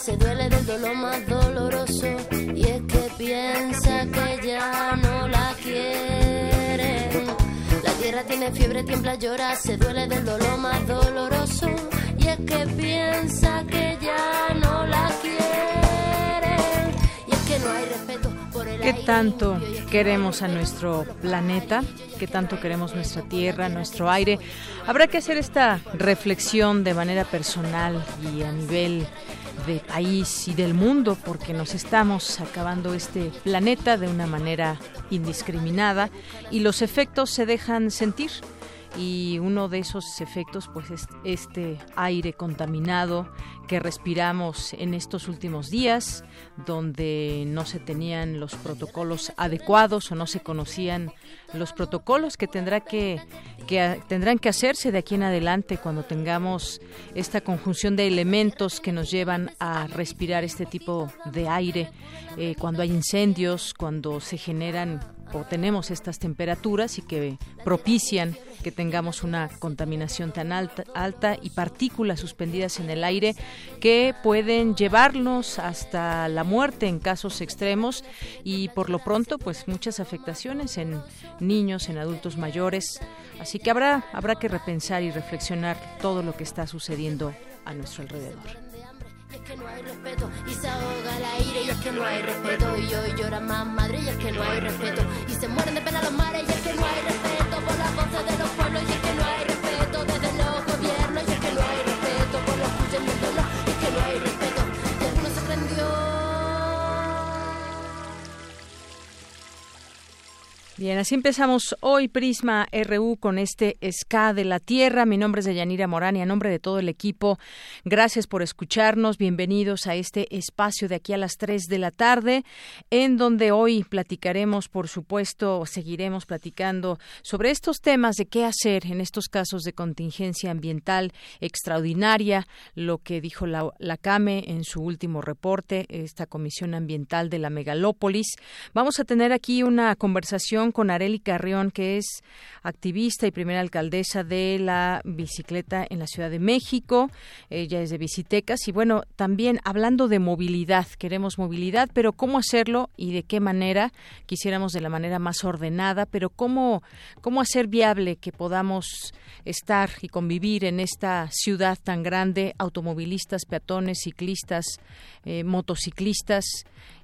Se duele del dolor más doloroso y es que piensa que ya no la quieren. La tierra tiene fiebre, tiembla, llora, se duele del dolor más doloroso y es que piensa que ya no la quieren. Y es que no hay respeto ¿Qué tanto queremos a nuestro planeta? ¿Qué tanto queremos nuestra tierra, nuestro aire? Habrá que hacer esta reflexión de manera personal y a nivel de país y del mundo porque nos estamos acabando este planeta de una manera indiscriminada y los efectos se dejan sentir y uno de esos efectos pues es este aire contaminado que respiramos en estos últimos días donde no se tenían los protocolos adecuados o no se conocían los protocolos que tendrá que, que tendrán que hacerse de aquí en adelante cuando tengamos esta conjunción de elementos que nos llevan a respirar este tipo de aire eh, cuando hay incendios cuando se generan o tenemos estas temperaturas y que propician que tengamos una contaminación tan alta, alta y partículas suspendidas en el aire que pueden llevarnos hasta la muerte en casos extremos y por lo pronto pues muchas afectaciones en niños, en adultos mayores. Así que habrá, habrá que repensar y reflexionar todo lo que está sucediendo a nuestro alrededor es que no hay respeto y se ahoga el aire y es que no hay respeto y hoy llora más madre y es que no hay respeto y se mueren de pena los mares y es que no hay respeto por las voces de los pueblos y es que no Bien, así empezamos hoy Prisma RU con este SK de la Tierra. Mi nombre es Deyanira Morán y a nombre de todo el equipo, gracias por escucharnos. Bienvenidos a este espacio de aquí a las 3 de la tarde, en donde hoy platicaremos, por supuesto, seguiremos platicando sobre estos temas de qué hacer en estos casos de contingencia ambiental extraordinaria, lo que dijo la, la CAME en su último reporte, esta Comisión Ambiental de la Megalópolis. Vamos a tener aquí una conversación con Areli Carrión, que es activista y primera alcaldesa de la bicicleta en la Ciudad de México. Ella es de Bicitecas y bueno, también hablando de movilidad, queremos movilidad, pero cómo hacerlo y de qué manera, quisiéramos de la manera más ordenada, pero cómo, cómo hacer viable que podamos estar y convivir en esta ciudad tan grande, automovilistas, peatones, ciclistas, eh, motociclistas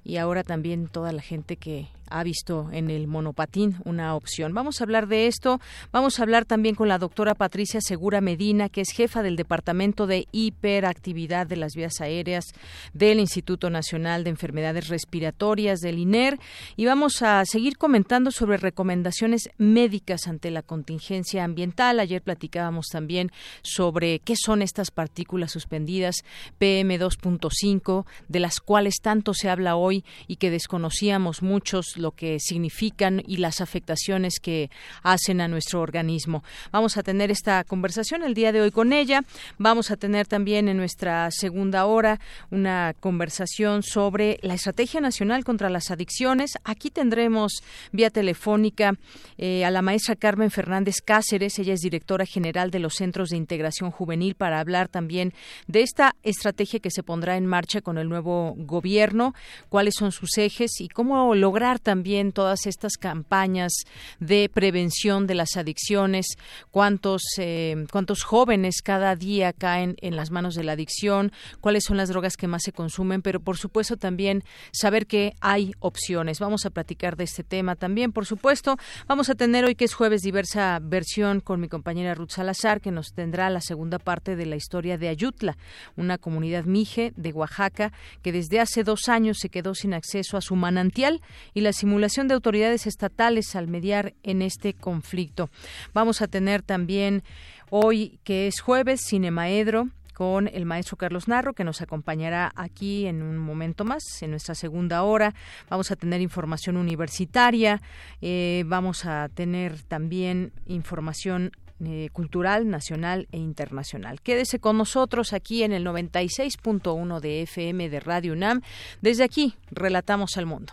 y ahora también toda la gente que ha visto en el monopatín una opción. Vamos a hablar de esto. Vamos a hablar también con la doctora Patricia Segura Medina, que es jefa del Departamento de Hiperactividad de las Vías Aéreas del Instituto Nacional de Enfermedades Respiratorias del INER. Y vamos a seguir comentando sobre recomendaciones médicas ante la contingencia ambiental. Ayer platicábamos también sobre qué son estas partículas suspendidas PM2.5, de las cuales tanto se habla hoy y que desconocíamos muchos lo que significan y las afectaciones que hacen a nuestro organismo. Vamos a tener esta conversación el día de hoy con ella. Vamos a tener también en nuestra segunda hora una conversación sobre la Estrategia Nacional contra las Adicciones. Aquí tendremos vía telefónica eh, a la maestra Carmen Fernández Cáceres. Ella es directora general de los Centros de Integración Juvenil para hablar también de esta estrategia que se pondrá en marcha con el nuevo gobierno, cuáles son sus ejes y cómo lograr también todas estas campañas de prevención de las adicciones, cuántos, eh, cuántos jóvenes cada día caen en las manos de la adicción, cuáles son las drogas que más se consumen, pero por supuesto también saber que hay opciones. Vamos a platicar de este tema también, por supuesto. Vamos a tener hoy que es jueves diversa versión con mi compañera Ruth Salazar, que nos tendrá la segunda parte de la historia de Ayutla, una comunidad mije de Oaxaca que desde hace dos años se quedó sin acceso a su manantial y la simulación de autoridades estatales al mediar en este conflicto. Vamos a tener también hoy, que es jueves, Cinemaedro, con el maestro Carlos Narro, que nos acompañará aquí en un momento más, en nuestra segunda hora. Vamos a tener información universitaria, eh, vamos a tener también información eh, cultural, nacional e internacional. Quédese con nosotros aquí en el 96.1 de FM de Radio UNAM. Desde aquí, relatamos al mundo.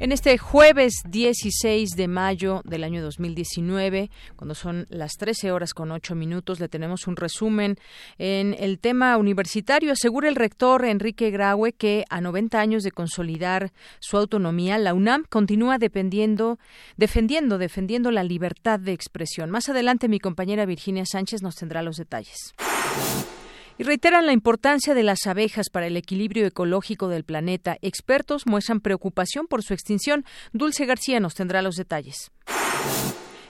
En este jueves 16 de mayo del año 2019, cuando son las 13 horas con 8 minutos, le tenemos un resumen en el tema universitario. Asegura el rector Enrique Graue que a 90 años de consolidar su autonomía, la UNAM continúa dependiendo, defendiendo, defendiendo la libertad de expresión. Más adelante mi compañera Virginia Sánchez nos tendrá los detalles y reiteran la importancia de las abejas para el equilibrio ecológico del planeta. Expertos muestran preocupación por su extinción. Dulce García nos tendrá los detalles.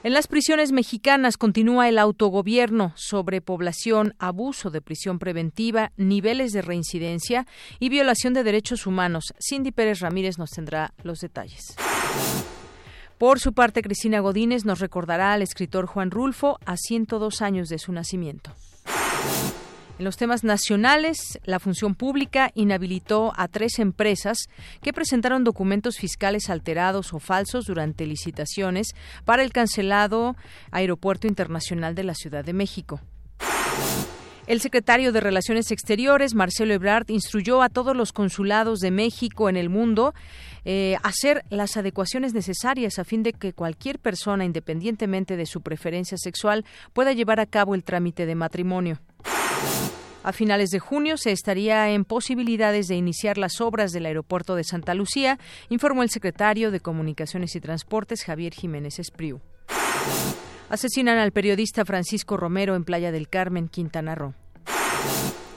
En las prisiones mexicanas continúa el autogobierno, sobre población, abuso de prisión preventiva, niveles de reincidencia y violación de derechos humanos. Cindy Pérez Ramírez nos tendrá los detalles. Por su parte, Cristina Godínez nos recordará al escritor Juan Rulfo a 102 años de su nacimiento. En los temas nacionales, la función pública inhabilitó a tres empresas que presentaron documentos fiscales alterados o falsos durante licitaciones para el cancelado Aeropuerto Internacional de la Ciudad de México. El secretario de Relaciones Exteriores, Marcelo Ebrard, instruyó a todos los consulados de México en el mundo eh, hacer las adecuaciones necesarias a fin de que cualquier persona, independientemente de su preferencia sexual, pueda llevar a cabo el trámite de matrimonio. A finales de junio se estaría en posibilidades de iniciar las obras del aeropuerto de Santa Lucía, informó el secretario de Comunicaciones y Transportes Javier Jiménez Espriu. Asesinan al periodista Francisco Romero en Playa del Carmen, Quintana Roo.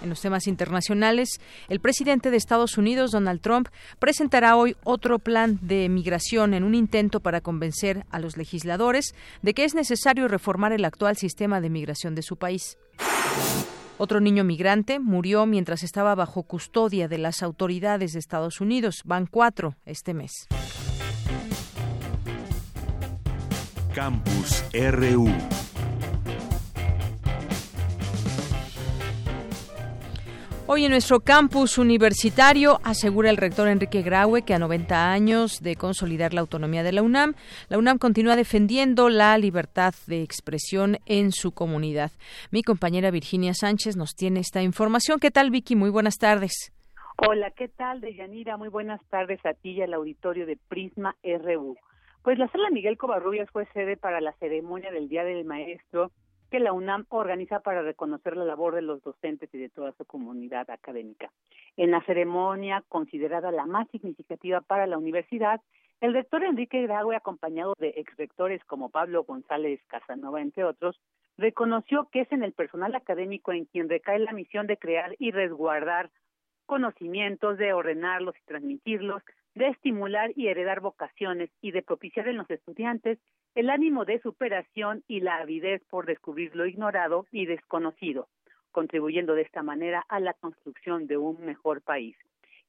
En los temas internacionales, el presidente de Estados Unidos, Donald Trump, presentará hoy otro plan de migración en un intento para convencer a los legisladores de que es necesario reformar el actual sistema de migración de su país. Otro niño migrante murió mientras estaba bajo custodia de las autoridades de Estados Unidos. Van cuatro este mes. Campus RU. Hoy en nuestro campus universitario asegura el rector Enrique Graue que a 90 años de consolidar la autonomía de la UNAM, la UNAM continúa defendiendo la libertad de expresión en su comunidad. Mi compañera Virginia Sánchez nos tiene esta información. ¿Qué tal, Vicky? Muy buenas tardes. Hola, ¿qué tal, Deyanira? Muy buenas tardes a ti y al auditorio de Prisma RU. Pues la sala Miguel Covarrubias fue sede para la ceremonia del Día del Maestro que la UNAM organiza para reconocer la labor de los docentes y de toda su comunidad académica. En la ceremonia, considerada la más significativa para la universidad, el rector Enrique Graue, acompañado de exrectores como Pablo González Casanova, entre otros, reconoció que es en el personal académico en quien recae la misión de crear y resguardar conocimientos, de ordenarlos y transmitirlos, de estimular y heredar vocaciones y de propiciar en los estudiantes el ánimo de superación y la avidez por descubrir lo ignorado y desconocido, contribuyendo de esta manera a la construcción de un mejor país.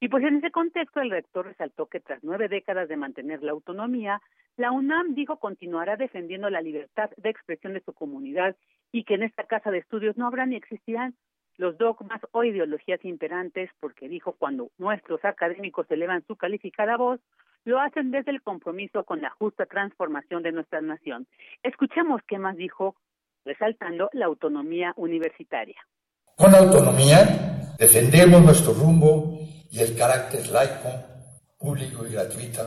Y pues en ese contexto el rector resaltó que tras nueve décadas de mantener la autonomía, la UNAM dijo continuará defendiendo la libertad de expresión de su comunidad y que en esta casa de estudios no habrá ni existirán los dogmas o ideologías imperantes, porque dijo cuando nuestros académicos elevan su calificada voz, lo hacen desde el compromiso con la justa transformación de nuestra nación. Escuchemos qué más dijo, resaltando la autonomía universitaria. Con autonomía defendemos nuestro rumbo y el carácter laico, público y gratuito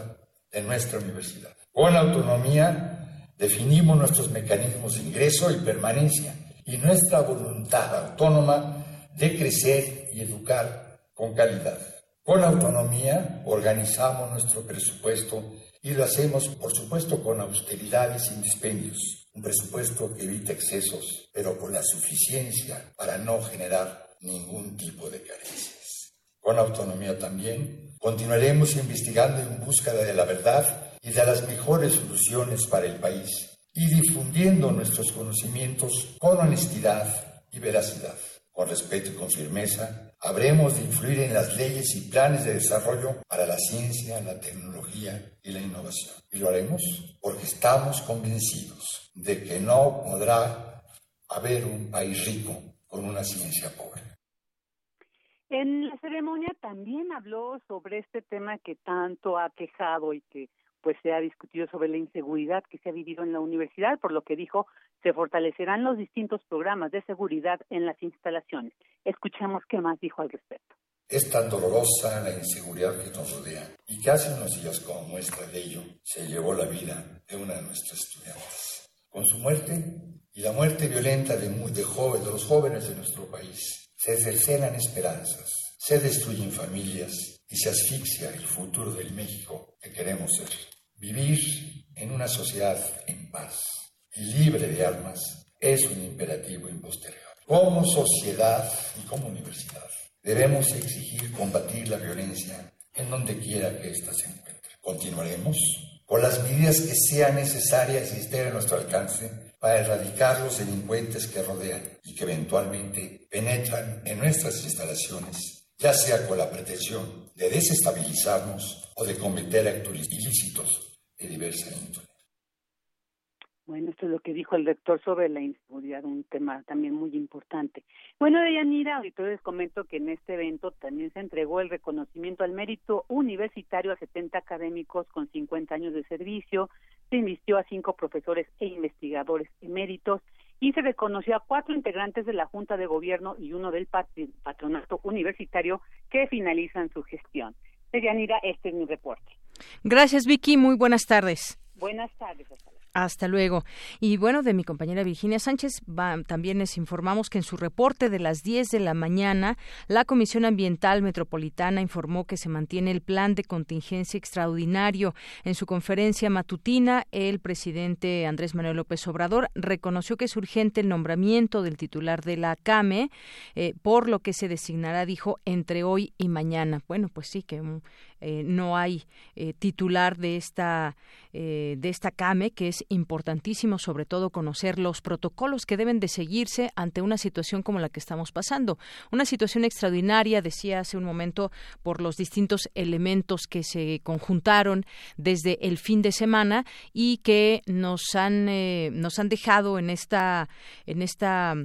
de nuestra universidad. Con autonomía definimos nuestros mecanismos de ingreso y permanencia y nuestra voluntad autónoma de crecer y educar con calidad. Con autonomía organizamos nuestro presupuesto y lo hacemos, por supuesto, con austeridad y sin dispendios. Un presupuesto que evita excesos, pero con la suficiencia para no generar ningún tipo de carencias. Con autonomía también continuaremos investigando en búsqueda de la verdad y de las mejores soluciones para el país y difundiendo nuestros conocimientos con honestidad y veracidad. Con respeto y con firmeza, habremos de influir en las leyes y planes de desarrollo para la ciencia, la tecnología y la innovación. Y lo haremos porque estamos convencidos de que no podrá haber un país rico con una ciencia pobre. En la ceremonia también habló sobre este tema que tanto ha quejado y que pues se ha discutido sobre la inseguridad que se ha vivido en la universidad, por lo que dijo se fortalecerán los distintos programas de seguridad en las instalaciones. Escuchemos qué más dijo al respecto. Es tan dolorosa la inseguridad que nos rodea y que hace unos días como muestra de ello se llevó la vida de una de nuestras estudiantes. Con su muerte y la muerte violenta de, de, de los jóvenes de nuestro país, se cercenan esperanzas, se destruyen familias y se asfixia el futuro del México que queremos ser. Vivir en una sociedad en paz y libre de armas es un imperativo impostergable. Como sociedad y como universidad debemos exigir combatir la violencia en donde quiera que ésta se encuentre. Continuaremos con las medidas que sean necesarias y estén a nuestro alcance para erradicar los delincuentes que rodean y que eventualmente penetran en nuestras instalaciones, ya sea con la pretensión de desestabilizarnos o de cometer actos ilícitos de diversa índole. Bueno, esto es lo que dijo el rector sobre la inseguridad, un tema también muy importante. Bueno, Deyanira, ahorita les comento que en este evento también se entregó el reconocimiento al mérito universitario a 70 académicos con 50 años de servicio, se invistió a cinco profesores e investigadores eméritos y se reconoció a cuatro integrantes de la Junta de Gobierno y uno del patronato universitario que finalizan su gestión. Deyanira, este es mi reporte. Gracias, Vicky. Muy buenas tardes. Buenas tardes. Hasta luego. Y bueno, de mi compañera Virginia Sánchez, también les informamos que en su reporte de las 10 de la mañana, la Comisión Ambiental Metropolitana informó que se mantiene el plan de contingencia extraordinario. En su conferencia matutina, el presidente Andrés Manuel López Obrador reconoció que es urgente el nombramiento del titular de la CAME, eh, por lo que se designará, dijo, entre hoy y mañana. Bueno, pues sí, que eh, no hay eh, titular de esta eh, de esta CAME que es importantísimo sobre todo conocer los protocolos que deben de seguirse ante una situación como la que estamos pasando. Una situación extraordinaria decía hace un momento por los distintos elementos que se conjuntaron desde el fin de semana y que nos han nos han dejado en esta en esta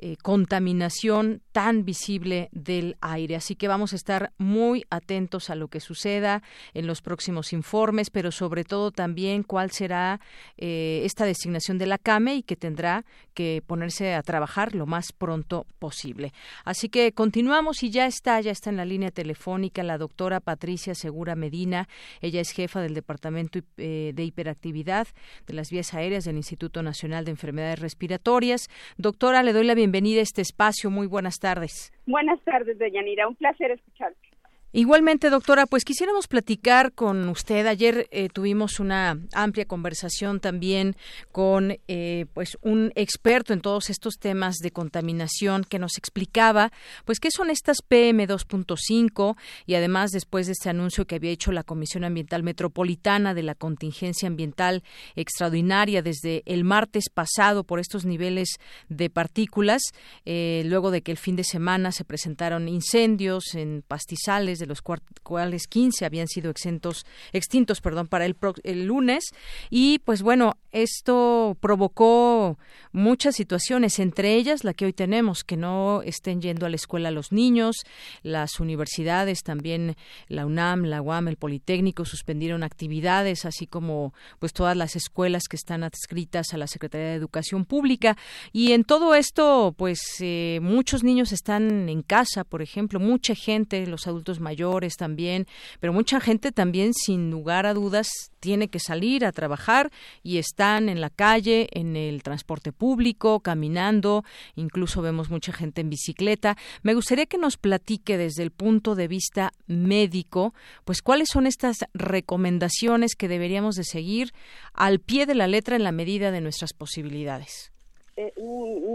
eh, contaminación tan visible del aire. Así que vamos a estar muy atentos a lo que suceda en los próximos informes, pero sobre todo también cuál será eh, esta designación de la CAME y que tendrá que ponerse a trabajar lo más pronto posible. Así que continuamos y ya está, ya está en la línea telefónica la doctora Patricia Segura Medina. Ella es jefa del Departamento eh, de Hiperactividad de las Vías Aéreas del Instituto Nacional de Enfermedades Respiratorias. Doctora, le doy la bienvenida bienvenida a este espacio. Muy buenas tardes. Buenas tardes, Deyanira. Un placer escucharte. Igualmente, doctora, pues quisiéramos platicar con usted. Ayer eh, tuvimos una amplia conversación también con eh, pues un experto en todos estos temas de contaminación que nos explicaba pues qué son estas PM 2.5 y además después de este anuncio que había hecho la Comisión Ambiental Metropolitana de la contingencia ambiental extraordinaria desde el martes pasado por estos niveles de partículas, eh, luego de que el fin de semana se presentaron incendios en pastizales de los cuales 15 habían sido exentos, extintos perdón, para el, el lunes. Y pues bueno, esto provocó muchas situaciones, entre ellas la que hoy tenemos, que no estén yendo a la escuela los niños, las universidades también, la UNAM, la UAM, el Politécnico suspendieron actividades, así como pues todas las escuelas que están adscritas a la Secretaría de Educación Pública. Y en todo esto, pues eh, muchos niños están en casa, por ejemplo, mucha gente, los adultos mayores también, pero mucha gente también, sin lugar a dudas, tiene que salir a trabajar y están en la calle, en el transporte público, caminando, incluso vemos mucha gente en bicicleta. Me gustaría que nos platique desde el punto de vista médico, pues cuáles son estas recomendaciones que deberíamos de seguir al pie de la letra en la medida de nuestras posibilidades. Eh,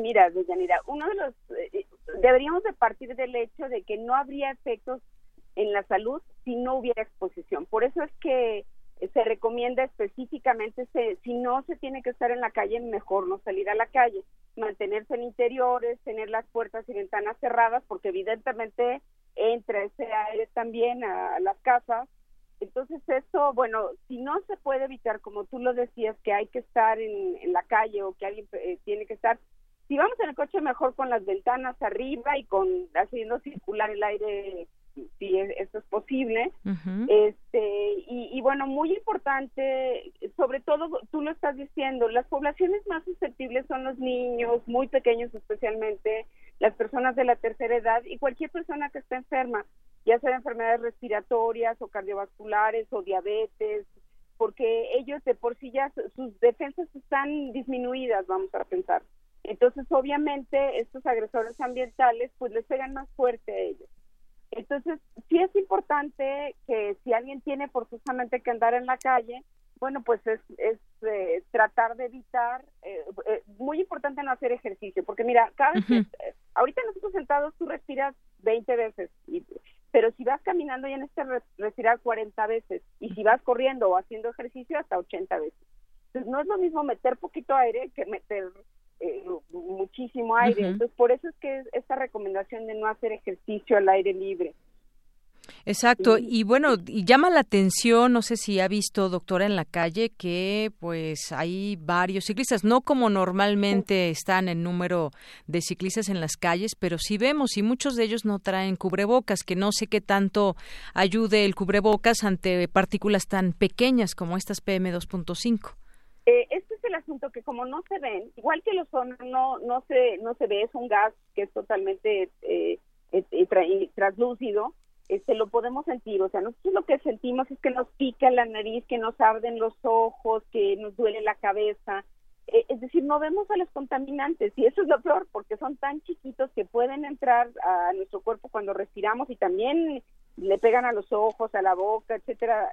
mira, Deyanira, uno de los eh, deberíamos de partir del hecho de que no habría efectos en la salud si no hubiera exposición. Por eso es que se recomienda específicamente si no se tiene que estar en la calle, mejor no salir a la calle, mantenerse en interiores, tener las puertas y ventanas cerradas, porque evidentemente entra ese aire también a, las casas. Entonces eso, bueno, si no se puede evitar, como tú lo decías, que hay que estar en, la calle o que alguien eh, tiene que estar, si vamos en el coche mejor con las ventanas arriba y con haciendo circular el aire si esto es posible. este y, bueno, muy importante, sobre todo tú lo estás diciendo, las poblaciones más susceptibles son los niños, muy pequeños especialmente, las personas de la tercera edad y cualquier persona que esté enferma, ya sea enfermedades respiratorias o cardiovasculares o diabetes, porque ellos de por sí ya sus defensas están disminuidas, vamos a pensar. Entonces, obviamente, estos agresores ambientales pues les pegan más fuerte a ellos. Entonces, sí es importante que si alguien tiene forzosamente que andar en la calle, bueno, pues es, es eh, tratar de evitar, eh, eh, muy importante no hacer ejercicio, porque mira, cada vez ahorita nosotros sentados tú respiras 20 veces, pero si vas caminando ya necesitas respirar 40 veces, y si vas corriendo o haciendo ejercicio hasta 80 veces. Entonces, no es lo mismo meter poquito aire que meter eh, muchísimo aire. Entonces, por eso es que esta recomendación de no hacer ejercicio al aire libre. Exacto, y bueno, y llama la atención, no sé si ha visto, doctora, en la calle que pues hay varios ciclistas, no como normalmente están el número de ciclistas en las calles, pero sí vemos y muchos de ellos no traen cubrebocas, que no sé qué tanto ayude el cubrebocas ante partículas tan pequeñas como estas PM2.5. Eh, este es el asunto que como no se ven, igual que los son, no, no, se, no se ve, es un gas que es totalmente eh, eh translúcido, este, lo podemos sentir, o sea, nosotros lo que sentimos es que nos pica la nariz, que nos arden los ojos, que nos duele la cabeza, eh, es decir, no vemos a los contaminantes y eso es lo peor porque son tan chiquitos que pueden entrar a nuestro cuerpo cuando respiramos y también le pegan a los ojos, a la boca, etcétera.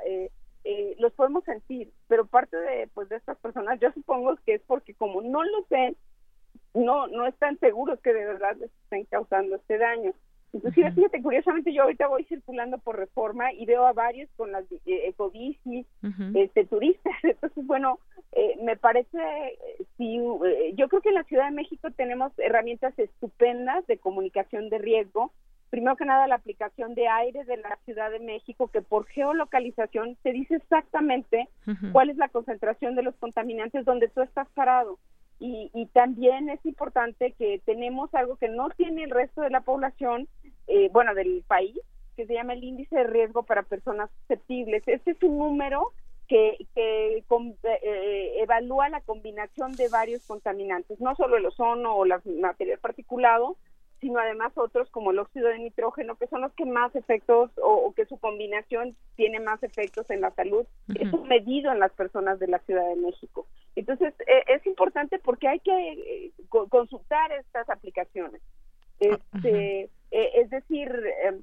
Eh, eh, los podemos sentir, pero parte de pues de estas personas yo supongo que es porque como no lo ven, no no están seguros que de verdad les estén causando este daño. Entonces, fíjate, curiosamente yo ahorita voy circulando por Reforma y veo a varios con las eh, ecobicis, este, turistas. Entonces, bueno, eh, me parece, si, yo creo que en la Ciudad de México tenemos herramientas estupendas de comunicación de riesgo primero que nada la aplicación de aire de la Ciudad de México, que por geolocalización te dice exactamente cuál es la concentración de los contaminantes donde tú estás parado. Y, y, también es importante que tenemos algo que no tiene el resto de la población, eh, bueno, del país, que se llama el índice de riesgo para personas susceptibles. Este es un número que, que eh, evalúa la combinación de varios contaminantes, no solo el ozono o la material particulado, sino además otros como el óxido de nitrógeno, que son los que más efectos o, que su combinación tiene más efectos en la salud. es medido en las personas de la Ciudad de México. Entonces, e, es importante porque hay que eh, consultar estas aplicaciones. Este, e, es decir, em,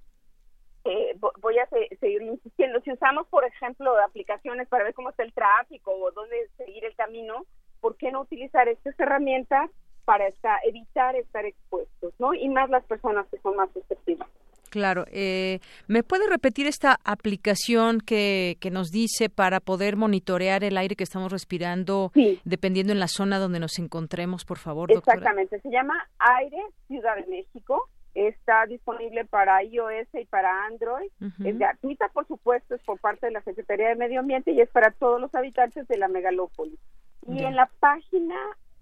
eh, voy a seguir insistiendo, si usamos, por ejemplo, aplicaciones para ver cómo está el tráfico o dónde seguir el camino, ¿por qué no utilizar estas herramientas para evitar estar expuestos, ¿no? Y más las personas que son más susceptibles. Claro. Eh, ¿Me puede repetir esta aplicación que, que, nos dice para poder monitorear el aire que estamos respirando dependiendo en la zona donde nos encontremos, por favor, doctora? Exactamente. Se llama Aire Ciudad de México. está disponible para iOS y para Android. Es gratuita, por supuesto, es por parte de la Secretaría de Medio Ambiente y es para todos los habitantes de la megalópolis. Y en la página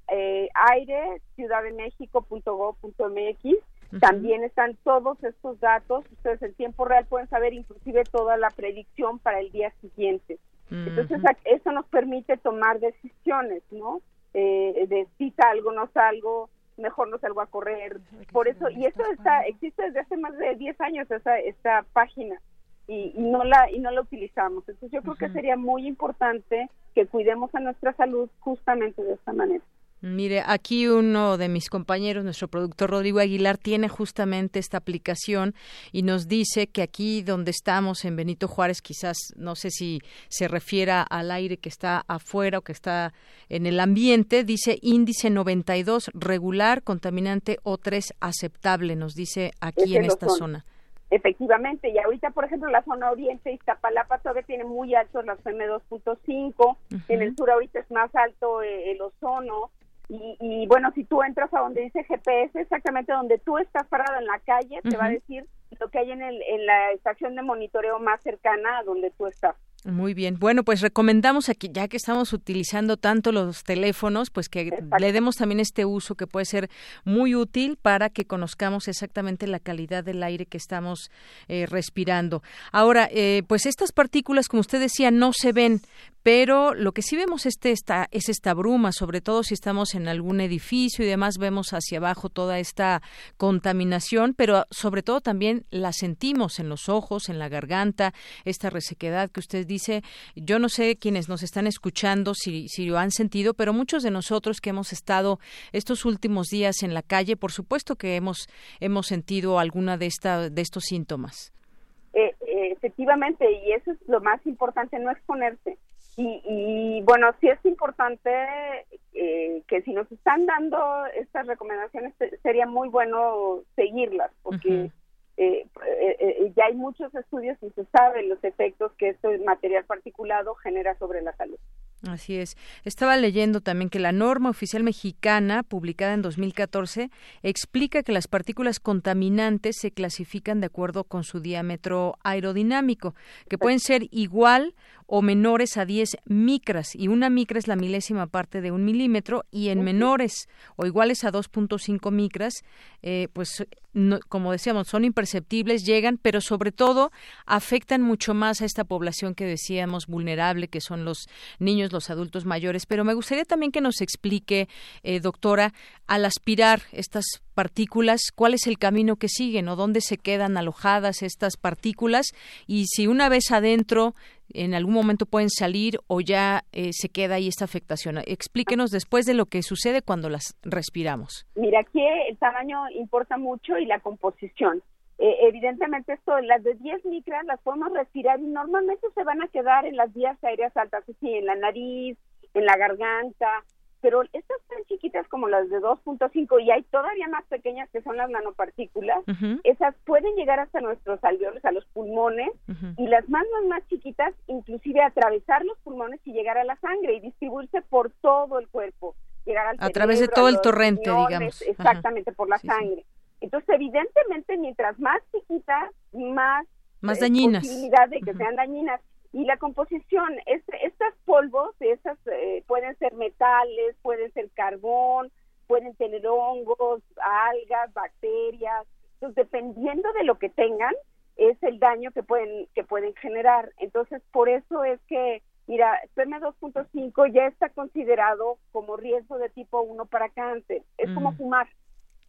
eh, aire ciudaddemexico.gov.mx también están todos estos datos. Ustedes en tiempo real pueden saber inclusive toda la predicción para el día siguiente. Entonces, eso nos permite tomar decisiones, ¿no? Eh, de si salgo, no salgo, mejor no salgo a correr. Por eso, y eso está, existe desde hace más de 10 años esa, esta página. Y, no la y no la utilizamos. Entonces yo creo que sería muy importante que cuidemos a nuestra salud justamente de esta manera. Mire, aquí uno de mis compañeros, nuestro productor Rodrigo Aguilar, tiene justamente esta aplicación y nos dice que aquí donde estamos, en Benito Juárez, quizás no sé si se refiera al aire que está afuera o que está en el ambiente, dice índice 92 regular, contaminante O3 aceptable, nos dice aquí en esta zona. Efectivamente, y ahorita, por ejemplo, la zona oriente, Iztapalapa todavía tiene muy altos las PM2.5, en el sur ahorita es más alto eh, el ozono, y, bueno, si tú entras a donde dice GPS, exactamente donde tú estás parado en la calle, te va a decir lo que hay en, el, en la estación de monitoreo más cercana a donde tú estás. Muy bien. Bueno, pues recomendamos aquí, ya que estamos utilizando tanto los teléfonos, pues que le demos también este uso que puede ser muy útil para que conozcamos exactamente la calidad del aire que estamos eh, respirando. Ahora, eh, pues estas partículas, como usted decía, no se ven, pero lo que sí vemos este, esta, es esta bruma, sobre todo si estamos en algún edificio y demás, vemos hacia abajo toda esta contaminación, pero sobre todo también la sentimos en los ojos, en la garganta, esta resequedad que usted dice. Yo no sé quienes nos están escuchando si, si lo han sentido, pero muchos de nosotros que hemos estado estos últimos días en la calle, por supuesto que hemos, hemos sentido alguna de, esta, de estos síntomas. Eh, eh, efectivamente, y eso es lo más importante, no exponerse y, bueno, sí es importante eh, que si nos están dando estas recomendaciones, sería muy bueno seguirlas, porque eh, eh, ya hay muchos estudios y se sabe los efectos que este material particulado genera sobre la salud. Así es. Estaba leyendo también que la norma oficial mexicana, publicada en 2014, explica que las partículas contaminantes se clasifican de acuerdo con su diámetro aerodinámico, que pueden ser igual o menores a 10 micras y una micra es la milésima parte de un milímetro y en menores o iguales a 2.5 micras, eh, pues como decíamos, son imperceptibles, llegan, pero sobre todo afectan mucho más a esta población que decíamos vulnerable, que son los niños, los adultos mayores. Pero me gustaría también que nos explique, eh, doctora, al aspirar estas partículas, cuál es el camino que siguen o dónde se quedan alojadas estas partículas y si una vez adentro en algún momento pueden salir o ya eh, se queda ahí esta afectación. Explíquenos después de lo que sucede cuando las respiramos. Mira, aquí el tamaño importa mucho y la composición. Eh, evidentemente esto, las de 10 micras las podemos respirar y normalmente se van a quedar en las vías aéreas altas, así en la nariz, en la garganta, pero estas tan chiquitas como las de 2.5 y hay todavía más pequeñas que son las nanopartículas, esas pueden llegar hasta nuestros alveolos, a los pulmones, y las más, más, más chiquitas inclusive atravesar los pulmones y llegar a la sangre y distribuirse por todo el cuerpo, llegar al A través de todo el torrente, digamos. Exactamente, por la sangre. Entonces, evidentemente, mientras más chiquitas, más, más dañinas. posibilidad de que sean dañinas y la composición, este, estas polvos, esas eh, pueden ser metales, pueden ser carbón, pueden tener hongos, algas, bacterias. Entonces, dependiendo de lo que tengan, es el daño que pueden que pueden generar. Entonces, por eso es que, mira, PM2.5 ya está considerado como riesgo de tipo 1 para cáncer. Es como mm. fumar.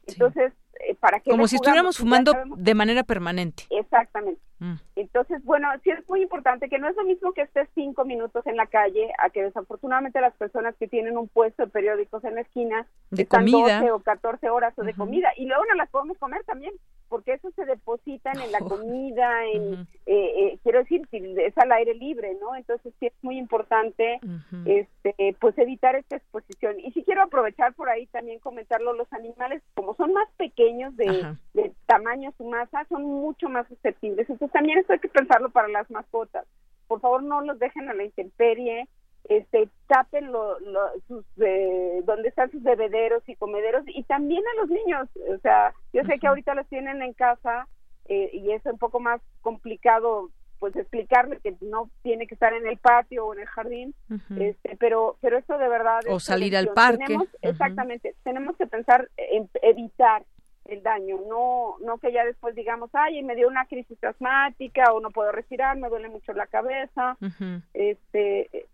Entonces, eh, ¿para qué Como si estuviéramos fumando de manera permanente. Exactamente. Mm. Entonces, bueno, sí es muy importante que no es lo mismo que estés cinco minutos en la calle a que desafortunadamente las personas que tienen un puesto de periódicos en la esquina de están comida. 12 o 14 horas de comida y luego no las podemos comer también porque eso se deposita en la comida, en, eh, eh, quiero decir, es al aire libre, ¿no? Entonces sí es muy importante este, pues evitar esta exposición. Y si quiero aprovechar por ahí también comentarlo, los animales como son más pequeños de, de tamaño, su masa, son mucho más susceptibles. Entonces también esto hay que pensarlo para las mascotas. Por favor, no los dejen a la intemperie. Este, tapen lo, sus, eh, donde están sus bebederos y comederos y también a los niños. O sea, yo sé que ahorita los tienen en casa eh, y es un poco más complicado pues explicarle que no tiene que estar en el patio o en el jardín, este, pero pero esto de verdad o salir al parque. Exactamente, tenemos que pensar en evitar el daño, no no que ya después digamos, ay, me dio una crisis asmática o no puedo respirar, me duele mucho la cabeza, este,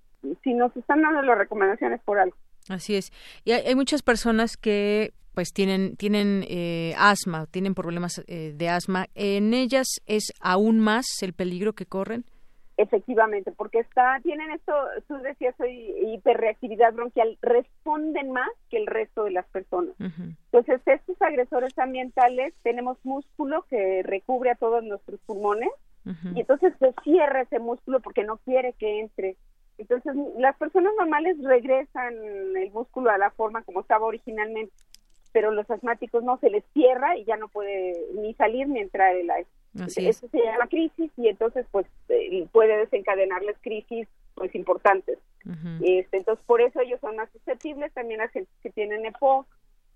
si nos están dando las recomendaciones por algo. Así es. Y hay, muchas personas que pues tienen tienen eh, asma, tienen problemas eh, de asma. ¿En ellas es aún más el peligro que corren? Efectivamente, porque está, tienen esto, tú decías hoy, hiperreactividad bronquial, responden más que el resto de las personas. Entonces, estos agresores ambientales, tenemos músculo que recubre a todos nuestros pulmones y entonces se cierra ese músculo porque no quiere que entre. Entonces, las personas normales regresan el músculo a la forma como estaba originalmente, pero los asmáticos no, se les cierra y ya no puede ni salir ni entrar el aire. Eso se llama crisis y entonces pues eh, puede desencadenarles crisis pues importantes. este, entonces por eso ellos son más susceptibles, también a gente que tienen EPOC,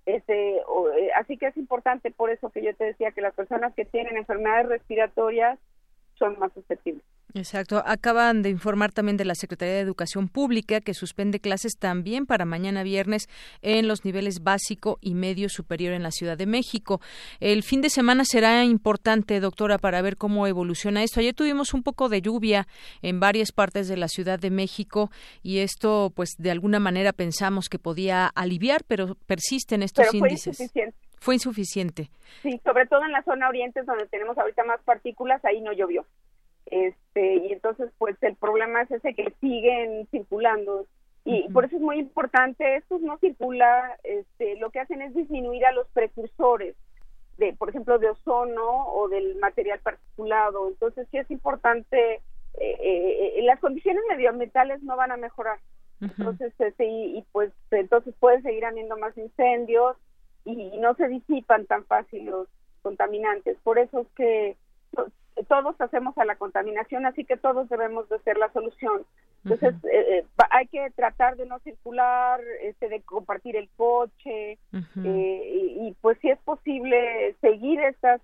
este, eh, así que es importante por eso que yo te decía que las personas que tienen enfermedades respiratorias son más susceptibles. Exacto. Acaban de informar también de la Secretaría de Educación Pública que suspende clases también para mañana viernes en los niveles básico y medio superior en la Ciudad de México. El fin de semana será importante, doctora, para ver cómo evoluciona esto. Ayer tuvimos un poco de lluvia en varias partes de la Ciudad de México y esto, pues, de alguna manera pensamos que podía aliviar, pero persisten estos pero fue índices. Insuficiente. Fue insuficiente. Sí, sobre todo en la zona oriente, donde tenemos ahorita más partículas, ahí no llovió este y entonces pues el problema es ese que siguen circulando. Y por eso es muy importante esto no circula este lo que hacen es disminuir a los precursores de por ejemplo de ozono o del material particulado. Entonces sí es importante eh, eh, eh, las condiciones medioambientales no van a mejorar. Entonces este, y, pues entonces pueden seguir habiendo más incendios y no se disipan tan fácil los contaminantes. Por eso es que todos hacemos a la contaminación, así que todos debemos de ser la solución. Entonces, eh, eh, hay que tratar de no circular, este, de compartir el coche, eh, y, pues si es posible seguir estas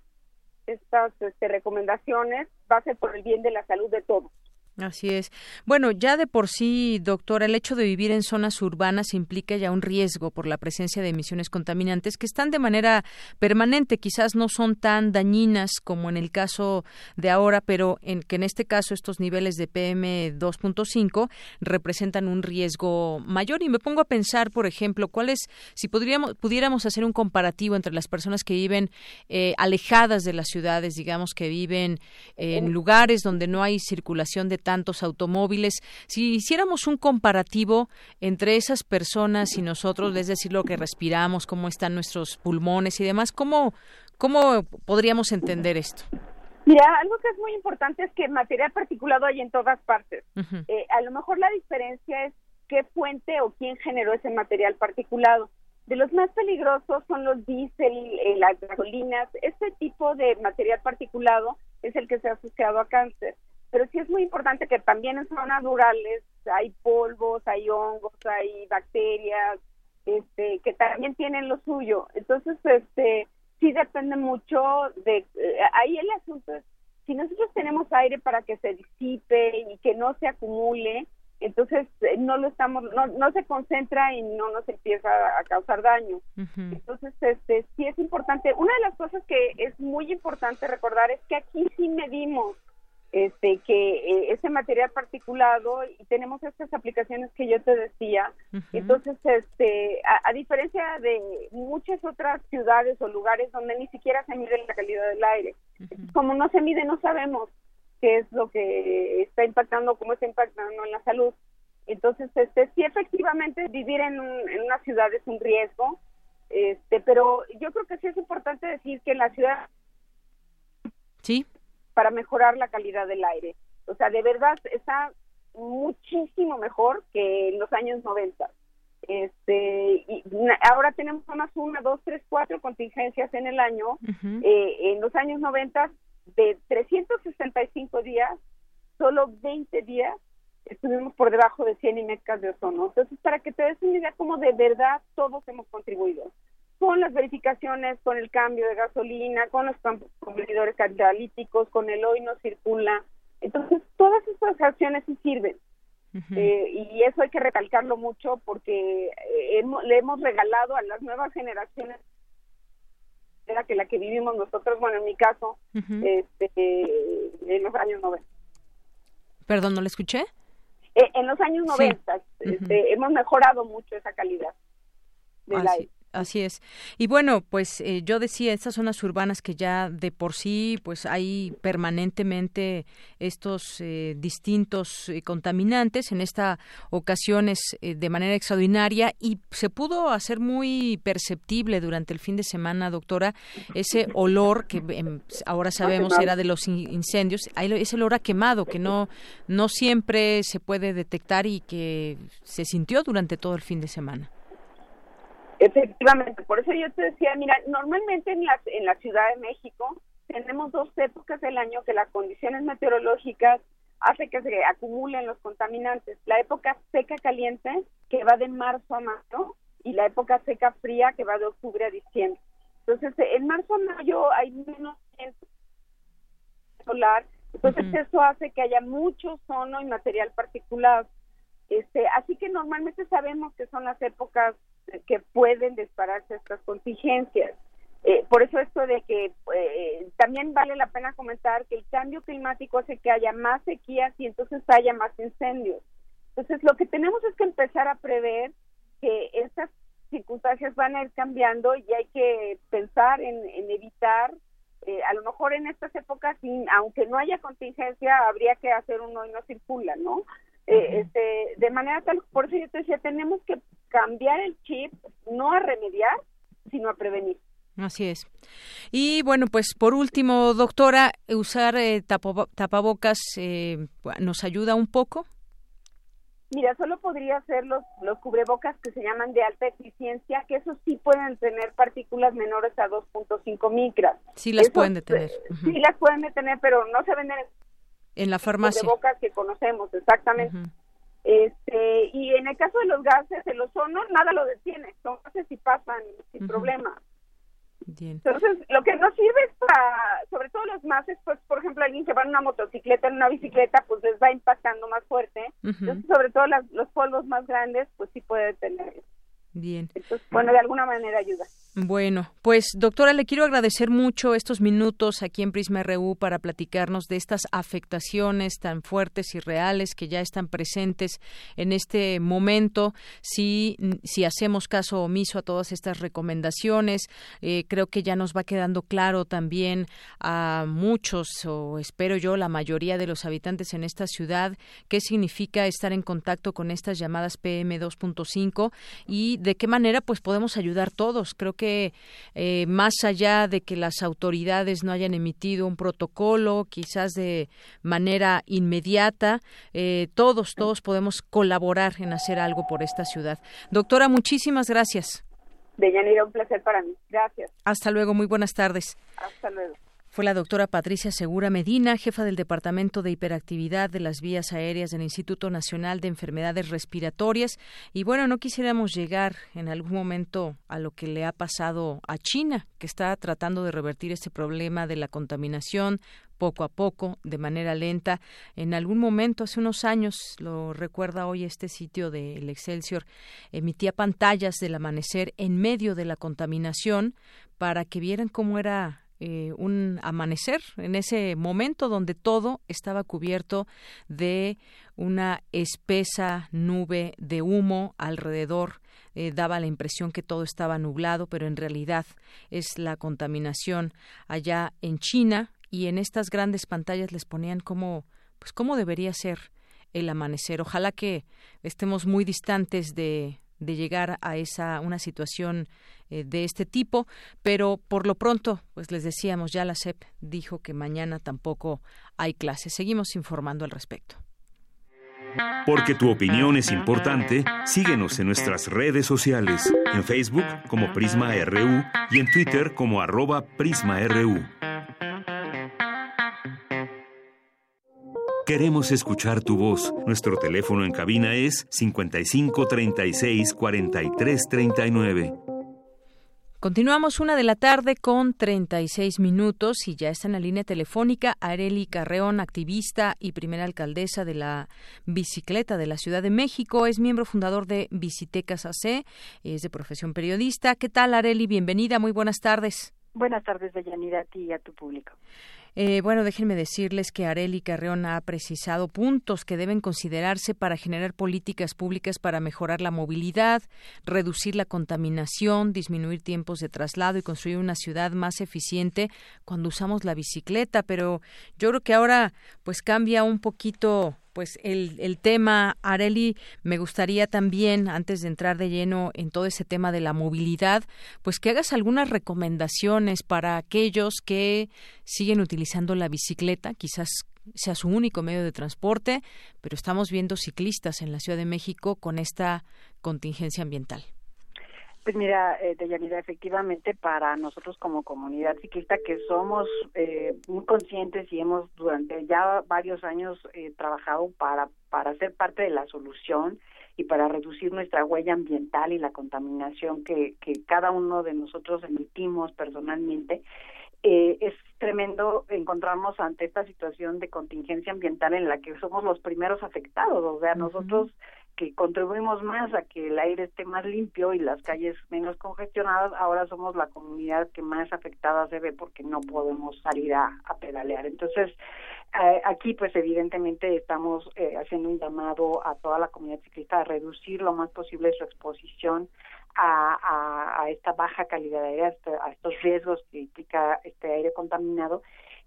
estas este, recomendaciones, va a ser por el bien de la salud de todos. Así es. Bueno, ya de por sí, doctora, el hecho de vivir en zonas urbanas implica ya un riesgo por la presencia de emisiones contaminantes que están de manera permanente, quizás no son tan dañinas como en el caso de ahora, pero en que en este caso estos niveles de PM 2.5 representan un riesgo mayor y me pongo a pensar, por ejemplo, cuáles si podríamos pudiéramos hacer un comparativo entre las personas que viven eh, alejadas de las ciudades, digamos que viven en lugares donde no hay circulación de tantos automóviles. Si hiciéramos un comparativo entre esas personas y nosotros, es decir, lo que respiramos, cómo están nuestros pulmones y demás, ¿cómo, cómo podríamos entender esto? Mira, algo que es muy importante es que material particulado hay en todas partes. Eh, a lo mejor la diferencia es qué fuente o quién generó ese material particulado. De los más peligrosos son los diésel, eh, las gasolinas. Este tipo de material particulado es el que se ha asociado a cáncer pero sí es muy importante que también en zonas rurales hay polvos, hay hongos, hay bacterias, este, que también tienen lo suyo. Entonces, este, sí depende mucho de, eh, ahí el asunto es, si nosotros tenemos aire para que se disipe y que no se acumule, entonces eh, no lo estamos, no, no se concentra y no nos empieza a causar daño. Entonces, este, sí es importante. Una de las cosas que es muy importante recordar es que aquí sí medimos este que eh, ese material particulado y tenemos estas aplicaciones que yo te decía. Entonces este a, diferencia de muchas otras ciudades o lugares donde ni siquiera se mide la calidad del aire como no se mide no sabemos qué es lo que está impactando cómo está impactando en la salud. Entonces este sí efectivamente vivir en, en una ciudad es un riesgo este pero yo creo que sí es importante decir que en la ciudad sí para mejorar la calidad del aire. O sea, de verdad está muchísimo mejor que en los años 90. Este, y ahora tenemos más una, dos, tres, cuatro contingencias en el año. eh, en los años 90, de 365 días, solo 20 días estuvimos por debajo de 100 mecas de ozono. Entonces, para que te des una idea como de verdad todos hemos contribuido con las verificaciones, con el cambio de gasolina, con los convertidores catalíticos, con el hoy no circula. Entonces, todas estas acciones sí sirven. Eh, y eso hay que recalcarlo mucho porque eh, le hemos regalado a las nuevas generaciones era que la que vivimos nosotros, bueno, en mi caso, este, en los años 90. Perdón, ¿no le escuché? Eh, en los años 90 este, hemos mejorado mucho esa calidad del aire. Así es. Y bueno, pues eh, yo decía, estas zonas urbanas que ya de por sí, pues hay permanentemente estos eh, distintos eh, contaminantes, en esta ocasión es de manera extraordinaria y se pudo hacer muy perceptible durante el fin de semana, doctora, ese olor que em, ahora sabemos era de los incendios, ese olor a quemado que no, no siempre se puede detectar y que se sintió durante todo el fin de semana. Efectivamente, por eso yo te decía, mira, normalmente en la, en la Ciudad de México tenemos dos épocas del año que las condiciones meteorológicas hacen que se acumulen los contaminantes. La época seca caliente, que va de marzo a mayo, y la época seca fría, que va de octubre a diciembre. Entonces, en marzo a mayo hay menos solar, entonces eso hace que haya mucho ozono y material particulado. Este, así que normalmente sabemos que son las épocas que pueden dispararse estas contingencias. Eh, por eso esto de que eh, también vale la pena comentar que el cambio climático hace que haya más sequías y entonces haya más incendios. Entonces lo que tenemos es que empezar a prever que estas circunstancias van a ir cambiando y hay que pensar en, evitar, eh, a lo mejor en estas épocas, aunque no haya contingencia, habría que hacer uno y no circula, ¿no? Eh, este, de manera tal, por eso yo te decía, tenemos que cambiar el chip, no a remediar, sino a prevenir. Así es. Y bueno, pues por último, doctora, usar eh, tapabocas eh, nos ayuda un poco. Mira, solo podría ser los, los cubrebocas que se llaman de alta eficiencia, que esos sí pueden tener partículas menores a 2.5 micras. Sí las pueden detener. Sí las pueden detener, pero no se venden en la farmacia. Que conocemos, exactamente. Este, y en el caso de los gases, el ozono, nada lo detiene, son gases y pasan sin problema. Entonces, lo que nos sirve es para, sobre todo los más, pues, por ejemplo, alguien que va en una motocicleta, en una bicicleta, pues les va impactando más fuerte. Entonces, sobre todo los polvos más grandes, pues sí puede detener. Bien. Entonces, bueno, de alguna manera ayuda. Bueno, pues doctora, le quiero agradecer mucho estos minutos aquí en Prisma RU para platicarnos de estas afectaciones tan fuertes y reales que ya están presentes en este momento. Si, si hacemos caso omiso a todas estas recomendaciones, eh, creo que ya nos va quedando claro también a muchos, o espero yo, la mayoría de los habitantes en esta ciudad, qué significa estar en contacto con estas llamadas PM 2.5 y de qué manera pues podemos ayudar todos. Creo que que eh, más allá de que las autoridades no hayan emitido un protocolo, quizás de manera inmediata, eh, todos, todos podemos colaborar en hacer algo por esta ciudad. Doctora, muchísimas gracias. Deyanira, un placer para mí. Gracias. Hasta luego, muy buenas tardes. Hasta luego. Fue la doctora Patricia Segura Medina, jefa del Departamento de Hiperactividad de las Vías Aéreas del Instituto Nacional de Enfermedades Respiratorias. Y bueno, no quisiéramos llegar en algún momento a lo que le ha pasado a China, que está tratando de revertir este problema de la contaminación poco a poco, de manera lenta. En algún momento, hace unos años, lo recuerda hoy este sitio del Excelsior, emitía pantallas del amanecer en medio de la contaminación para que vieran cómo era eh, un amanecer en ese momento donde todo estaba cubierto de una espesa nube de humo alrededor eh, daba la impresión que todo estaba nublado, pero en realidad es la contaminación allá en China y en estas grandes pantallas les ponían cómo pues cómo debería ser el amanecer. Ojalá que estemos muy distantes de, de llegar a esa una situación eh, de este tipo, pero por lo pronto, pues les decíamos, ya la SEP dijo que mañana tampoco hay clases. Seguimos informando al respecto. Porque tu opinión es importante, síguenos en nuestras redes sociales, en Facebook como Prisma RU y en Twitter como arroba PrismaRU. Queremos escuchar tu voz. Nuestro teléfono en cabina es 55 36 43 39. Continuamos una de la tarde con 36 minutos y ya está en la línea telefónica Areli Carreón, activista y primera alcaldesa de la bicicleta de la Ciudad de México. Es miembro fundador de Bicitecas AC, es de profesión periodista. ¿Qué tal, Areli? Bienvenida, muy buenas tardes. Buenas tardes, Deyanira, a ti y a tu público. Eh, bueno, déjenme decirles que Areli Carreón ha precisado puntos que deben considerarse para generar políticas públicas para mejorar la movilidad, reducir la contaminación, disminuir tiempos de traslado y construir una ciudad más eficiente cuando usamos la bicicleta. Pero yo creo que ahora pues cambia un poquito pues el, el tema, Areli, me gustaría también, antes de entrar de lleno en todo ese tema de la movilidad, pues que hagas algunas recomendaciones para aquellos que siguen utilizando la bicicleta, quizás sea su único medio de transporte, pero estamos viendo ciclistas en la Ciudad de México con esta contingencia ambiental. Pues mira, eh, Deyanira, efectivamente para nosotros como comunidad ciclista que somos eh, muy conscientes y hemos durante ya varios años eh, trabajado para, para ser parte de la solución y para reducir nuestra huella ambiental y la contaminación que, que cada uno de nosotros emitimos personalmente, eh, es tremendo encontrarnos ante esta situación de contingencia ambiental en la que somos los primeros afectados. O sea, nosotros que contribuimos más a que el aire esté más limpio y las calles menos congestionadas, ahora somos la comunidad que más afectada se ve porque no podemos salir a, pedalear. Entonces, eh, aquí pues evidentemente estamos eh, haciendo un llamado a toda la comunidad ciclista a reducir lo más posible su exposición a, a, esta baja calidad de aire, a estos riesgos que implica este aire contaminado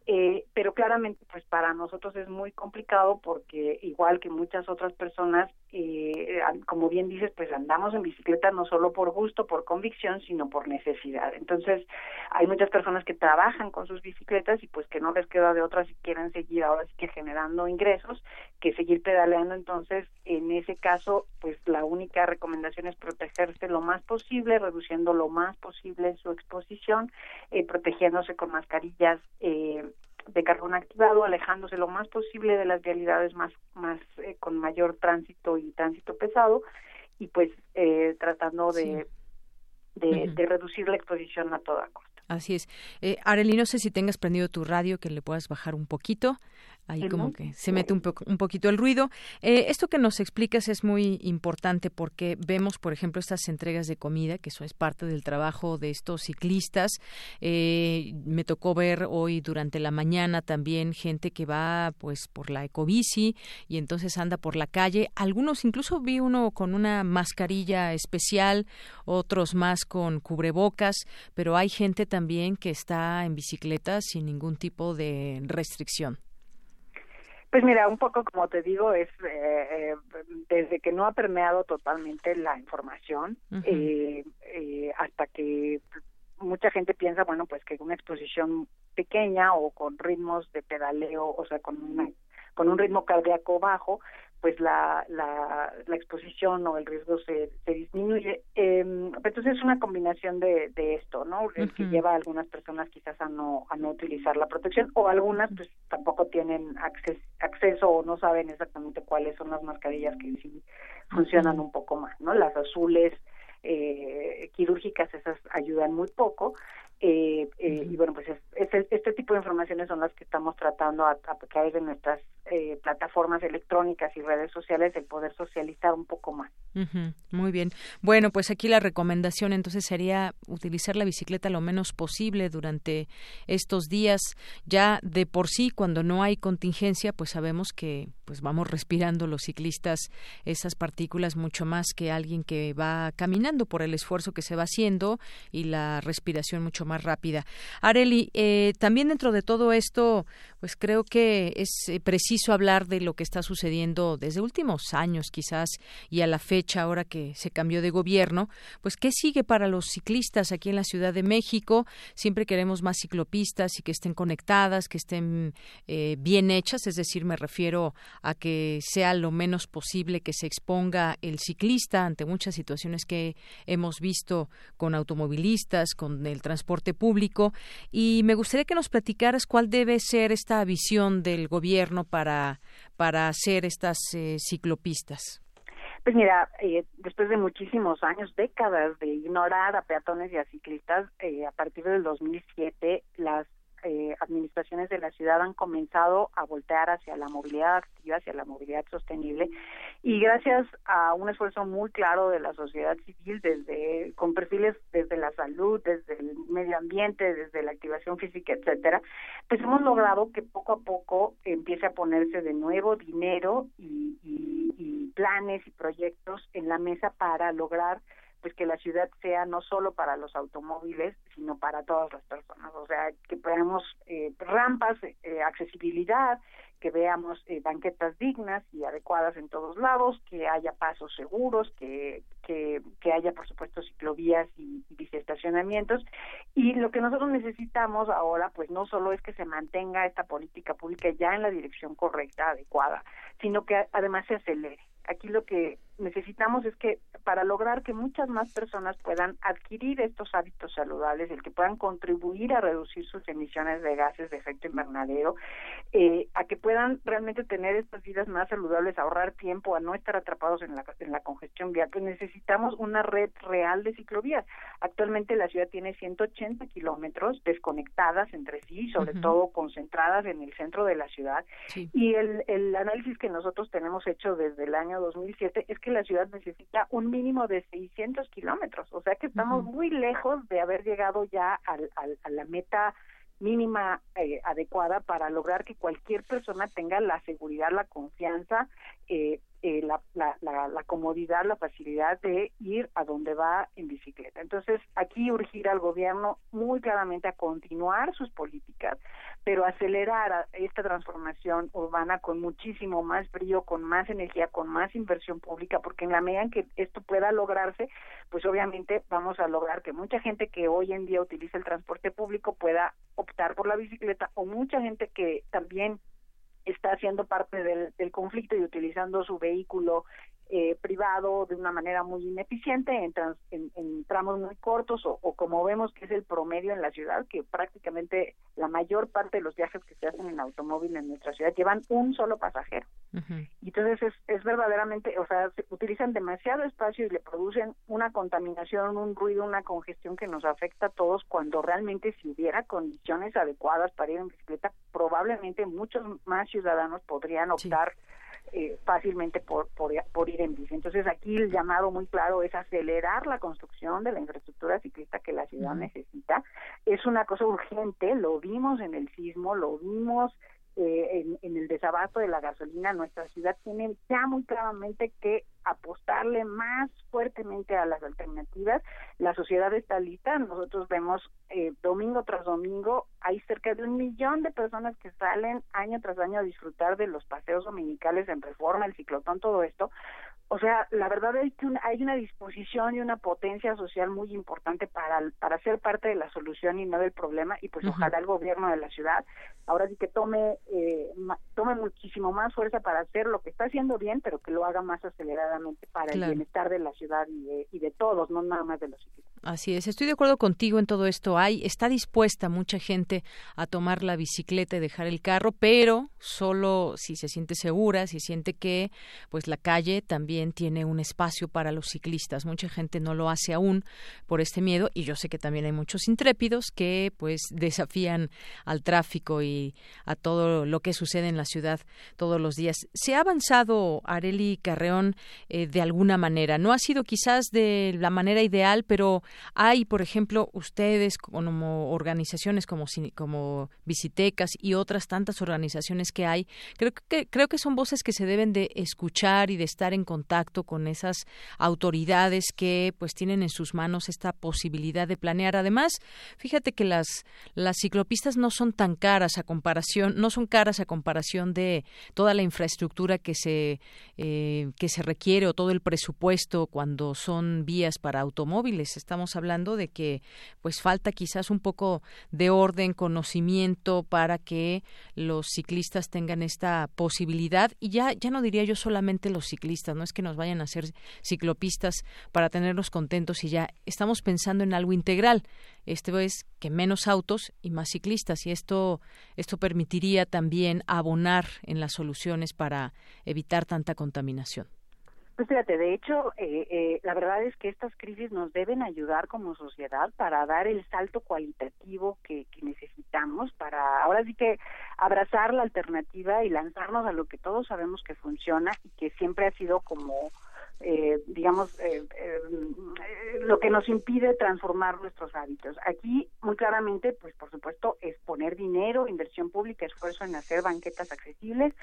eh, pero claramente pues para nosotros es muy complicado porque igual que muchas otras personas eh, como bien dices pues andamos en bicicleta no solo por gusto por convicción sino por necesidad. Entonces hay muchas personas que trabajan con sus bicicletas y pues que no les queda de otra si quieren seguir ahora sí que generando ingresos que seguir pedaleando. Entonces en ese caso pues la única recomendación es protegerse lo más posible reduciendo lo más posible su exposición eh, protegiéndose con mascarillas eh, de carbón activado, alejándose lo más posible de las vialidades más, más eh, con mayor tránsito y tránsito pesado, y pues eh, tratando de, de, reducir la exposición a toda costa. Así es. Eh, Arely, no sé si tengas prendido tu radio, que le puedas bajar un poquito ahí como que se mete un, un poquito el ruido. Eh, esto que nos explicas es muy importante porque vemos, por ejemplo, estas entregas de comida, que eso es parte del trabajo de estos ciclistas. Eh, me tocó ver hoy durante la mañana también gente que va pues por la ecobici y entonces anda por la calle. Algunos incluso vi uno con una mascarilla especial, otros más con cubrebocas, pero hay gente también que está en bicicleta sin ningún tipo de restricción. Pues mira, un poco como te digo, es eh, eh, desde que no ha permeado totalmente la información eh, eh, hasta que mucha gente piensa, bueno, pues que una exposición pequeña o con ritmos de pedaleo, o sea, con una con un ritmo cardíaco bajo, pues la, la, la exposición o el riesgo se, se disminuye. Eh, entonces es una combinación de, de esto, ¿no? El que lleva a algunas personas quizás a no, a no utilizar la protección o algunas pues tampoco tienen acceso, acceso o no saben exactamente cuáles son las mascarillas que sí funcionan un poco más, ¿no? Las azules eh, quirúrgicas esas ayudan muy poco eh, eh, y bueno, pues este tipo de informaciones son las que estamos tratando a, través de nuestras eh, plataformas electrónicas y redes sociales el poder socializar un poco más. Muy bien. Bueno, pues aquí la recomendación entonces sería utilizar la bicicleta lo menos posible durante estos días. Ya de por sí, cuando no hay contingencia, pues sabemos que pues vamos respirando los ciclistas esas partículas mucho más que alguien que va caminando por el esfuerzo que se va haciendo y la respiración mucho más rápida. Areli, eh, también dentro de todo esto, pues creo que es eh, preciso hablar de lo que está sucediendo desde últimos años quizás y a la fecha ahora que se cambió de gobierno, pues qué sigue para los ciclistas aquí en la Ciudad de México. Siempre queremos más ciclopistas y que estén conectadas, que estén eh, bien hechas, es decir, me refiero a que sea lo menos posible que se exponga el ciclista ante muchas situaciones que hemos visto con automovilistas, con el transporte público. Y me gustaría que nos platicaras cuál debe ser esta visión del gobierno para, para hacer estas eh, ciclopistas. Pues mira, eh, después de muchísimos años, décadas de ignorar a peatones y a ciclistas, eh, a partir del 2007 las eh, administraciones de la ciudad han comenzado a voltear hacia la movilidad activa, hacia la movilidad sostenible. Y gracias a un esfuerzo muy claro de la sociedad civil desde con perfiles desde la salud, desde el medio ambiente, desde la activación física, etcétera, pues hemos logrado que poco a poco empiece a ponerse de nuevo dinero y, y, y planes y proyectos en la mesa para lograr pues que la ciudad sea no solo para los automóviles, sino para todas las personas. O sea, que veamos eh, rampas, eh, accesibilidad, que veamos eh, banquetas dignas y adecuadas en todos lados, que haya pasos seguros, que, que, que haya, por supuesto, ciclovías y, y estacionamientos. Y lo que nosotros necesitamos ahora, pues no solo es que se mantenga esta política pública ya en la dirección correcta, adecuada, sino que además se acelere. Aquí lo que necesitamos es que para lograr que muchas más personas puedan adquirir estos hábitos saludables, el que puedan contribuir a reducir sus emisiones de gases de efecto invernadero, eh, a que puedan realmente tener estas vidas más saludables, ahorrar tiempo, a no estar atrapados en la, en la congestión vial, pues necesitamos una red real de ciclovías. Actualmente la ciudad tiene 180 kilómetros desconectadas entre sí, sobre todo concentradas en el centro de la ciudad, y el, el análisis que nosotros tenemos hecho desde el año 2007 es que la ciudad necesita un mínimo de 600 kilómetros, o sea que estamos muy lejos de haber llegado ya al, al, a la meta mínima eh, adecuada para lograr que cualquier persona tenga la seguridad, la confianza, eh, eh, la, comodidad, la facilidad de ir a donde va en bicicleta. Entonces, aquí urgir al gobierno muy claramente a continuar sus políticas, pero acelerar esta transformación urbana con muchísimo más brillo, con más energía, con más inversión pública, porque en la medida en que esto pueda lograrse, pues obviamente vamos a lograr que mucha gente que hoy en día utiliza el transporte público pueda optar por la bicicleta o mucha gente que también está siendo parte del, del conflicto y utilizando su vehículo eh, privado de una manera muy ineficiente en, trans, en, en tramos muy cortos o, o, como vemos que es el promedio en la ciudad, que prácticamente la mayor parte de los viajes que se hacen en automóvil en nuestra ciudad llevan un solo pasajero. Uh -huh. Entonces es, es verdaderamente, o sea, se utilizan demasiado espacio y le producen una contaminación, un ruido, una congestión que nos afecta a todos cuando realmente si hubiera condiciones adecuadas para ir en bicicleta, probablemente muchos más ciudadanos podrían optar sí eh, fácilmente por, por, por, ir en bici. Entonces aquí el llamado muy claro es acelerar la construcción de la infraestructura ciclista que la ciudad necesita. Es una cosa urgente, lo vimos en el sismo, lo vimos eh, en, en, el desabasto de la gasolina. Nuestra ciudad tiene ya muy claramente que apostarle más fuertemente a las alternativas. La sociedad está lista. Nosotros vemos eh, domingo tras domingo, hay cerca de un millón de personas que salen año tras año a disfrutar de los paseos dominicales en reforma, el ciclotón, todo esto. O sea, la verdad es que una, hay una disposición y una potencia social muy importante para, para ser parte de la solución y no del problema y pues uh -huh. ojalá el gobierno de la ciudad ahora sí que tome eh, tome muchísimo más fuerza para hacer lo que está haciendo bien, pero que lo haga más aceleradamente para claro. el bienestar de la ciudad y de, y de todos, no nada más de los ciclistas. Así es, estoy de acuerdo contigo en todo esto. Hay está dispuesta mucha gente a tomar la bicicleta y dejar el carro, pero solo si se siente segura, si siente que pues la calle también tiene un espacio para los ciclistas. Mucha gente no lo hace aún por este miedo y yo sé que también hay muchos intrépidos que pues desafían al tráfico y a todo lo que sucede en la ciudad todos los días. Se ha avanzado Areli Carreón eh, de alguna manera. No ha sido quizás de la manera ideal, pero hay, por ejemplo, ustedes como organizaciones como, como Visitecas y otras tantas organizaciones que hay, creo que, creo que son voces que se deben de escuchar y de estar en contacto contacto con esas autoridades que pues tienen en sus manos esta posibilidad de planear. Además, fíjate que las las ciclopistas no son tan caras a comparación, no son caras a comparación de toda la infraestructura que se eh, que se requiere o todo el presupuesto cuando son vías para automóviles. Estamos hablando de que pues falta quizás un poco de orden, conocimiento para que los ciclistas tengan esta posibilidad y ya ya no diría yo solamente los ciclistas, no es que nos vayan a ser ciclopistas para tenerlos contentos y ya estamos pensando en algo integral. Esto es que menos autos y más ciclistas y esto esto permitiría también abonar en las soluciones para evitar tanta contaminación. Pues fíjate, de hecho, eh, eh, la verdad es que estas crisis nos deben ayudar como sociedad para dar el salto cualitativo que, que, necesitamos, para ahora sí que abrazar la alternativa y lanzarnos a lo que todos sabemos que funciona y que siempre ha sido como eh, digamos, eh, eh, lo que nos impide transformar nuestros hábitos. Aquí, muy claramente, pues por supuesto, es poner dinero, inversión pública, esfuerzo en hacer banquetas accesibles,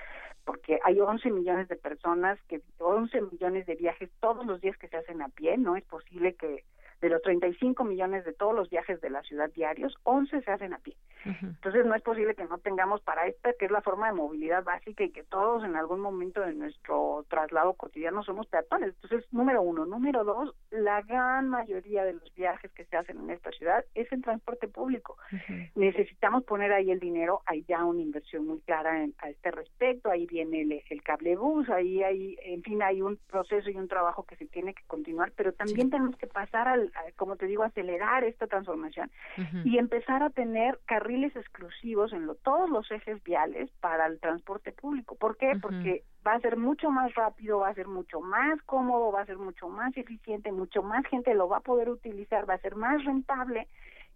hay 11 millones de personas, que 11 millones de viajes todos los días que se hacen a pie, no es posible que de los 35 millones de todos los viajes de la ciudad diarios, 11 se hacen a pie. Entonces no es posible que no tengamos para esta, que es la forma de movilidad básica y que todos en algún momento de nuestro traslado cotidiano somos peatones. Entonces, número uno. Número dos, la gran mayoría de los viajes que se hacen en esta ciudad es en transporte público. Necesitamos poner ahí el dinero, hay ya una inversión muy clara a este respecto, ahí viene el, el cable bus, ahí hay, en fin, hay un proceso y un trabajo que se tiene que continuar, pero también tenemos que pasar al, como te digo, acelerar esta transformación y empezar a tener carriles exclusivos en todos los ejes viales para el transporte público. ¿Por qué? Porque va a ser mucho más rápido, va a ser mucho más cómodo, va a ser mucho más eficiente, mucho más gente lo va a poder utilizar, va a ser más rentable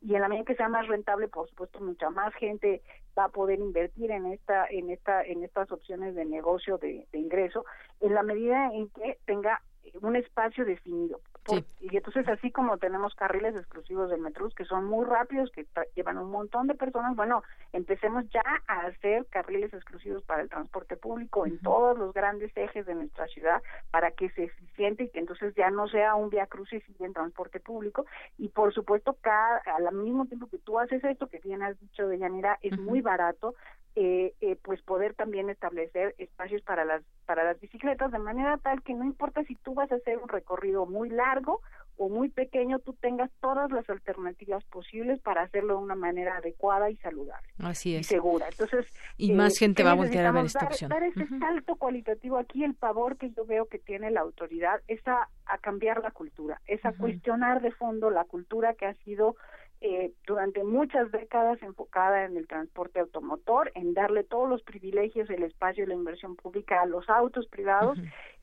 y en la medida que sea más rentable, por supuesto, mucha más gente va a poder invertir en esta, en esta, en estas opciones de negocio de ingreso, en la medida en que tenga un espacio definido. Y entonces así como tenemos carriles exclusivos del Metrobús que son muy rápidos, que llevan un montón de personas, bueno, empecemos ya a hacer carriles exclusivos para el transporte público en todos los grandes ejes de nuestra ciudad para que sea eficiente y que entonces ya no sea un vía crucis y en transporte público. Y por supuesto, cada, al mismo tiempo que tú haces esto, que bien has dicho, de Yanira, es muy barato, eh, eh, pues poder también establecer espacios para las para las bicicletas de manera tal que no importa si tú vas a hacer un recorrido muy largo o muy pequeño, tú tengas todas las alternativas posibles para hacerlo de una manera adecuada y saludable. Así es. Y segura. Entonces, y más eh, gente va a voltear a ver esta opción. Dar, ese salto cualitativo aquí, el pavor que yo veo que tiene la autoridad es a, cambiar la cultura, es a cuestionar de fondo la cultura que ha sido eh, durante muchas décadas enfocada en el transporte automotor, en darle todos los privilegios, el espacio y la inversión pública a los autos privados.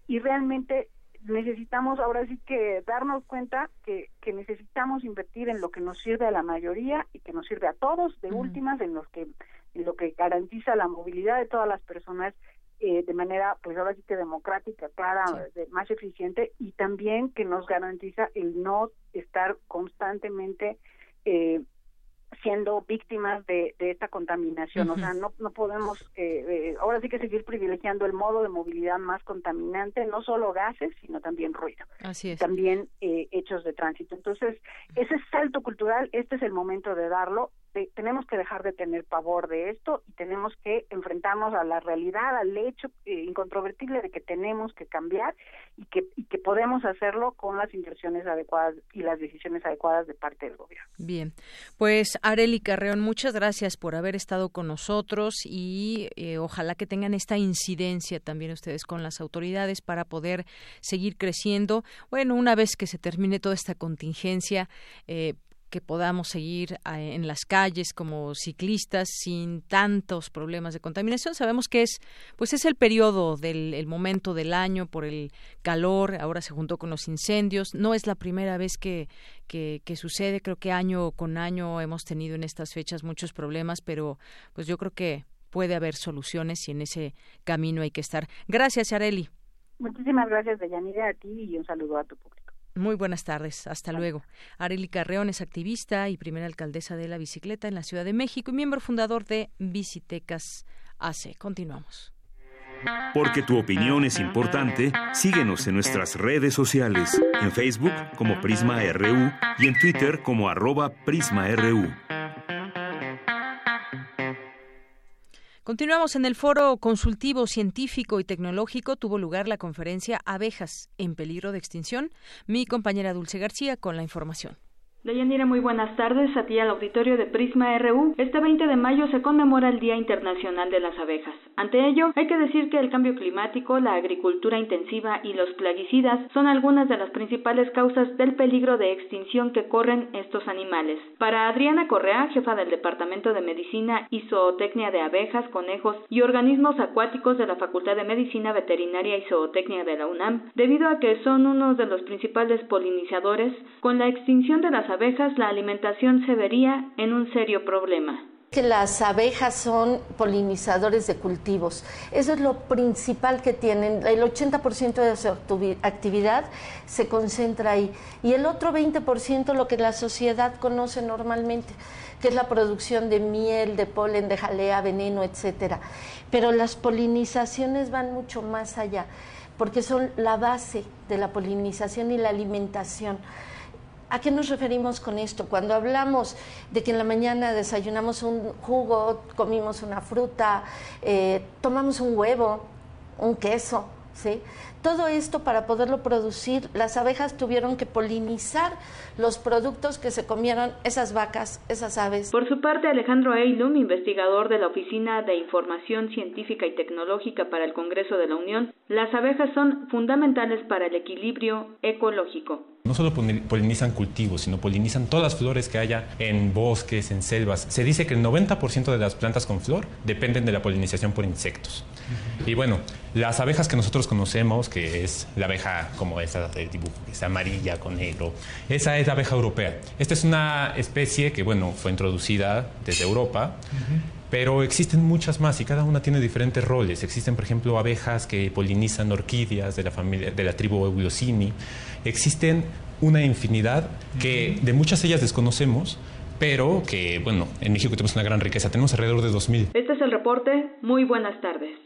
Y realmente necesitamos ahora sí que darnos cuenta que, que necesitamos invertir en lo que nos sirve a la mayoría y que nos sirve a todos, de últimas, en los que en lo que garantiza la movilidad de todas las personas eh, de manera, pues ahora sí que democrática, clara, más eficiente y también que nos garantiza el no estar constantemente eh, siendo víctimas de, de esta contaminación. O sea, no, no podemos eh, eh, ahora sí que seguir privilegiando el modo de movilidad más contaminante, no solo gases, sino también ruido. Así es. También eh, hechos de tránsito. Entonces, ese salto cultural, este es el momento de darlo tenemos que dejar de tener pavor de esto y tenemos que enfrentarnos a la realidad, al hecho eh, incontrovertible de que tenemos que cambiar y que, y que podemos hacerlo con las inversiones adecuadas y las decisiones adecuadas de parte del gobierno. Bien, pues Areli Carreón, muchas gracias por haber estado con nosotros y eh, ojalá que tengan esta incidencia también ustedes con las autoridades para poder seguir creciendo. Bueno, una vez que se termine toda esta contingencia, eh, que podamos seguir eh, en las calles como ciclistas sin tantos problemas de contaminación. Sabemos que es, pues es el periodo del momento del año por el calor, ahora se juntó con los incendios. No es la primera vez que, que, sucede, creo que año con año hemos tenido en estas fechas muchos problemas, pero pues yo creo que puede haber soluciones y en ese camino hay que estar. Gracias, Areli. Muchísimas gracias, Deyanira, a ti y un saludo a tu público. Muy buenas tardes, hasta luego. Areli Carreón es activista y primera alcaldesa de la bicicleta en la Ciudad de México y miembro fundador de Bicitecas AC. Continuamos. Porque tu opinión es importante, síguenos en nuestras redes sociales, en Facebook como Prisma RU y en Twitter como arroba PrismaRU. Continuamos en el foro consultivo científico y tecnológico. Tuvo lugar la conferencia Abejas en peligro de extinción. Mi compañera Dulce García con la información. Deyanira, muy buenas tardes. A ti al auditorio de Prisma RU. Este 20 de mayo se conmemora el Día Internacional de las Abejas. Ante ello, hay que decir que el cambio climático, la agricultura intensiva y los plaguicidas son algunas de las principales causas del peligro de extinción que corren estos animales. Para Adriana Correa, jefa del Departamento de Medicina y Zootecnia de Abejas, Conejos y Organismos Acuáticos de la Facultad de Medicina Veterinaria y Zootecnia de la UNAM, debido a que son uno de los principales polinizadores, con la extinción de las abejas la alimentación se vería en un serio problema que las abejas son polinizadores de cultivos. Eso es lo principal que tienen. El 80% de su actividad se concentra ahí. Y el otro 20% lo que la sociedad conoce normalmente, que es la producción de miel, de polen, de jalea, veneno, etcétera. Pero las polinizaciones van mucho más allá, porque son la base de la polinización y la alimentación. ¿A qué nos referimos con esto? Cuando hablamos de que en la mañana desayunamos un jugo, comimos una fruta, eh, tomamos un huevo, un queso, ¿sí? Todo esto para poderlo producir, las abejas tuvieron que polinizar los productos que se comieron esas vacas, esas aves. Por su parte, Alejandro Eilum, investigador de la Oficina de Información Científica y Tecnológica para el Congreso de la Unión, las abejas son fundamentales para el equilibrio ecológico. No solo polinizan cultivos, sino polinizan todas las flores que haya en bosques, en selvas. Se dice que el 90% de las plantas con flor dependen de la polinización por insectos. Y bueno, las abejas que nosotros conocemos, que es la abeja como esa de dibujo, que es amarilla con negro, esa es la abeja europea. Esta es una especie que, bueno, fue introducida desde Europa. Pero existen muchas más y cada una tiene diferentes roles. Existen, por ejemplo, abejas que polinizan orquídeas de la familia de la tribu Eulocini existen una infinidad que de muchas ellas desconocemos, pero que, bueno, en México tenemos una gran riqueza. Tenemos alrededor de 2.000. Este es el reporte. Muy buenas tardes.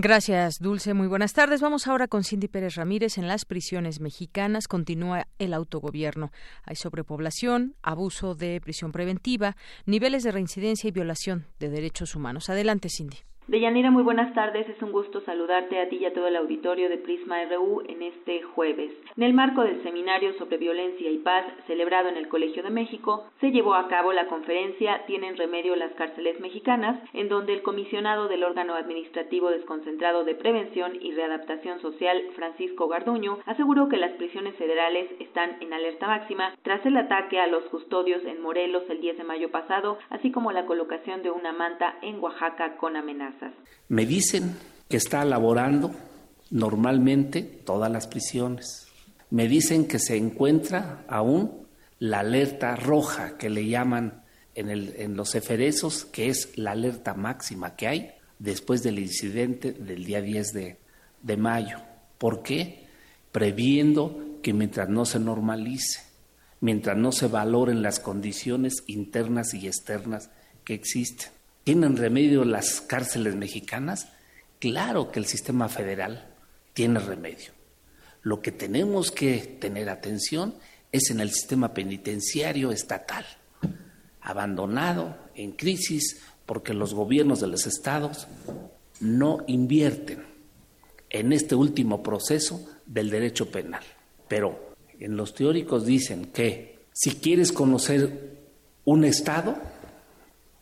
Gracias, Dulce. Muy buenas tardes. Vamos ahora con Cindy Pérez Ramírez. En las prisiones mexicanas continúa el autogobierno. Hay sobrepoblación, abuso de prisión preventiva, niveles de reincidencia y violación de derechos humanos. Adelante, Cindy. Deyanira, muy buenas tardes. Es un gusto saludarte a ti y a todo el auditorio de Prisma RU en este jueves. En el marco del seminario sobre violencia y paz celebrado en el Colegio de México, se llevó a cabo la conferencia Tienen remedio las cárceles mexicanas, en donde el comisionado del órgano administrativo desconcentrado de prevención y readaptación social, Francisco Garduño, aseguró que las prisiones federales están en alerta máxima tras el ataque a los custodios en Morelos el 10 de mayo pasado, así como la colocación de una manta en Oaxaca con amenaza. Me dicen que está laborando normalmente todas las prisiones. Me dicen que se encuentra aún la alerta roja que le llaman en, el, en los eferesos, que es la alerta máxima que hay después del incidente del día 10 de, de mayo. ¿Por qué? Previendo que mientras no se normalice, mientras no se valoren las condiciones internas y externas que existen, ¿Tienen remedio las cárceles mexicanas? Claro que el sistema federal tiene remedio. Lo que tenemos que tener atención es en el sistema penitenciario estatal, abandonado, en crisis, porque los gobiernos de los estados no invierten en este último proceso del derecho penal. Pero en los teóricos dicen que si quieres conocer un estado,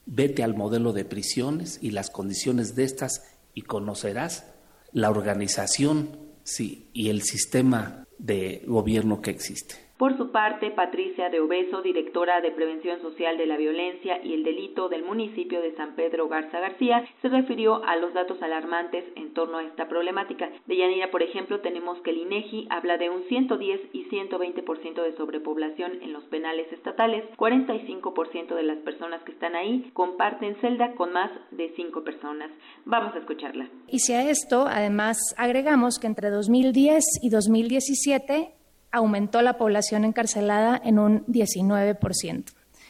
Vete al modelo de prisiones y las condiciones de estas y conocerás la organización sí, y el sistema de gobierno que existe. Por su parte, Patricia de Obeso, directora de Prevención Social de la Violencia y el Delito del municipio de San Pedro Garza García, se refirió a los datos alarmantes en torno a esta problemática. De Yanira, por ejemplo, tenemos que el INEGI habla de un 110 y 120% de sobrepoblación en los penales estatales. 45% de las personas que están ahí comparten celda con más de 5 personas. Vamos a escucharla. Y si a esto, además, agregamos que entre 2010 y 2017 aumentó la población encarcelada en un 19%.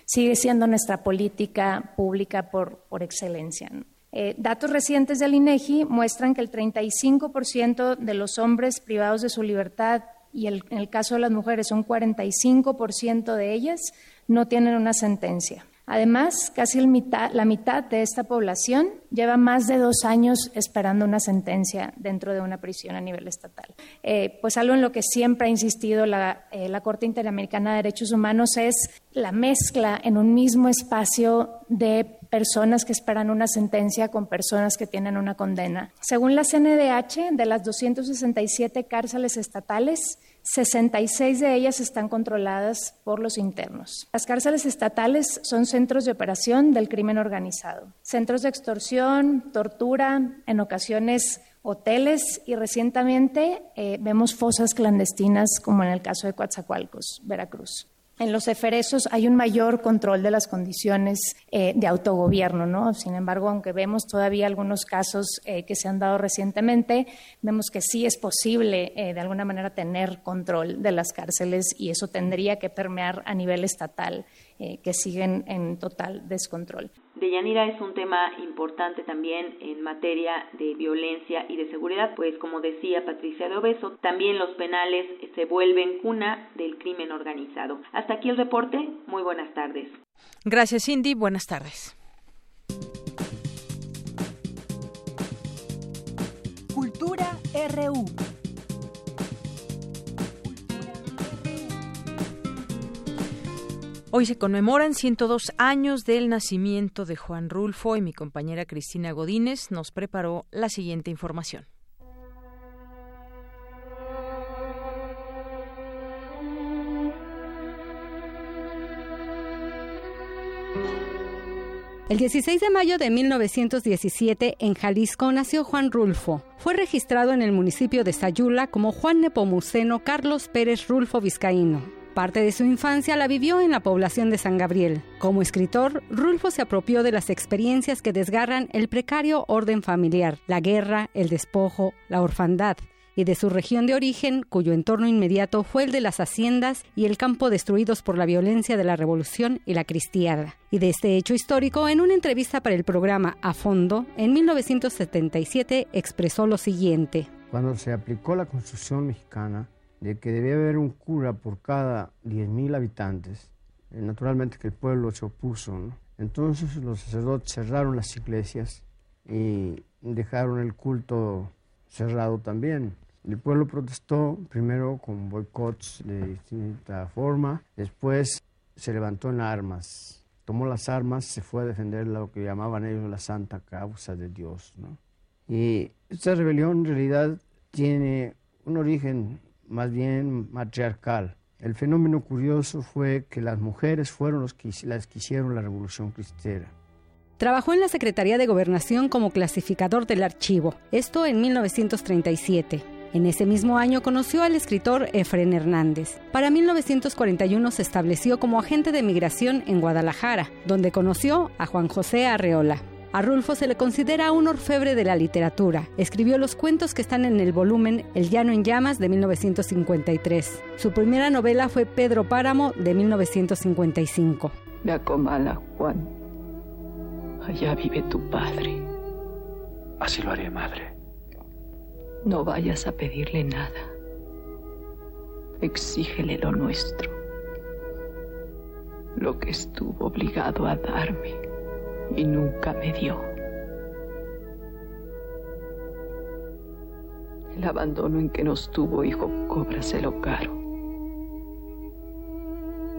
Sigue siendo nuestra política pública por, por excelencia. Eh, datos recientes del INEGI muestran que el 35% de los hombres privados de su libertad y en el caso de las mujeres un 45% de ellas no tienen una sentencia. Además, casi la mitad de esta población lleva más de dos años esperando una sentencia dentro de una prisión a nivel estatal. Eh, pues algo en lo que siempre ha insistido la, eh, la Corte Interamericana de Derechos Humanos es la mezcla en un mismo espacio de personas que esperan una sentencia con personas que tienen una condena. Según la CNDH, de las 267 cárceles estatales, 66 de ellas están controladas por los internos. Las cárceles estatales son centros de operación del crimen organizado, centros de extorsión, tortura, en ocasiones hoteles y recientemente eh, vemos fosas clandestinas como en el caso de Coatzacoalcos, Veracruz en los eferesos hay un mayor control de las condiciones eh, de autogobierno, ¿no? Sin embargo, aunque vemos todavía algunos casos eh, que se han dado recientemente, vemos que sí es posible eh, de alguna manera tener control de las cárceles y eso tendría que permear a nivel estatal, que siguen en total descontrol. Deyanira es un tema importante también en materia de violencia y de seguridad, pues como decía Patricia de Obeso, también los penales se vuelven cuna del crimen organizado. Hasta aquí el reporte. Muy buenas tardes. Gracias, Cindy. Buenas tardes. Cultura RU. Hoy se conmemoran 102 años del nacimiento de Juan Rulfo y mi compañera Cristina Godínez nos preparó la siguiente información. El 16 de mayo de 1917 en Jalisco nació Juan Rulfo. Fue registrado en el municipio de Sayula como Juan Nepomuceno Carlos Pérez Rulfo Vizcaíno. Parte de su infancia la vivió en la población de San Gabriel. Como escritor, Rulfo se apropió de las experiencias que desgarran el precario orden familiar, la guerra, el despojo, la orfandad, y de su región de origen, cuyo entorno inmediato fue el de las haciendas y el campo destruidos por la violencia de la Revolución y la Cristiada. Y de este hecho histórico, en una entrevista para el programa A Fondo, en 1977 expresó lo siguiente. Cuando se aplicó la Constitución mexicana, de que debía haber un cura por cada 10.000 habitantes. Eh, naturalmente que el pueblo se opuso. Entonces los sacerdotes cerraron las iglesias y dejaron el culto cerrado también. El pueblo protestó primero con boicots de distinta forma, después se levantó en armas, tomó las armas, se fue a defender lo que llamaban ellos la santa causa de Dios. Y esta rebelión en realidad tiene un origen más bien matriarcal. El fenómeno curioso fue que las mujeres fueron los que, las que hicieron la revolución cristera. Trabajó en la Secretaría de Gobernación como clasificador del archivo, esto en 1937. En ese mismo año conoció al escritor Efren Hernández. Para 1941 se estableció como agente de migración en Guadalajara, donde conoció a Juan José Arreola. A Rulfo se le considera un orfebre de la literatura. Escribió los cuentos que están en el volumen El Llano en Llamas de 1953. Su primera novela fue Pedro Páramo de 1955. Ve a Comala, Juan. Allá vive tu padre. Así lo haré, madre. No vayas a pedirle nada. Exígele lo nuestro. Lo que estuvo obligado a darme y nunca me dio. El abandono en que nos tuvo hijo, cóbraselo caro.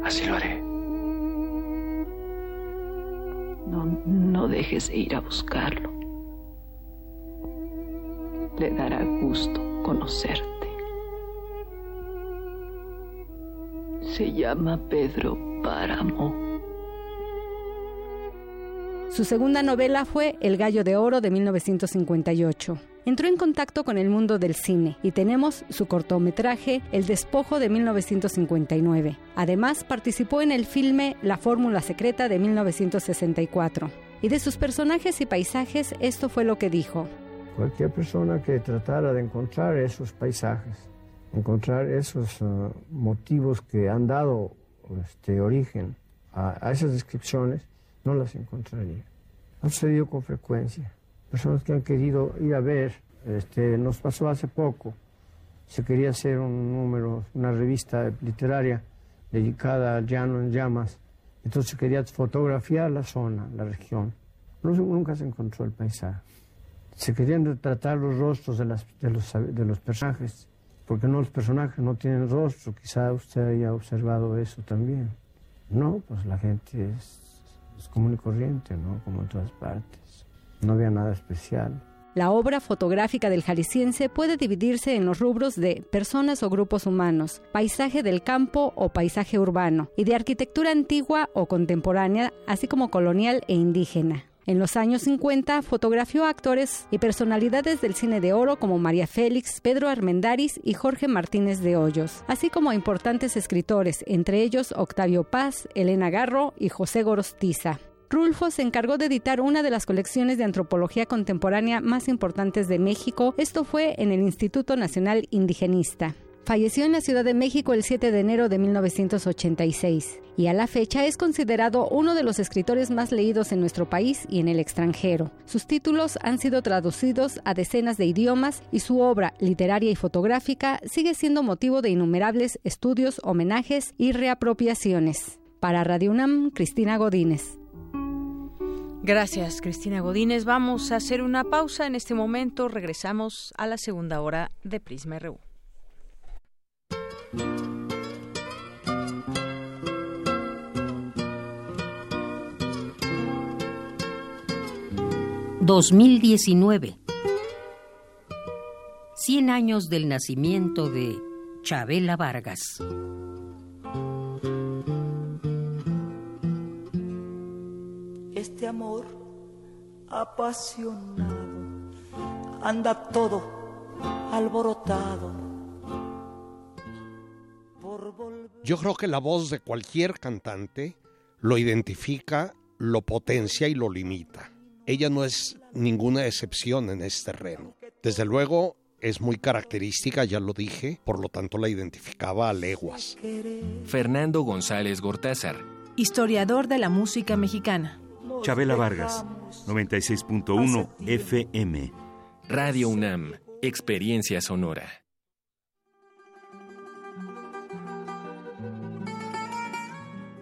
Así lo haré. No, no dejes de ir a buscarlo. Le dará gusto conocerte. Se llama Pedro Páramo. Su segunda novela fue El Gallo de Oro de 1958. Entró en contacto con el mundo del cine y tenemos su cortometraje El Despojo de 1959. Además, participó en el filme La Fórmula Secreta de 1964. Y de sus personajes y paisajes, esto fue lo que dijo. Cualquier persona que tratara de encontrar esos paisajes, encontrar esos uh, motivos que han dado este, origen a esas descripciones, no las encontraría. Ha sucedido con frecuencia. personas que han querido ir a ver. Este, nos pasó hace poco, se quería hacer un número, una revista literaria dedicada al llano en llamas. Entonces quería fotografiar la zona, la región. nunca se encontró el paisaje. Se querían retratar los rostros de, las, de, los, de los personajes, porque no los personajes no tienen rostro. Quizá usted haya observado eso también. No, pues la gente es, es común y corriente, ¿no? Como en todas partes. No había nada especial. La obra fotográfica del jalisciense puede dividirse en los rubros de personas o grupos humanos, paisaje del campo o paisaje urbano, y de arquitectura antigua o contemporánea, así como colonial e indígena. En los años 50 fotografió actores y personalidades del cine de oro como María Félix, Pedro Armendáriz y Jorge Martínez de Hoyos, así como a importantes escritores, entre ellos Octavio Paz, Elena Garro y José Gorostiza. Rulfo se encargó de editar una de las colecciones de antropología contemporánea más importantes de México. Esto fue en el Instituto Nacional Indigenista. Falleció en la Ciudad de México el 7 de enero de 1986 y a la fecha es considerado uno de los escritores más leídos en nuestro país y en el extranjero. Sus títulos han sido traducidos a decenas de idiomas y su obra literaria y fotográfica sigue siendo motivo de innumerables estudios, homenajes y reapropiaciones. Para Radio UNAM, Cristina Godínez. Gracias, Cristina Godínez. Vamos a hacer una pausa en este momento. Regresamos a la segunda hora de Prisma RU. ...2019... ...100 años del nacimiento de Chabela Vargas. Este amor apasionado anda todo alborotado. Yo creo que la voz de cualquier cantante lo identifica, lo potencia y lo limita. Ella no es ninguna excepción en este terreno. Desde luego es muy característica, ya lo dije, por lo tanto la identificaba a leguas. Fernando González Gortázar. Historiador de la música mexicana. Chabela Vargas, 96.1 FM. Radio UNAM, Experiencia Sonora.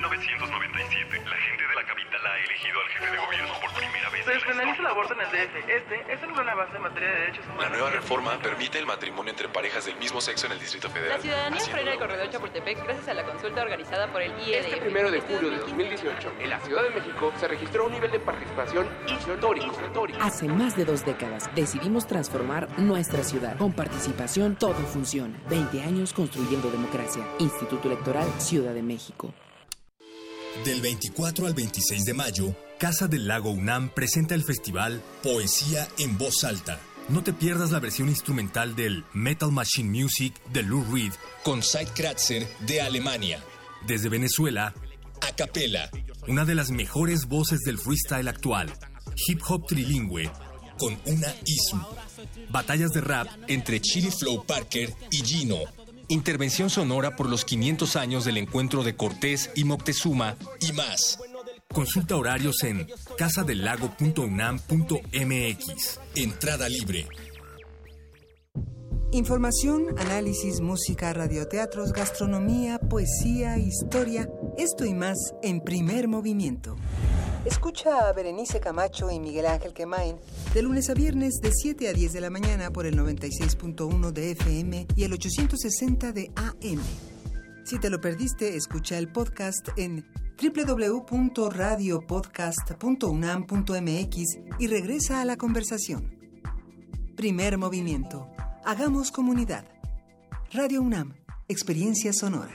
1997, la gente de la capital ha elegido al jefe de gobierno por primera vez. Se despenaliza el aborto en el DF. Este es un gran avance en materia de derechos humanos. La nueva reforma permite el matrimonio entre parejas del mismo sexo en el Distrito Federal. La ciudadanía frena el corredor Chapultepec gracias a la consulta organizada por el IED. Este primero de julio de 2018, en la Ciudad de México, se registró un nivel de participación histórico. Hace más de dos décadas decidimos transformar nuestra ciudad. Con participación todo funciona. 20 años construyendo democracia. Instituto Electoral Ciudad de México. Del 24 al 26 de mayo, Casa del Lago UNAM presenta el festival Poesía en Voz Alta. No te pierdas la versión instrumental del Metal Machine Music de Lou Reed con Sid de Alemania. Desde Venezuela, a capela, una de las mejores voces del freestyle actual. Hip hop trilingüe con una ism. Batallas de rap entre Chili Flow Parker y Gino Intervención sonora por los 500 años del encuentro de Cortés y Moctezuma y más. Consulta horarios en casadelago.unam.mx. Entrada libre. Información, análisis, música, radioteatros, gastronomía, poesía, historia, esto y más en primer movimiento. Escucha a Berenice Camacho y Miguel Ángel Quemain de lunes a viernes de 7 a 10 de la mañana por el 96.1 de FM y el 860 de AM. Si te lo perdiste, escucha el podcast en www.radiopodcast.unam.mx y regresa a la conversación. Primer movimiento. Hagamos comunidad. Radio UNAM. Experiencia sonora.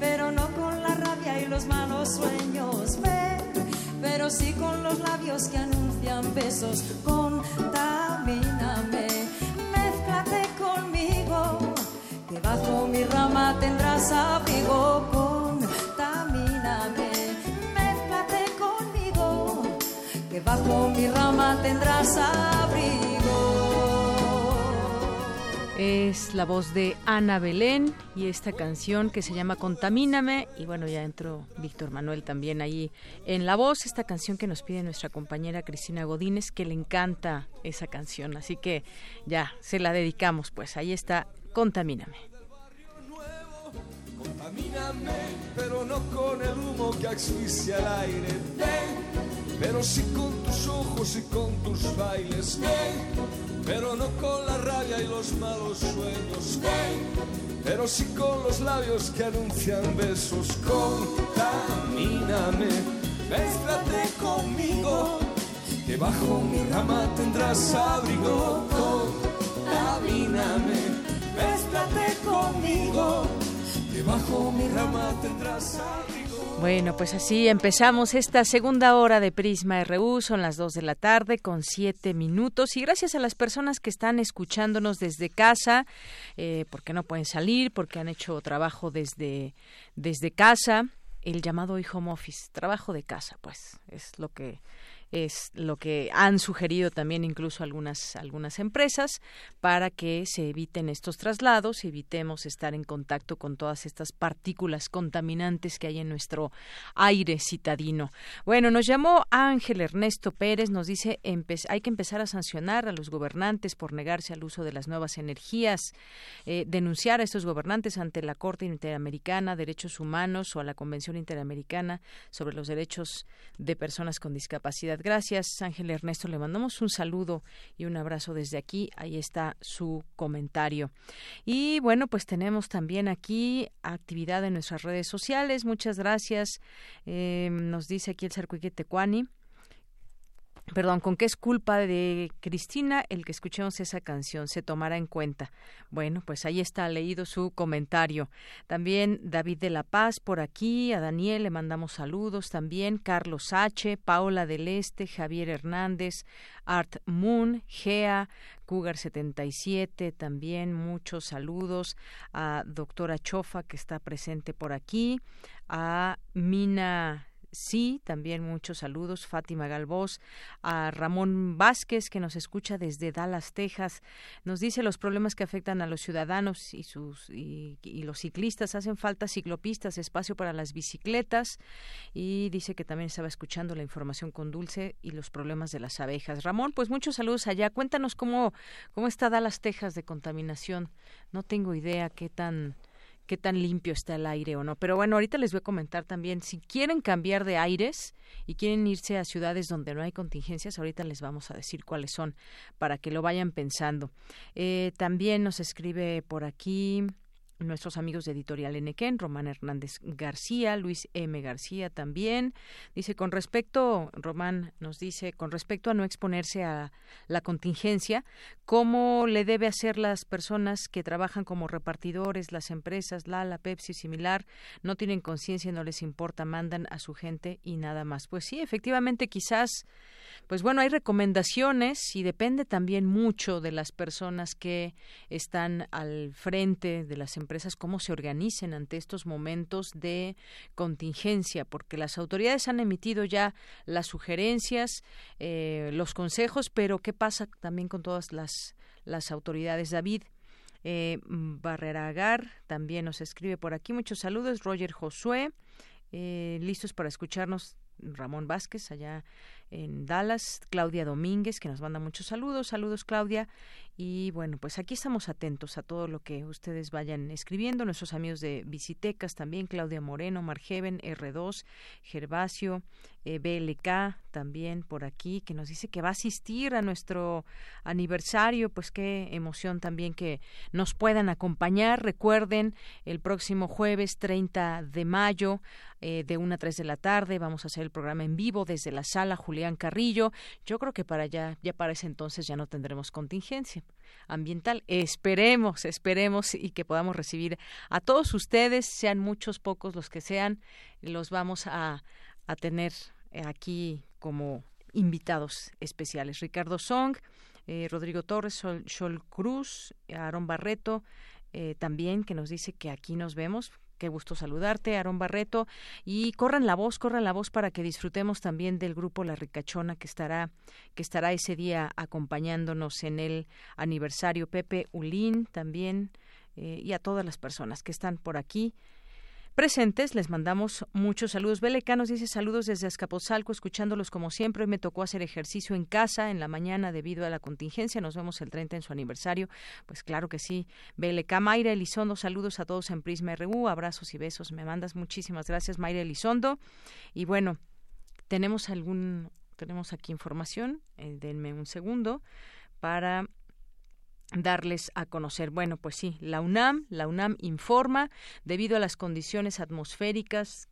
Pero no con la rabia y los malos sueños. Ven, pero sí con los labios que anuncian besos. Contamíname, mézclate conmigo, que bajo mi rama tendrás abrigo. Contamíname, mézclate conmigo, que bajo mi rama tendrás abrigo. Es la voz de Ana Belén y esta canción que se llama Contamíname. Y bueno, ya entró Víctor Manuel también ahí en la voz. Esta canción que nos pide nuestra compañera Cristina Godínez, que le encanta esa canción. Así que ya se la dedicamos, pues ahí está Contamíname. Contamíname, pero no con el humo que aire. Pero sí con tus ojos y con tus bailes. Pero no con la rabia y los malos sueños. Pero sí con los labios que anuncian besos. Contamíname, mézclate conmigo, que bajo mi rama tendrás abrigo. Contamíname, mézclate conmigo que bajo mi rama tendrás abrigo. Bueno, pues así empezamos esta segunda hora de Prisma RU. Son las 2 de la tarde con siete minutos. Y gracias a las personas que están escuchándonos desde casa, eh, porque no pueden salir, porque han hecho trabajo desde, desde casa. El llamado hoy home office, trabajo de casa, pues es lo que es lo que han sugerido también incluso algunas algunas empresas para que se eviten estos traslados, evitemos estar en contacto con todas estas partículas contaminantes que hay en nuestro aire citadino. Bueno, nos llamó Ángel Ernesto Pérez, nos dice hay que empezar a sancionar a los gobernantes por negarse al uso de las nuevas energías, eh, denunciar a estos gobernantes ante la Corte Interamericana de Derechos Humanos o a la Convención Interamericana sobre los Derechos de Personas con Discapacidad. Gracias, Ángel Ernesto. Le mandamos un saludo y un abrazo desde aquí. Ahí está su comentario. Y bueno, pues tenemos también aquí actividad en nuestras redes sociales. Muchas gracias. Eh, nos dice aquí el Cercuique Tecuani perdón, con qué es culpa de Cristina el que escuchemos esa canción, se tomará en cuenta. Bueno, pues ahí está leído su comentario. También David de la Paz por aquí, a Daniel le mandamos saludos también, Carlos H., Paula del Este, Javier Hernández, Art Moon, Gea, Cougar 77, también muchos saludos a doctora Chofa que está presente por aquí, a Mina Sí, también muchos saludos. Fátima Galvós, a Ramón Vázquez, que nos escucha desde Dallas, Texas. Nos dice los problemas que afectan a los ciudadanos y, sus, y, los ciclistas. Hacen falta ciclopistas, espacio para las bicicletas. Y dice que también estaba escuchando la información con Dulce y los problemas de las abejas. Ramón, pues muchos saludos allá. Cuéntanos cómo, cómo está Dallas, Texas de contaminación. No tengo idea qué tan qué tan limpio está el aire o no. Pero bueno, ahorita les voy a comentar también, si quieren cambiar de aires y quieren irse a ciudades donde no hay contingencias, ahorita les vamos a decir cuáles son para que lo vayan pensando. Eh, también nos escribe por aquí nuestros amigos de Editorial Enequén, Román Hernández García, Luis M. García también. Dice, con respecto, Román nos dice, con respecto a no exponerse a la contingencia, ¿cómo le debe hacer las personas que trabajan como repartidores, las empresas, Lala, Pepsi, similar, no tienen conciencia, no les importa, mandan a su gente y nada más? Pues sí, efectivamente, quizás pues bueno, hay recomendaciones y depende también mucho de las personas que están al frente de las empresas, cómo se organicen ante estos momentos de contingencia, porque las autoridades han emitido ya las sugerencias, eh, los consejos, pero ¿qué pasa también con todas las, las autoridades, David? Eh, Barrera Agar también nos escribe por aquí. Muchos saludos. Roger Josué, eh, listos para escucharnos. Ramón Vázquez allá en Dallas, Claudia Domínguez, que nos manda muchos saludos. Saludos, Claudia. Y bueno, pues aquí estamos atentos a todo lo que ustedes vayan escribiendo. Nuestros amigos de Visitecas también, Claudia Moreno, Margeven, R2, Gervasio, eh, BLK también por aquí, que nos dice que va a asistir a nuestro aniversario. Pues qué emoción también que nos puedan acompañar. Recuerden, el próximo jueves 30 de mayo, eh, de 1 a 3 de la tarde, vamos a hacer el programa en vivo desde la sala Julián Carrillo. Yo creo que para allá, ya para ese entonces ya no tendremos contingencia ambiental. Esperemos, esperemos y que podamos recibir a todos ustedes, sean muchos, pocos los que sean, los vamos a, a tener aquí como invitados especiales. Ricardo Song, eh, Rodrigo Torres, Sol, Cruz, Aarón Barreto, eh, también que nos dice que aquí nos vemos. Qué gusto saludarte, Aarón Barreto. Y corran la voz, corran la voz para que disfrutemos también del grupo La Ricachona que estará, que estará ese día acompañándonos en el aniversario. Pepe Ulín también, eh, y a todas las personas que están por aquí presentes. Les mandamos muchos saludos. Beleca nos dice saludos desde Azcapotzalco, escuchándolos como siempre. Me tocó hacer ejercicio en casa en la mañana debido a la contingencia. Nos vemos el 30 en su aniversario. Pues claro que sí. Beleca, Mayra Elizondo, saludos a todos en Prisma RU. Abrazos y besos. Me mandas muchísimas gracias, Mayra Elizondo. Y bueno, tenemos algún, tenemos aquí información. Eh, denme un segundo para darles a conocer. Bueno, pues sí, la UNAM, la UNAM informa debido a las condiciones atmosféricas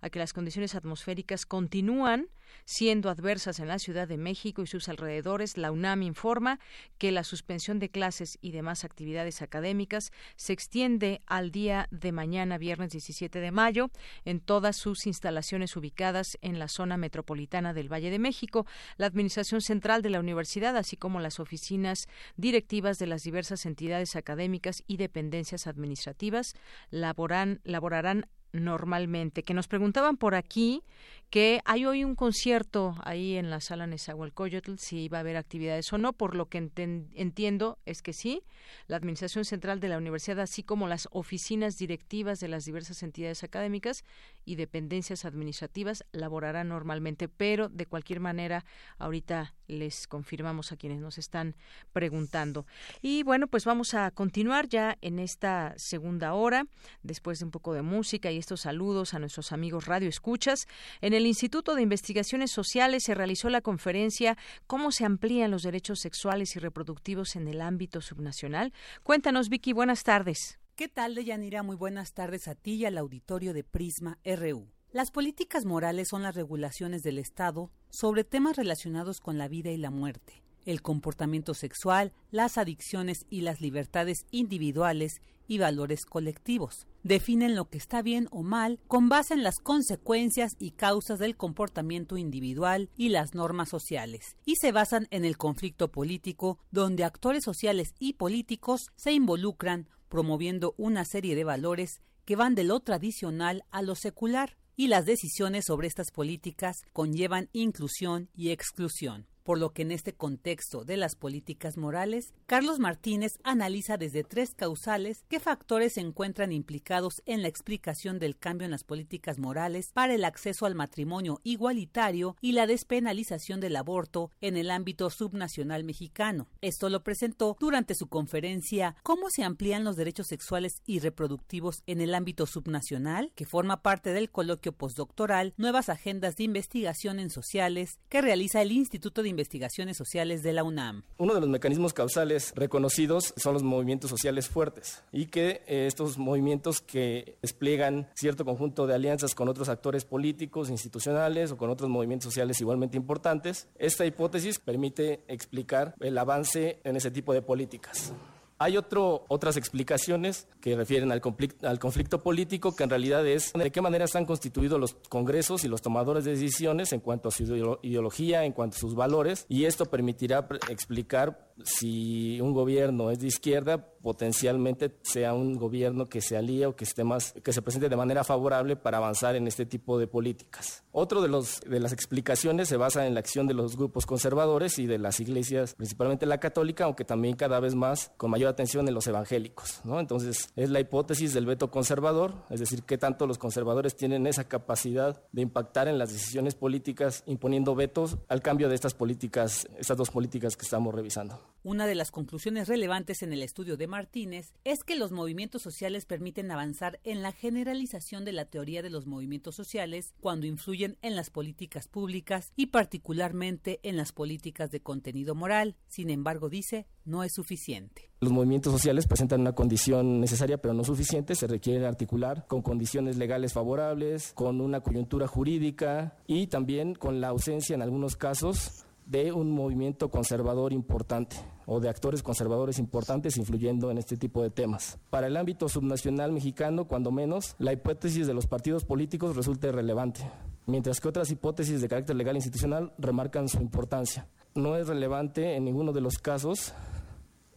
a que las condiciones atmosféricas continúan siendo adversas en la Ciudad de México y sus alrededores, la UNAM informa que la suspensión de clases y demás actividades académicas se extiende al día de mañana, viernes 17 de mayo, en todas sus instalaciones ubicadas en la zona metropolitana del Valle de México. La Administración Central de la Universidad, así como las oficinas directivas de las diversas entidades académicas y dependencias administrativas, laborarán normalmente. Que nos preguntaban por aquí que hay hoy un concierto ahí en la sala Nezahualcóyotl, si va a haber actividades o no. Por lo que entiendo es que sí. La Administración Central de la Universidad, así como las oficinas directivas de las diversas entidades académicas y dependencias administrativas, laborarán normalmente. Pero, de cualquier manera, ahorita les confirmamos a quienes nos están preguntando. Y bueno, pues vamos a continuar ya en esta segunda hora, después de un poco de música y estos saludos a nuestros amigos Radio Escuchas. En el Instituto de Investigaciones Sociales se realizó la conferencia Cómo se amplían los derechos sexuales y reproductivos en el ámbito subnacional. Cuéntanos, Vicky, buenas tardes. ¿Qué tal, Deyanira? Muy buenas tardes a ti y al auditorio de Prisma RU. Las políticas morales son las regulaciones del Estado sobre temas relacionados con la vida y la muerte, el comportamiento sexual, las adicciones y las libertades individuales y valores colectivos. Definen lo que está bien o mal con base en las consecuencias y causas del comportamiento individual y las normas sociales, y se basan en el conflicto político, donde actores sociales y políticos se involucran promoviendo una serie de valores que van de lo tradicional a lo secular, y las decisiones sobre estas políticas conllevan inclusión y exclusión por lo que en este contexto de las políticas morales, Carlos Martínez analiza desde tres causales qué factores se encuentran implicados en la explicación del cambio en las políticas morales para el acceso al matrimonio igualitario y la despenalización del aborto en el ámbito subnacional mexicano. Esto lo presentó durante su conferencia ¿Cómo se amplían los derechos sexuales y reproductivos en el ámbito subnacional?, que forma parte del coloquio postdoctoral Nuevas Agendas de Investigación en Sociales que realiza el Instituto de Investigaciones Sociales de la UNAM. Uno de los mecanismos causales reconocidos son los movimientos sociales fuertes y que eh, estos movimientos que despliegan cierto conjunto de alianzas con otros actores políticos, institucionales o con otros movimientos sociales igualmente importantes, esta hipótesis permite explicar el avance en ese tipo de políticas. Hay otro, otras explicaciones que refieren al conflicto, al conflicto, político, que en realidad es de qué manera están constituidos los congresos y los tomadores de decisiones en cuanto a su ideología, en cuanto a sus valores, y esto permitirá explicar si un gobierno es de izquierda, potencialmente sea un gobierno que se alíe o que esté más, que se presente de manera favorable para avanzar en este tipo de políticas. Otro de, los, de las explicaciones se basa en la acción de los grupos conservadores y de las iglesias, principalmente la católica, aunque también cada vez más con mayor atención en los evangélicos. ¿no? Entonces, es la hipótesis del veto conservador, es decir, que tanto los conservadores tienen esa capacidad de impactar en las decisiones políticas imponiendo vetos al cambio de estas políticas, estas dos políticas que estamos revisando. Una de las conclusiones relevantes en el estudio de Martínez es que los movimientos sociales permiten avanzar en la generalización de la teoría de los movimientos sociales cuando influyen en las políticas públicas y particularmente en las políticas de contenido moral. Sin embargo, dice, no es suficiente. Los movimientos sociales presentan una condición necesaria pero no suficiente, se requiere articular con condiciones legales favorables, con una coyuntura jurídica y también con la ausencia en algunos casos de un movimiento conservador importante o de actores conservadores importantes influyendo en este tipo de temas. Para el ámbito subnacional mexicano, cuando menos, la hipótesis de los partidos políticos resulta irrelevante, mientras que otras hipótesis de carácter legal e institucional remarcan su importancia. No es relevante en ninguno de los casos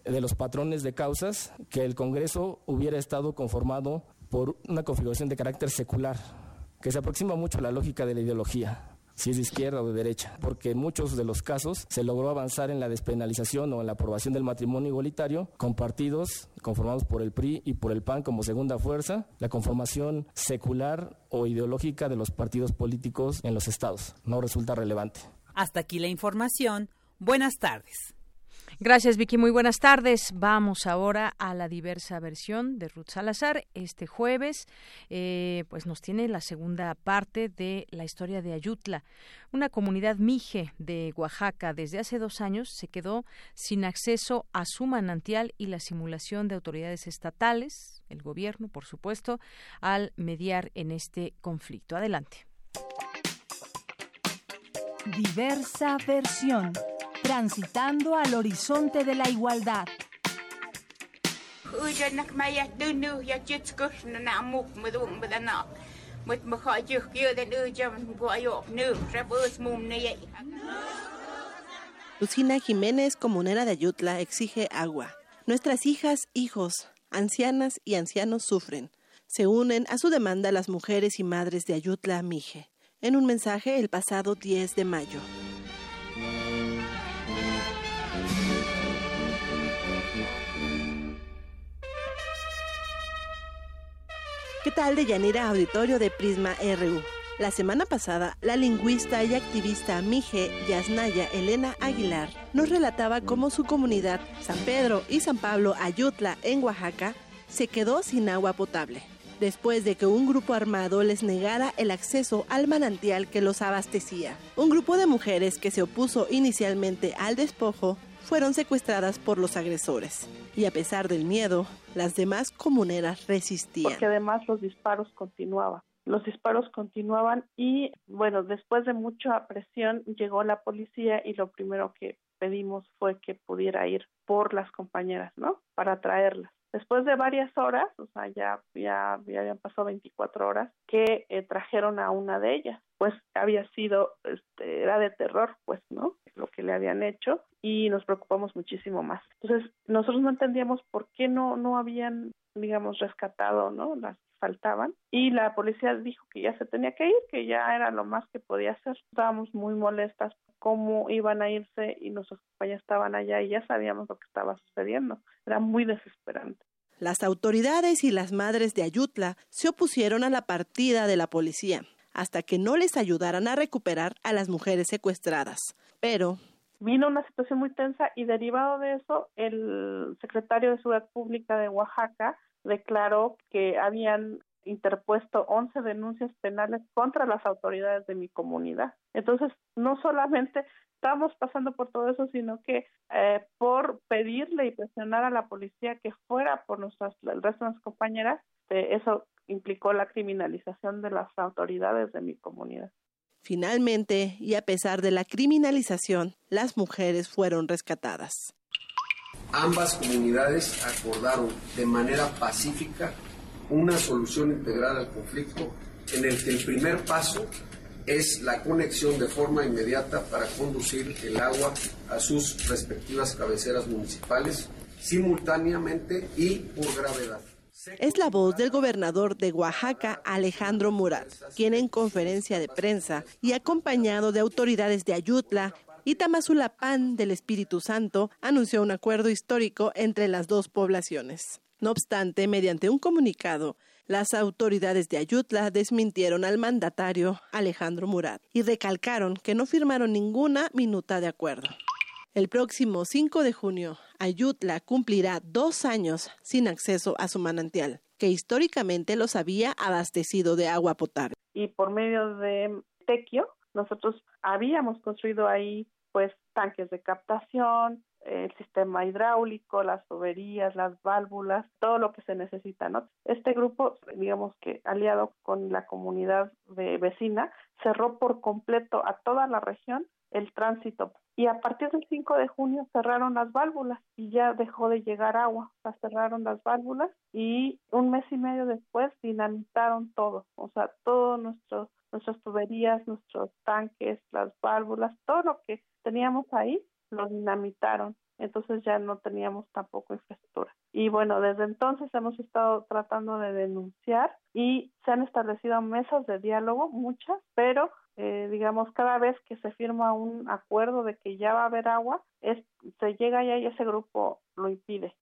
de los patrones de causas que el Congreso hubiera estado conformado por una configuración de carácter secular, que se aproxima mucho a la lógica de la ideología si es de izquierda o de derecha, porque en muchos de los casos se logró avanzar en la despenalización o en la aprobación del matrimonio igualitario con partidos conformados por el PRI y por el PAN como segunda fuerza, la conformación secular o ideológica de los partidos políticos en los estados. No resulta relevante. Hasta aquí la información. Buenas tardes. Gracias, Vicky. Muy buenas tardes. Vamos ahora a la diversa versión de Ruth Salazar. Este jueves, eh, pues nos tiene la segunda parte de la historia de Ayutla. Una comunidad mije de Oaxaca desde hace dos años se quedó sin acceso a su manantial y la simulación de autoridades estatales, el gobierno, por supuesto, al mediar en este conflicto. Adelante. Diversa versión transitando al horizonte de la igualdad. Lucina Jiménez, comunera de Ayutla, exige agua. Nuestras hijas, hijos, ancianas y ancianos sufren. Se unen a su demanda las mujeres y madres de Ayutla Mije. En un mensaje el pasado 10 de mayo. ¿Qué tal de Yanira Auditorio de Prisma RU? La semana pasada, la lingüista y activista Mije Yasnaya Elena Aguilar nos relataba cómo su comunidad, San Pedro y San Pablo Ayutla, en Oaxaca, se quedó sin agua potable, después de que un grupo armado les negara el acceso al manantial que los abastecía. Un grupo de mujeres que se opuso inicialmente al despojo fueron secuestradas por los agresores. Y a pesar del miedo, las demás comuneras resistían. Porque además los disparos continuaban. Los disparos continuaban y, bueno, después de mucha presión llegó la policía y lo primero que pedimos fue que pudiera ir por las compañeras, ¿no? Para traerlas. Después de varias horas, o sea, ya, ya, ya habían pasado 24 horas, que eh, trajeron a una de ellas. Pues había sido, este, era de terror, pues, ¿no? Lo que le habían hecho y nos preocupamos muchísimo más. Entonces, nosotros no entendíamos por qué no, no habían, digamos, rescatado, ¿no? Las faltaban y la policía dijo que ya se tenía que ir, que ya era lo más que podía hacer. Estábamos muy molestas cómo iban a irse y nuestros compañeros estaban allá y ya sabíamos lo que estaba sucediendo. Era muy desesperante. Las autoridades y las madres de Ayutla se opusieron a la partida de la policía hasta que no les ayudaran a recuperar a las mujeres secuestradas. Pero vino una situación muy tensa y derivado de eso el secretario de Seguridad Pública de Oaxaca declaró que habían interpuesto 11 denuncias penales contra las autoridades de mi comunidad. Entonces, no solamente estamos pasando por todo eso, sino que eh, por pedirle y presionar a la policía que fuera por nuestras, el resto de nuestras compañeras, eh, eso implicó la criminalización de las autoridades de mi comunidad. Finalmente, y a pesar de la criminalización, las mujeres fueron rescatadas. Ambas comunidades acordaron de manera pacífica una solución integral al conflicto en el que el primer paso es la conexión de forma inmediata para conducir el agua a sus respectivas cabeceras municipales simultáneamente y por gravedad. Es la voz del gobernador de Oaxaca, Alejandro Murat, quien en conferencia de prensa y acompañado de autoridades de Ayutla y Tamazulapán del Espíritu Santo, anunció un acuerdo histórico entre las dos poblaciones. No obstante, mediante un comunicado, las autoridades de Ayutla desmintieron al mandatario Alejandro Murat y recalcaron que no firmaron ninguna minuta de acuerdo. El próximo 5 de junio, Ayutla cumplirá dos años sin acceso a su manantial, que históricamente los había abastecido de agua potable. Y por medio de Tequio, nosotros habíamos construido ahí pues tanques de captación, el sistema hidráulico, las tuberías, las válvulas, todo lo que se necesita, ¿no? Este grupo, digamos que aliado con la comunidad de vecina, cerró por completo a toda la región el tránsito y a partir del 5 de junio cerraron las válvulas y ya dejó de llegar agua, o sea, cerraron las válvulas y un mes y medio después dinamitaron todo, o sea, todo nuestro nuestras tuberías, nuestros tanques, las válvulas, todo lo que teníamos ahí lo dinamitaron. Entonces ya no teníamos tampoco infraestructura. Y bueno, desde entonces hemos estado tratando de denunciar y se han establecido mesas de diálogo, muchas, pero eh, digamos, cada vez que se firma un acuerdo de que ya va a haber agua, es, se llega ya y ese grupo lo impide.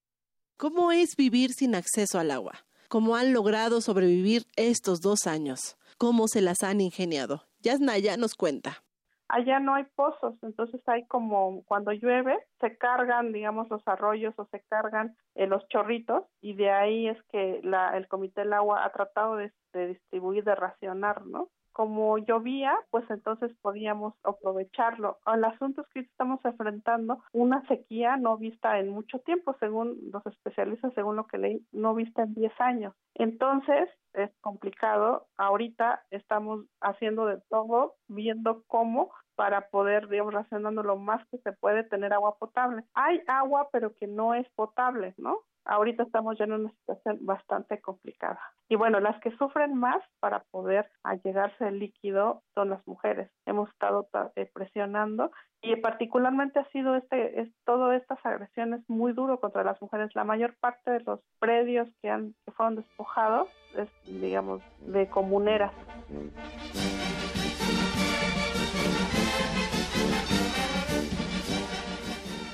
¿Cómo es vivir sin acceso al agua? ¿Cómo han logrado sobrevivir estos dos años? ¿Cómo se las han ingeniado? Yasnaya nos cuenta allá no hay pozos, entonces hay como cuando llueve se cargan, digamos, los arroyos o se cargan eh, los chorritos y de ahí es que la, el Comité del Agua ha tratado de, de distribuir, de racionar, ¿no? Como llovía, pues entonces podíamos aprovecharlo. El asunto es que estamos enfrentando una sequía no vista en mucho tiempo, según los especialistas, según lo que leí, no vista en 10 años. Entonces, es complicado. Ahorita estamos haciendo de todo, viendo cómo para poder, digamos, racionando lo más que se puede tener agua potable. Hay agua, pero que no es potable, ¿no? Ahorita estamos ya en una situación bastante complicada. Y bueno, las que sufren más para poder allegarse el líquido son las mujeres. Hemos estado eh, presionando y particularmente ha sido este es, todas estas agresiones muy duro contra las mujeres. La mayor parte de los predios que han que fueron despojados es digamos de comuneras.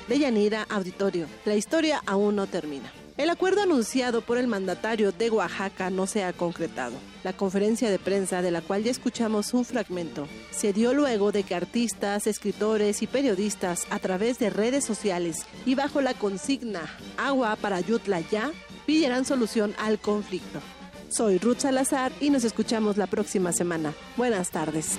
De Yanira Auditorio, la historia aún no termina. El acuerdo anunciado por el mandatario de Oaxaca no se ha concretado. La conferencia de prensa, de la cual ya escuchamos un fragmento, se dio luego de que artistas, escritores y periodistas, a través de redes sociales y bajo la consigna Agua para Yutla ya, pidieran solución al conflicto. Soy Ruth Salazar y nos escuchamos la próxima semana. Buenas tardes.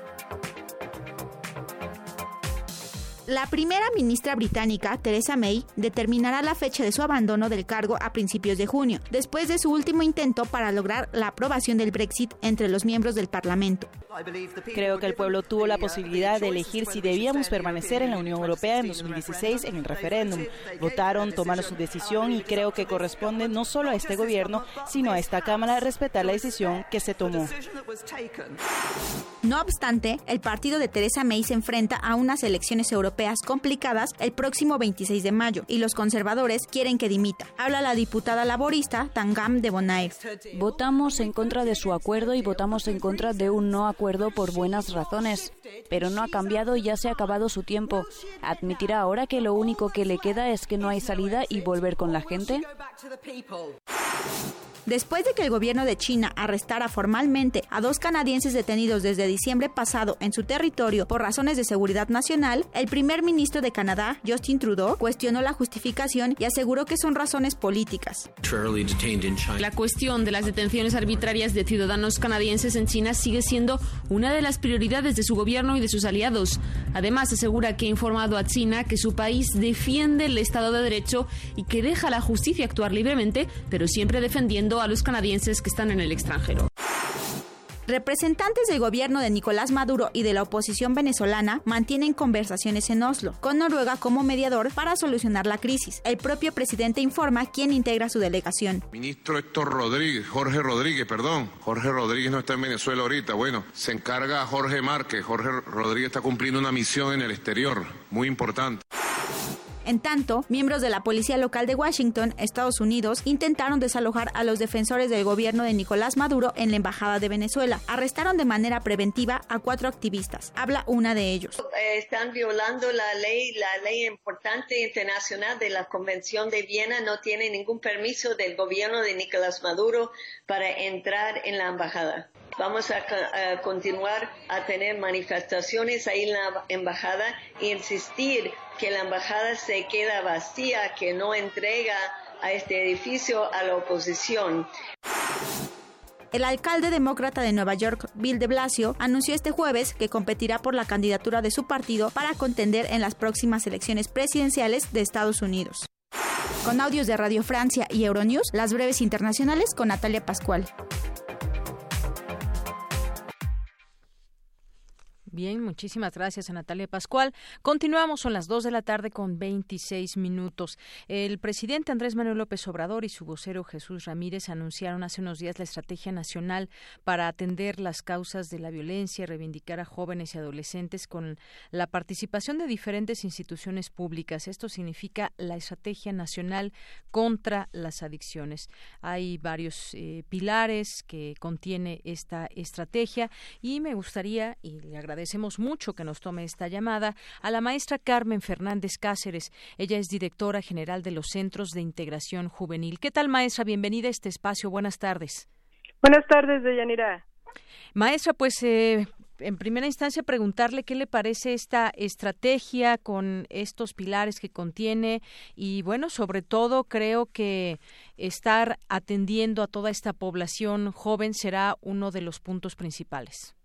La primera ministra británica, Theresa May, determinará la fecha de su abandono del cargo a principios de junio, después de su último intento para lograr la aprobación del Brexit entre los miembros del Parlamento. Creo que el pueblo tuvo la posibilidad de elegir si debíamos permanecer en la Unión Europea en 2016 en el referéndum. Votaron, tomaron su decisión y creo que corresponde no solo a este gobierno, sino a esta Cámara respetar la decisión que se tomó. No obstante, el partido de Theresa May se enfrenta a unas elecciones europeas complicadas el próximo 26 de mayo y los conservadores quieren que dimita. Habla la diputada laborista Tangam de Bonaire. Votamos en contra de su acuerdo y votamos en contra de un no acuerdo por buenas razones. Pero no ha cambiado y ya se ha acabado su tiempo. ¿Admitirá ahora que lo único que le queda es que no hay salida y volver con la gente? Después de que el gobierno de China arrestara formalmente a dos canadienses detenidos desde diciembre pasado en su territorio por razones de seguridad nacional, el primer ministro de Canadá, Justin Trudeau, cuestionó la justificación y aseguró que son razones políticas. La cuestión de las detenciones arbitrarias de ciudadanos canadienses en China sigue siendo una de las prioridades de su gobierno y de sus aliados. Además, asegura que ha informado a China que su país defiende el Estado de Derecho y que deja a la justicia actuar libremente, pero siempre defendiendo a los canadienses que están en el extranjero. Representantes del gobierno de Nicolás Maduro y de la oposición venezolana mantienen conversaciones en Oslo, con Noruega como mediador para solucionar la crisis. El propio presidente informa quién integra su delegación. Ministro Héctor Rodríguez, Jorge Rodríguez, perdón. Jorge Rodríguez no está en Venezuela ahorita. Bueno, se encarga Jorge Márquez. Jorge Rodríguez está cumpliendo una misión en el exterior, muy importante. En tanto, miembros de la policía local de Washington, Estados Unidos, intentaron desalojar a los defensores del gobierno de Nicolás Maduro en la Embajada de Venezuela. Arrestaron de manera preventiva a cuatro activistas. Habla una de ellos. Están violando la ley, la ley importante internacional de la Convención de Viena. No tiene ningún permiso del gobierno de Nicolás Maduro para entrar en la embajada. Vamos a, continuar a tener manifestaciones ahí en la embajada e insistir que la embajada se queda vacía, que no entrega a este edificio a la oposición. El alcalde demócrata de Nueva York, Bill de Blasio, anunció este jueves que competirá por la candidatura de su partido para contender en las próximas elecciones presidenciales de Estados Unidos. Con audios de Radio Francia y Euronews, las breves internacionales con Natalia Pascual. Bien, muchísimas gracias a Natalia Pascual. Continuamos, son las 2 de la tarde con 26 minutos. El presidente Andrés Manuel López Obrador y su vocero Jesús Ramírez anunciaron hace unos días la Estrategia Nacional para atender las causas de la violencia y reivindicar a jóvenes y adolescentes con la participación de diferentes instituciones públicas. Esto significa la Estrategia Nacional contra las Adicciones. Hay varios eh, pilares que contiene esta estrategia y me gustaría, y le agradezco agradecemos mucho que nos tome esta llamada a la maestra Carmen Fernández Cáceres. Ella es directora general de los Centros de Integración Juvenil. ¿Qué tal, maestra? Bienvenida a este espacio. Buenas tardes. Buenas tardes, Deyanira. Maestra, pues eh, en primera instancia preguntarle qué le parece esta estrategia con estos pilares que contiene y bueno, sobre todo creo que estar atendiendo a toda esta población joven será uno de los puntos principales.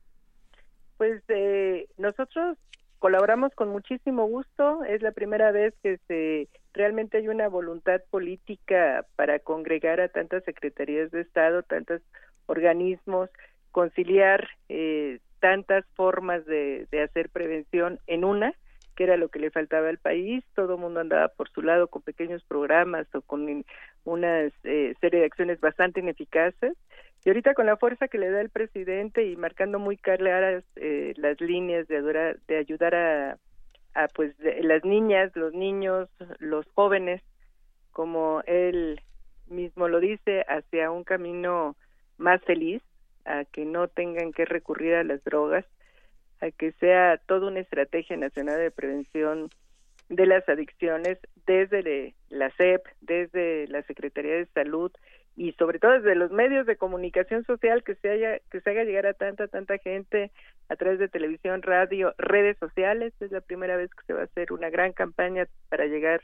Pues eh, nosotros colaboramos con muchísimo gusto. Es la primera vez que se realmente hay una voluntad política para congregar a tantas secretarías de Estado, tantos organismos, conciliar eh, tantas formas de, de hacer prevención en una que era lo que le faltaba al país, todo el mundo andaba por su lado con pequeños programas o con una eh, serie de acciones bastante ineficaces. Y ahorita con la fuerza que le da el presidente y marcando muy claras eh, las líneas de, de ayudar a, a pues las niñas, los niños, los jóvenes, como él mismo lo dice, hacia un camino más feliz, a que no tengan que recurrir a las drogas, a que sea toda una estrategia nacional de prevención de las adicciones desde la SEP, desde la Secretaría de Salud y sobre todo desde los medios de comunicación social que se haya que se haga llegar a tanta tanta gente a través de televisión, radio, redes sociales. Es la primera vez que se va a hacer una gran campaña para llegar,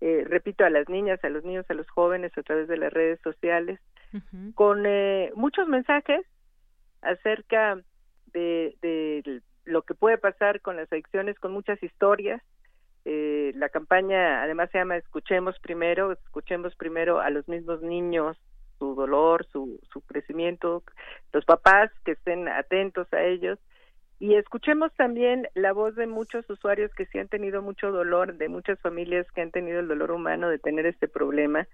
eh, repito, a las niñas, a los niños, a los jóvenes a través de las redes sociales, con eh, muchos mensajes acerca de, lo que puede pasar con las adicciones, con muchas historias. Eh, la campaña además se llama Escuchemos primero, escuchemos primero a los mismos niños, su dolor, su, su crecimiento, los papás que estén atentos a ellos y escuchemos también la voz de muchos usuarios que sí han tenido mucho dolor, de muchas familias que han tenido el dolor humano de tener este problema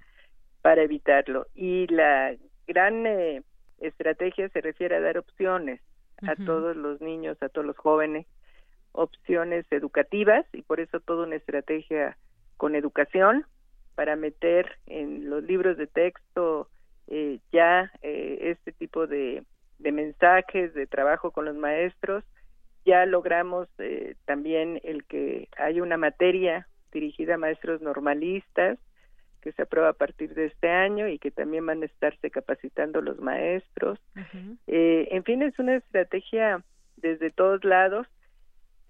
para evitarlo. Y la gran eh, estrategia se refiere a dar opciones, a todos los niños, a todos los jóvenes, opciones educativas y por eso toda una estrategia con educación para meter en los libros de texto eh, ya eh, este tipo de, de, mensajes, de trabajo con los maestros. Ya logramos eh, también el que hay una materia dirigida a maestros normalistas, que se aprueba a partir de este año y que también van a estarse capacitando los maestros. Eh, en fin, es una estrategia desde todos lados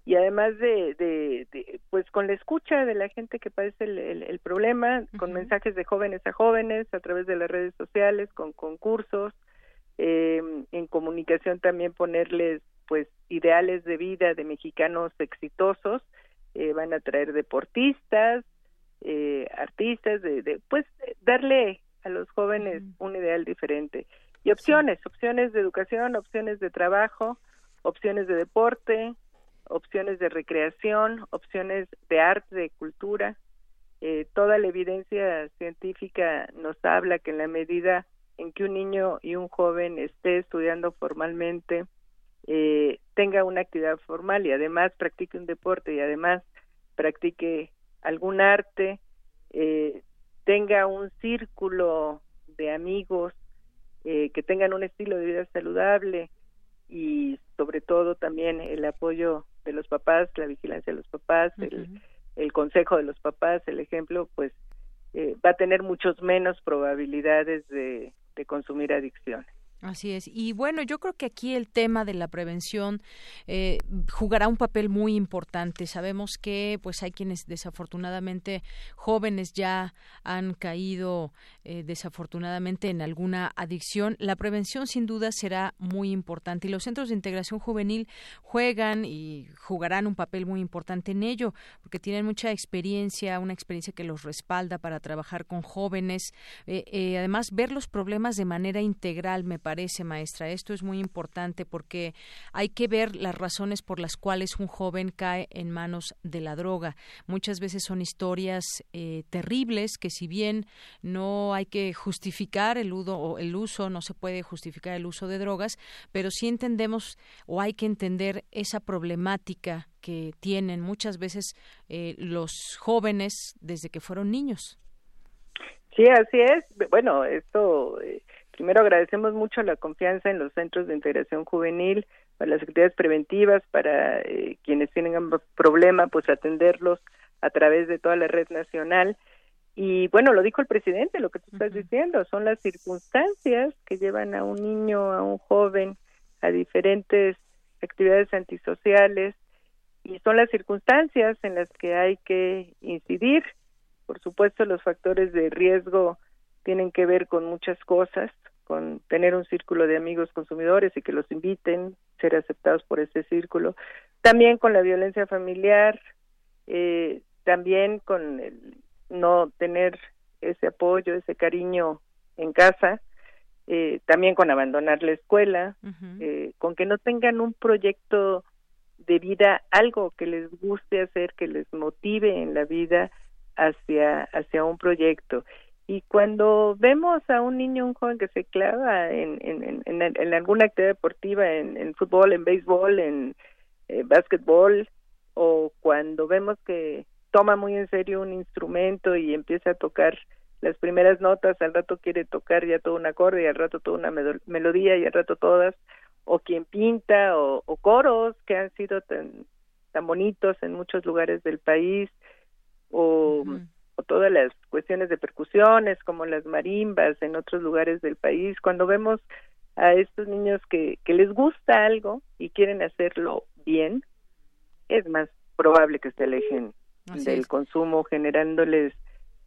y además de, de, pues con la escucha de la gente que padece el, problema, con mensajes de jóvenes a jóvenes a través de las redes sociales, con concursos, eh, en comunicación también ponerles pues ideales de vida de mexicanos exitosos, eh, van a traer deportistas, eh, artistas, de, pues darle a los jóvenes un ideal diferente. Y opciones, opciones de educación, opciones de trabajo, opciones de deporte, opciones de recreación, opciones de arte, de cultura. Eh, toda la evidencia científica nos habla que en la medida en que un niño y un joven esté estudiando formalmente, eh, tenga una actividad formal y además practique un deporte y además practique algún arte, eh, tenga un círculo de amigos eh, que tengan un estilo de vida saludable y sobre todo también el apoyo de los papás, la vigilancia de los papás, el, el consejo de los papás, el ejemplo, pues eh, va a tener muchos menos probabilidades de, de consumir adicciones. Así es. Y bueno, yo creo que aquí el tema de la prevención eh, jugará un papel muy importante. Sabemos que pues hay quienes desafortunadamente jóvenes ya han caído eh, desafortunadamente en alguna adicción. La prevención sin duda será muy importante y los centros de integración juvenil juegan y jugarán un papel muy importante en ello porque tienen mucha experiencia, una experiencia que los respalda para trabajar con jóvenes. Eh, además, ver los problemas de manera integral me parece parece, maestra. Esto es muy importante porque hay que ver las razones por las cuales un joven cae en manos de la droga. Muchas veces son historias eh, terribles que si bien no hay que justificar el, uso, el uso, no se puede justificar el uso de drogas, pero sí entendemos o hay que entender esa problemática que tienen muchas veces eh, los jóvenes desde que fueron niños. Sí, así es. Bueno, esto eh, Primero agradecemos mucho la confianza en los centros de integración juvenil, para las actividades preventivas, para eh, quienes tienen un problema, pues atenderlos a través de toda la red nacional. Y bueno, lo dijo el presidente, lo que tú estás diciendo, son las circunstancias que llevan a un niño, a un joven, a diferentes actividades antisociales y son las circunstancias en las que hay que incidir. Por supuesto, los factores de riesgo tienen que ver con muchas cosas, con tener un círculo de amigos consumidores y que los inviten, ser aceptados por ese círculo, también con la violencia familiar, eh, también con el no tener ese apoyo, ese cariño en casa, eh, también con abandonar la escuela, eh, con que no tengan un proyecto de vida, algo que les guste hacer, que les motive en la vida hacia, hacia un proyecto. Y cuando vemos a un niño, un joven que se clava en, en, en, en alguna actividad deportiva, en, fútbol, en béisbol, en eh, básquetbol, o cuando vemos que toma muy en serio un instrumento y empieza a tocar las primeras notas, al rato quiere tocar ya todo un acorde y al rato toda una melodía y al rato todas, o quien pinta, o, coros que han sido tan, tan bonitos en muchos lugares del país, o todas las cuestiones de percusiones como las marimbas en otros lugares del país, cuando vemos a estos niños que, que les gusta algo y quieren hacerlo bien, es más probable que se alejen del consumo generándoles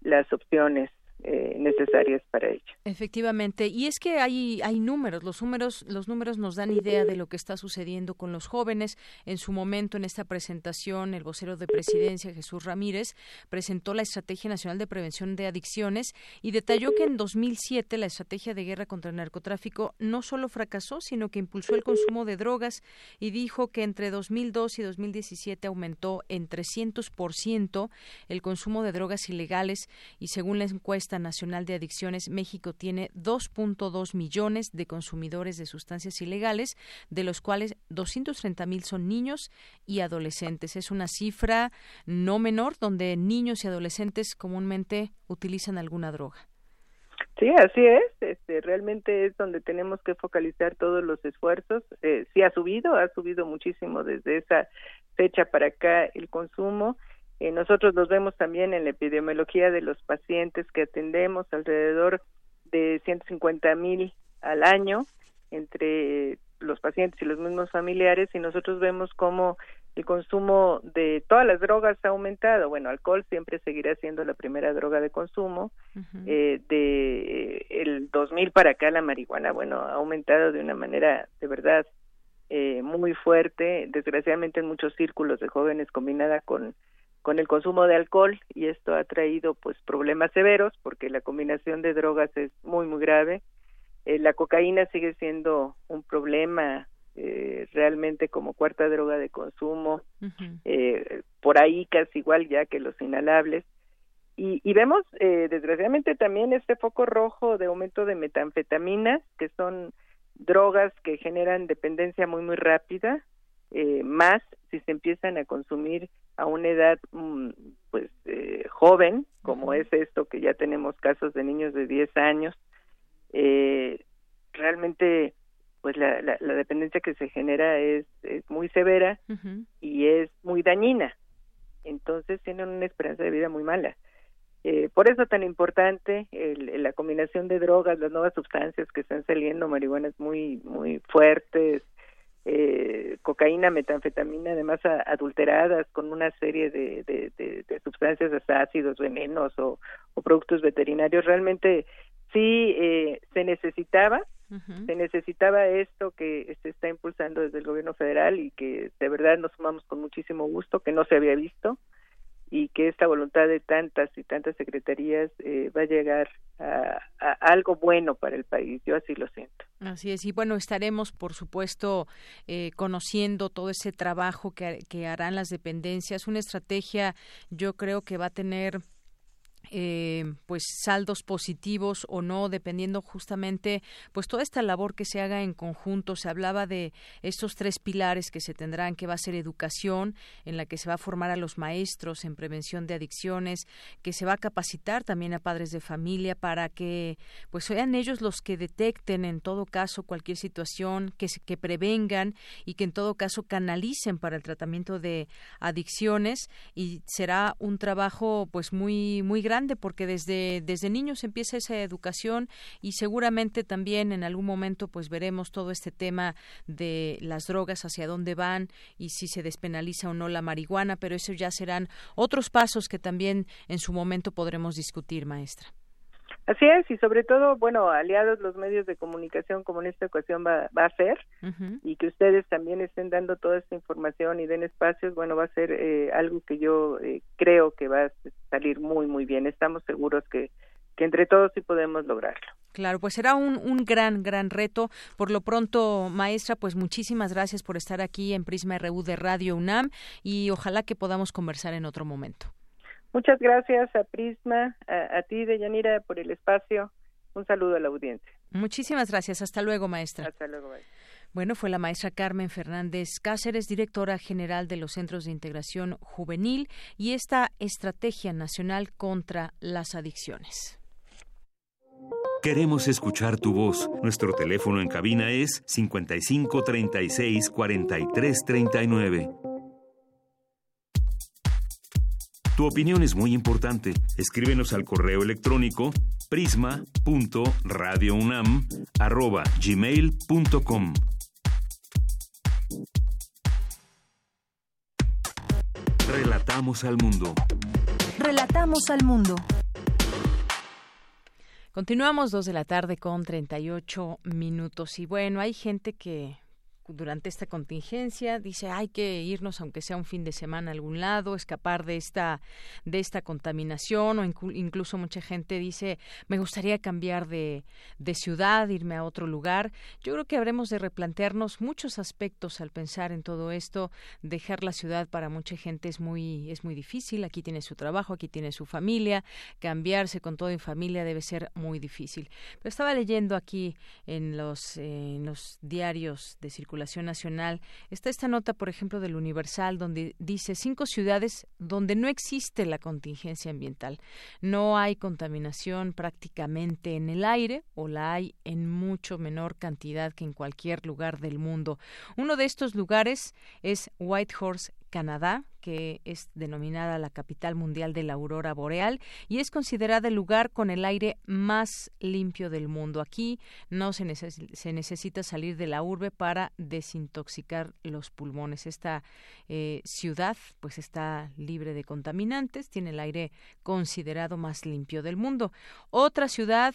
las opciones eh, necesarias para ello. Efectivamente, y es que hay hay números, los números los números nos dan idea de lo que está sucediendo con los jóvenes. En su momento en esta presentación, el vocero de Presidencia Jesús Ramírez presentó la Estrategia Nacional de Prevención de Adicciones y detalló que en 2007 la estrategia de guerra contra el narcotráfico no solo fracasó, sino que impulsó el consumo de drogas y dijo que entre 2002 y 2017 aumentó en 300% el consumo de drogas ilegales y según la encuesta Nacional de Adicciones, México tiene 2.2 millones de consumidores de sustancias ilegales, de los cuales 230 mil son niños y adolescentes. Es una cifra no menor donde niños y adolescentes comúnmente utilizan alguna droga. Sí, así es. Este, realmente es donde tenemos que focalizar todos los esfuerzos. Eh, sí ha subido, ha subido muchísimo desde esa fecha para acá el consumo Eh, nosotros los vemos también en la epidemiología de los pacientes que atendemos, alrededor de 150 mil al año entre los pacientes y los mismos familiares y nosotros vemos cómo el consumo de todas las drogas ha aumentado. Bueno, alcohol siempre seguirá siendo la primera droga de consumo. eh, de el 2000 para acá la marihuana, bueno, ha aumentado de una manera de verdad eh, muy fuerte, desgraciadamente en muchos círculos de jóvenes combinada con con el consumo de alcohol y esto ha traído pues problemas severos porque la combinación de drogas es muy muy grave. Eh, la cocaína sigue siendo un problema eh, realmente como cuarta droga de consumo, eh, por ahí casi igual ya que los inhalables. Y, y vemos eh, desgraciadamente también este foco rojo de aumento de metanfetaminas, que son drogas que generan dependencia muy muy rápida, más si se empiezan a consumir a una edad mm, pues eh, joven, como es esto que ya tenemos casos de niños de 10 años, eh, realmente pues la, la, la dependencia que se genera es, es muy severa y es muy dañina. Entonces tienen una esperanza de vida muy mala. Eh, por eso tan importante el, la combinación de drogas, las nuevas sustancias que están saliendo, marihuanas muy muy fuertes, eh, cocaína, metanfetamina, además a, adulteradas con una serie de, de, de, de sustancias hasta ácidos, venenos o, o, productos veterinarios. Realmente sí eh, se necesitaba, uh -huh. se necesitaba esto que se está impulsando desde el gobierno federal y que de verdad nos sumamos con muchísimo gusto, que no se había visto y que esta voluntad de tantas y tantas secretarías eh, va a llegar a, algo bueno para el país. Yo así lo siento. Así es. Y bueno, estaremos, por supuesto, eh, conociendo todo ese trabajo que, que harán las dependencias. Una estrategia, yo creo que va a tener eh, pues saldos positivos o no dependiendo justamente pues toda esta labor que se haga en conjunto. Se hablaba de estos tres pilares que se tendrán que va a ser educación en la que se va a formar a los maestros en prevención de adicciones que se va a capacitar también a padres de familia para que pues sean ellos los que detecten en todo caso cualquier situación que que prevengan y que en todo caso canalicen para el tratamiento de adicciones. Y será un trabajo pues muy muy grande porque desde, desde niños empieza esa educación y seguramente también en algún momento pues veremos todo este tema de las drogas, hacia dónde van y si se despenaliza o no la marihuana, pero eso ya serán otros pasos que también en su momento podremos discutir, maestra. Así es, y sobre todo, bueno, aliados los medios de comunicación como en esta ocasión va, va a ser, uh -huh. y que ustedes también estén dando toda esta información y den espacios, bueno, va a ser eh, algo que yo eh, creo que va a salir muy, muy bien. Estamos seguros que, que entre todos sí podemos lograrlo. Claro, pues será un, un gran, gran reto. Por lo pronto, maestra, pues muchísimas gracias por estar aquí en Prisma RU de Radio UNAM y ojalá que podamos conversar en otro momento. Muchas gracias a Prisma, a, a ti, Deyanira, por el espacio. Un saludo a la audiencia. Muchísimas gracias. Hasta luego, maestra. Hasta luego. Bye. Bueno, fue la maestra Carmen Fernández Cáceres, directora general de los Centros de Integración Juvenil y esta Estrategia Nacional contra las Adicciones. Queremos escuchar tu voz. Nuestro teléfono en cabina es 55 36 43 39. Tu opinión es muy importante. Escríbenos al correo electrónico prisma.radiounam@gmail.com. Relatamos al mundo. Relatamos al mundo. Continuamos dos de la tarde con 38 minutos y bueno, hay gente que durante esta contingencia dice hay que irnos aunque sea un fin de semana a algún lado escapar de esta de esta contaminación o incluso mucha gente dice me gustaría cambiar de, de ciudad irme a otro lugar yo creo que habremos de replantearnos muchos aspectos al pensar en todo esto. Dejar la ciudad para mucha gente es muy es muy difícil. Aquí tiene su trabajo aquí tiene su familia. Cambiarse con todo en familia debe ser muy difícil. Pero estaba leyendo aquí en los en los diarios de circulación nacional. Está esta nota, por ejemplo, del Universal, donde dice cinco ciudades donde no existe la contingencia ambiental. No hay contaminación prácticamente en el aire o la hay en mucho menor cantidad que en cualquier lugar del mundo. Uno de estos lugares es Whitehorse, Canadá, que es denominada la capital mundial de la aurora boreal y es considerada el lugar con el aire más limpio del mundo. Aquí no se, se necesita salir de la urbe para desintoxicar los pulmones. Esta eh, ciudad pues está libre de contaminantes, tiene el aire considerado más limpio del mundo. Otra ciudad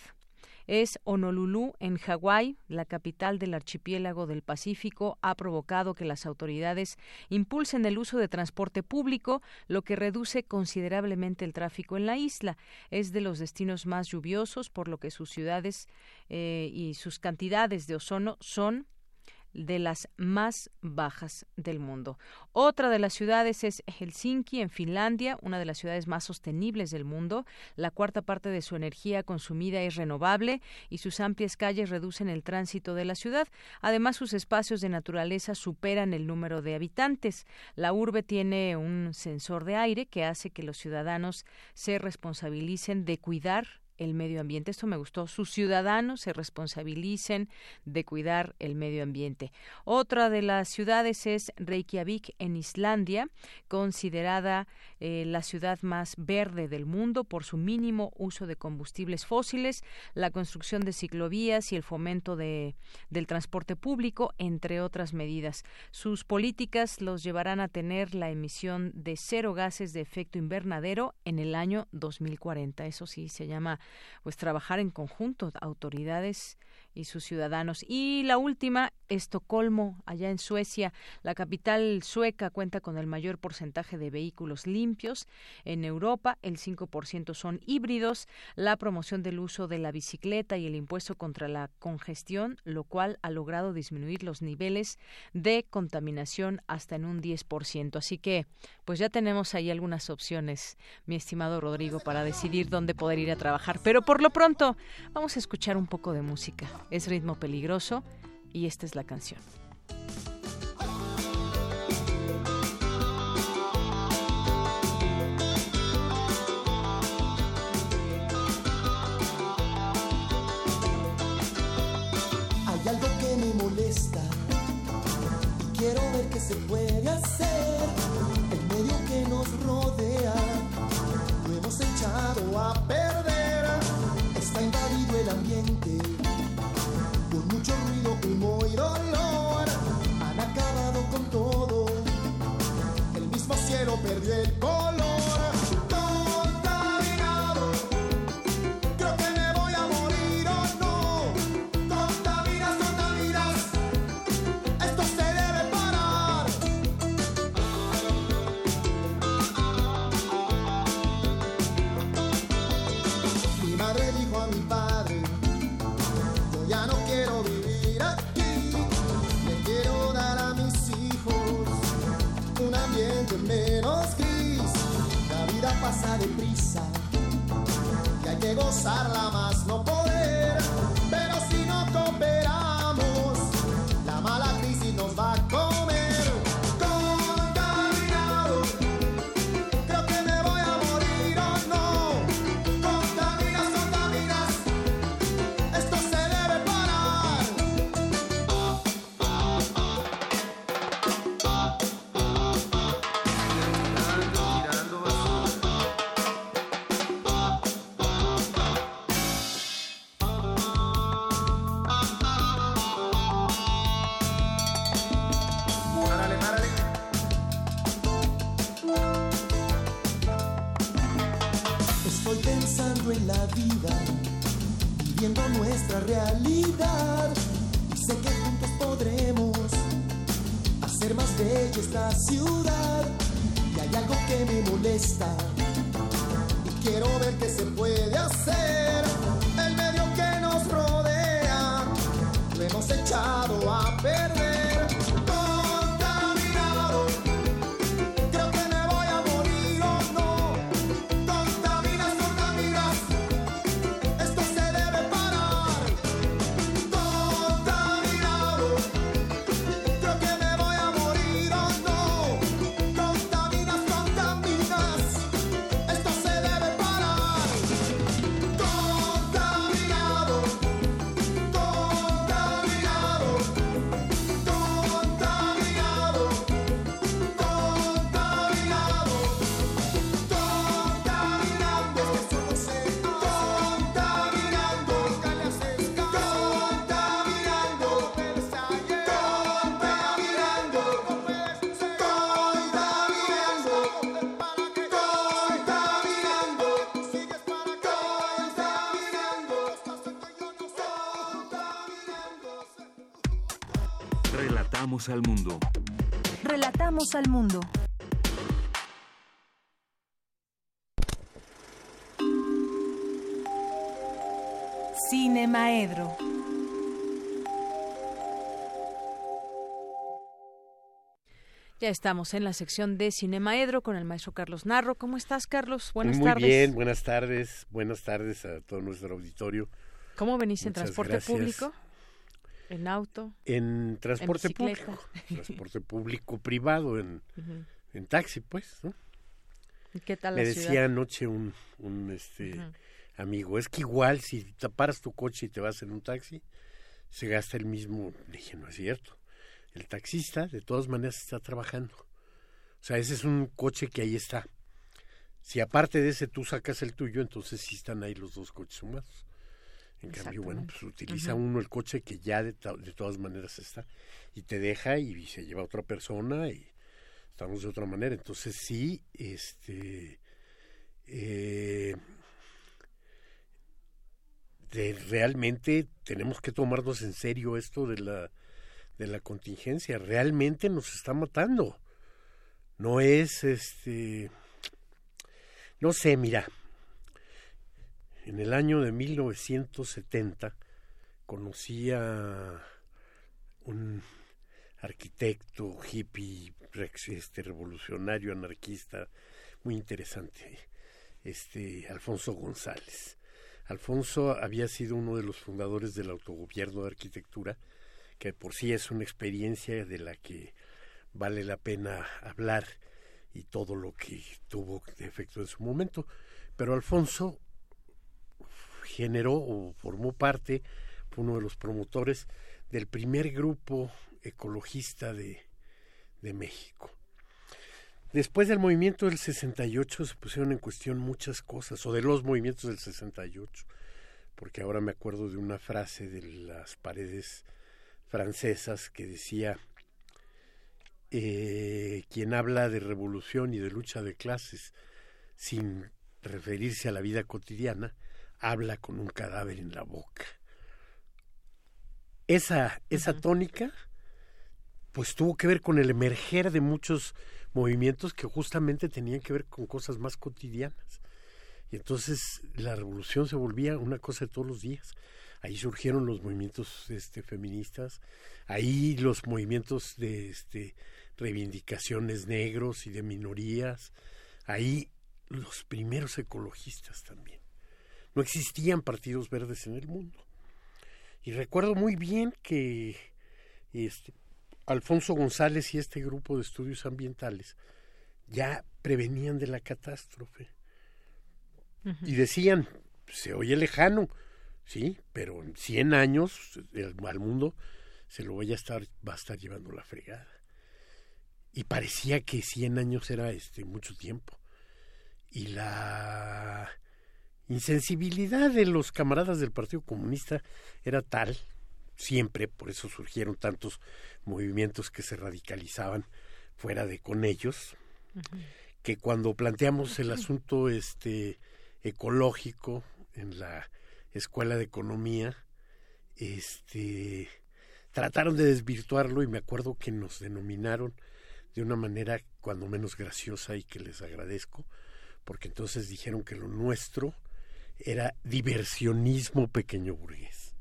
es Honolulu, en Hawái, la capital del archipiélago del Pacífico, ha provocado que las autoridades impulsen el uso de transporte público, lo que reduce considerablemente el tráfico en la isla. Es de los destinos más lluviosos, por lo que sus ciudades eh, y sus cantidades de ozono son de las más bajas del mundo. Otra de las ciudades es Helsinki, en Finlandia, una de las ciudades más sostenibles del mundo. La cuarta parte de su energía consumida es renovable y sus amplias calles reducen el tránsito de la ciudad. Además, sus espacios de naturaleza superan el número de habitantes. La urbe tiene un sensor de aire que hace que los ciudadanos se responsabilicen de cuidar el medio ambiente. Esto me gustó. Sus ciudadanos se responsabilicen de cuidar el medio ambiente. Otra de las ciudades es Reykjavik en Islandia, considerada eh, la ciudad más verde del mundo por su mínimo uso de combustibles fósiles, la construcción de ciclovías y el fomento de, del transporte público, entre otras medidas. Sus políticas los llevarán a tener la emisión de cero gases de efecto invernadero en el año 2040. Eso sí se llama pues trabajar en conjunto autoridades y sus ciudadanos. Y la última, Estocolmo, allá en Suecia. La capital sueca cuenta con el mayor porcentaje de vehículos limpios. En Europa, el 5% son híbridos. La promoción del uso de la bicicleta y el impuesto contra la congestión, lo cual ha logrado disminuir los niveles de contaminación hasta en un 10%. Así que, pues ya tenemos ahí algunas opciones, mi estimado Rodrigo, para decidir dónde poder ir a trabajar. Pero por lo pronto, vamos a escuchar un poco de música es ritmo peligroso y esta es la canción. Hay algo que me molesta y quiero ver qué se puede hacer. El medio que nos rodea pasa deprisa y hay que gozarla más no poder. Relatamos al mundo. Relatamos al mundo. Cine Maedro. Ya estamos en la sección de Cinemaedro con el maestro Carlos Narro. ¿Cómo estás, Carlos? Buenas Muy tardes. Muy bien, buenas tardes. Buenas tardes a todo nuestro auditorio. ¿Cómo venís en transporte gracias. público? ¿En auto? En transporte bicicleta? público. Transporte público privado, en, en taxi, pues. ¿no? ¿Y ¿Qué tal Me la decía ciudad? anoche un, un este, amigo, es que igual si te paras tu coche y te vas en un taxi, se gasta el mismo. Le dije, no es cierto. El taxista, de todas maneras, está trabajando. O sea, ese es un coche que ahí está. Si aparte de ese tú sacas el tuyo, entonces sí están ahí los dos coches sumados. En cambio, bueno, pues utiliza uno el coche que ya de, de todas maneras está y te deja y se lleva a otra persona y estamos de otra manera. Entonces sí, este, eh, de- realmente tenemos que tomarnos en serio esto de la, de la contingencia. Realmente nos está matando. No es, este, no sé, mira, en el año de 1970 conocí a un arquitecto hippie, este, revolucionario, anarquista, muy interesante, este Alfonso González. Alfonso había sido uno de los fundadores del autogobierno de arquitectura, que por sí es una experiencia de la que vale la pena hablar y todo lo que tuvo de efecto en su momento. Pero Alfonso generó o formó parte, fue uno de los promotores del primer grupo ecologista de, de México. Después del movimiento del 68 se pusieron en cuestión muchas cosas, o de los movimientos del 68, porque ahora me acuerdo de una frase de las paredes francesas que decía, eh, quien habla de revolución y de lucha de clases sin referirse a la vida cotidiana, habla con un cadáver en la boca. Esa, esa tónica, pues tuvo que ver con el emerger de muchos movimientos que justamente tenían que ver con cosas más cotidianas. Y entonces la revolución se volvía una cosa de todos los días. Ahí surgieron los movimientos este, feministas, ahí los movimientos de este, reivindicaciones negros y de minorías, ahí los primeros ecologistas también. No existían partidos verdes en el mundo. Y recuerdo muy bien que este, Alfonso González y este grupo de estudios ambientales ya prevenían de la catástrofe. Y decían, se oye lejano, sí, pero en 100 años el, al mundo se lo voy a estar, va a estar llevando la fregada. Y parecía que 100 años era este mucho tiempo. Y la insensibilidad de los camaradas del Partido Comunista era tal, siempre, por eso surgieron tantos movimientos que se radicalizaban fuera de con ellos, que cuando planteamos el asunto este ecológico en la escuela de economía, este trataron de desvirtuarlo y me acuerdo que nos denominaron de una manera cuando menos graciosa y que les agradezco, porque entonces dijeron que lo nuestro era diversionismo pequeño burgués.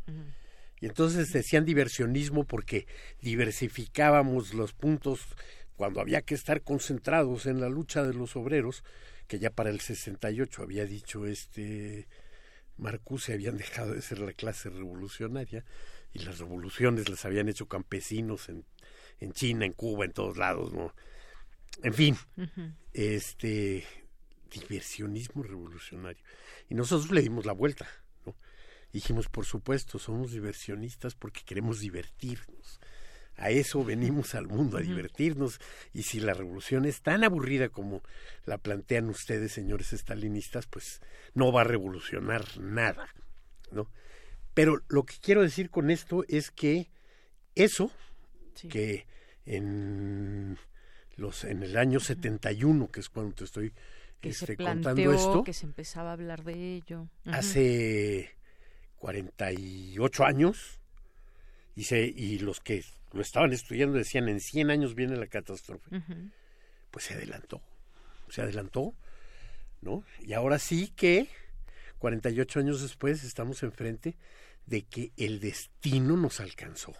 Y entonces decían diversionismo porque diversificábamos los puntos cuando había que estar concentrados en la lucha de los obreros, que ya para el 68 había dicho este Marcuse habían dejado de ser la clase revolucionaria y las revoluciones las habían hecho campesinos en, en China, en Cuba, en todos lados, ¿no? En fin, este diversionismo revolucionario. Y nosotros le dimos la vuelta, ¿no? Dijimos, por supuesto, somos diversionistas porque queremos divertirnos. A eso venimos al mundo, a divertirnos. Y si la revolución es tan aburrida como la plantean ustedes, señores estalinistas, pues no va a revolucionar nada, ¿no? Pero lo que quiero decir con esto es que eso, que en los en el año 71, que es cuando te estoy Que este, se contando planteó, esto, que se empezaba a hablar de ello. Ujú. hace 48 años Y, se, y los que lo estaban estudiando decían, en 100 años viene la catástrofe. Pues se adelantó, se adelantó, ¿no? Y ahora sí que, 48 años después, estamos enfrente de que el destino nos alcanzó.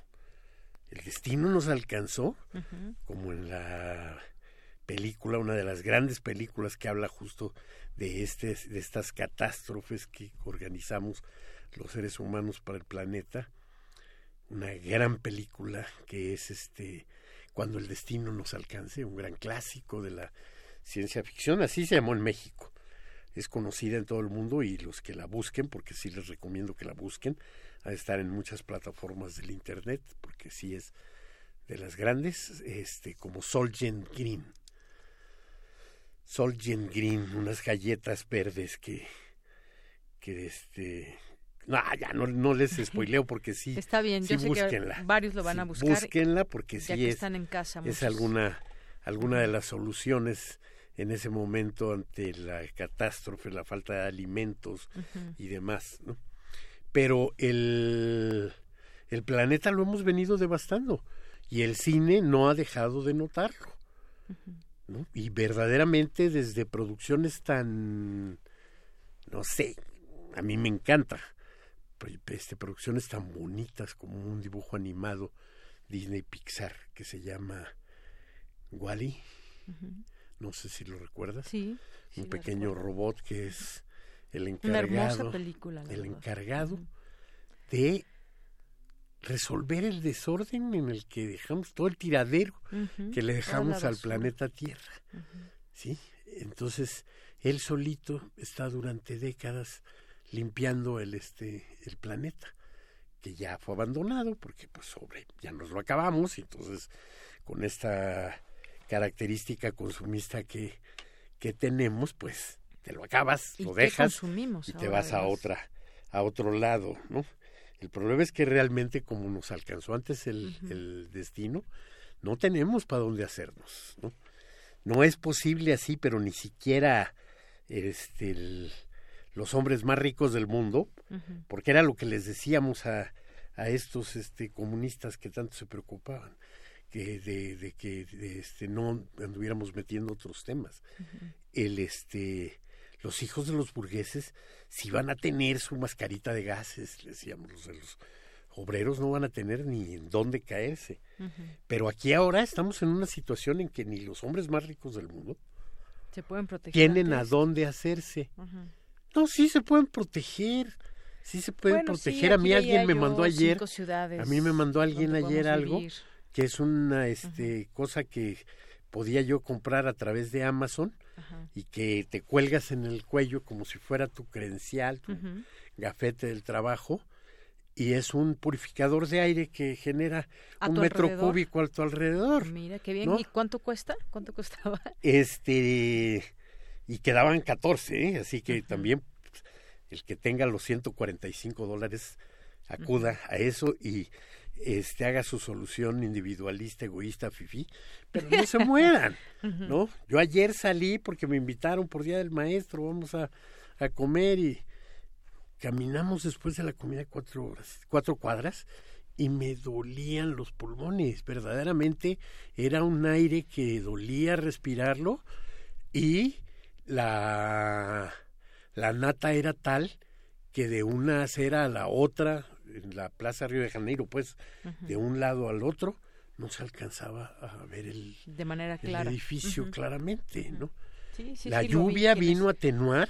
El destino nos alcanzó, como en la película, una de las grandes películas que habla justo de, este, de estas catástrofes que organizamos los seres humanos para el planeta. Una gran película que es este Cuando el destino nos alcance, un gran clásico de la ciencia ficción, así se llamó en México. Es conocida en todo el mundo y los que la busquen, porque sí les recomiendo que la busquen, a estar en muchas plataformas del internet, porque sí es de las grandes, este, como Solgen Green. Solgen Green, unas galletas verdes que, que este, no, ya no, no les spoileo porque sí. Está bien, yo sé que varios lo van a buscar. Búsquenla porque sí que es, están en casa, es alguna, alguna de las soluciones en ese momento ante la catástrofe, la falta de alimentos y demás, ¿no? Pero el, el planeta lo hemos venido devastando y el cine no ha dejado de notarlo. ¿No? Y verdaderamente desde producciones tan, no sé, a mí me encanta, este, producciones tan bonitas como un dibujo animado Disney Pixar que se llama Wally. No sé si lo recuerdas. Sí. Un pequeño robot que es el encargado. Una hermosa película. El encargado de resolver el desorden en el que dejamos todo el tiradero que le dejamos al planeta Tierra. ¿Sí? Entonces, él solito está durante décadas limpiando el este el planeta que ya fue abandonado porque pues sobre ya nos lo acabamos y entonces con esta característica consumista que que tenemos pues te lo acabas lo dejas y te vas a otra a otro lado no el problema es que realmente como nos alcanzó antes el, el destino no tenemos para dónde hacernos no no es posible así pero ni siquiera este el, los hombres más ricos del mundo, porque era lo que les decíamos a, a estos este, comunistas que tanto se preocupaban, que de, de que este, no anduviéramos metiendo otros temas. El este los hijos de los burgueses si van a tener su mascarita de gases, decíamos los de los obreros no van a tener ni en dónde caerse. Pero aquí ahora estamos en una situación en que ni los hombres más ricos del mundo se pueden proteger tienen a dónde hacerse. No, sí se pueden proteger. Sí se pueden proteger. a mí alguien me mandó ayer. A mí me mandó alguien ayer algo que es una este cosa que podía yo comprar a través de Amazon y que te cuelgas en el cuello como si fuera tu credencial, tu gafete del trabajo y es un purificador de aire que genera un metro cúbico a tu alrededor. Mira, qué bien. ¿Y cuánto cuesta? ¿Cuánto costaba? Este, y quedaban 14, ¿eh? así que también pues, el que tenga los 145 dólares acuda a eso y este haga su solución individualista, egoísta, fifi, pero no se mueran, ¿no? Yo ayer salí porque me invitaron por Día del Maestro, vamos a, a comer y caminamos después de la comida cuatro horas, cuatro cuadras y me dolían los pulmones, verdaderamente era un aire que dolía respirarlo y la, la nata era tal que de una acera a la otra, en la Plaza Río de Janeiro, pues, de un lado al otro, no se alcanzaba a ver el, de manera clara. edificio claramente, ¿no? la lluvia vino a atenuar,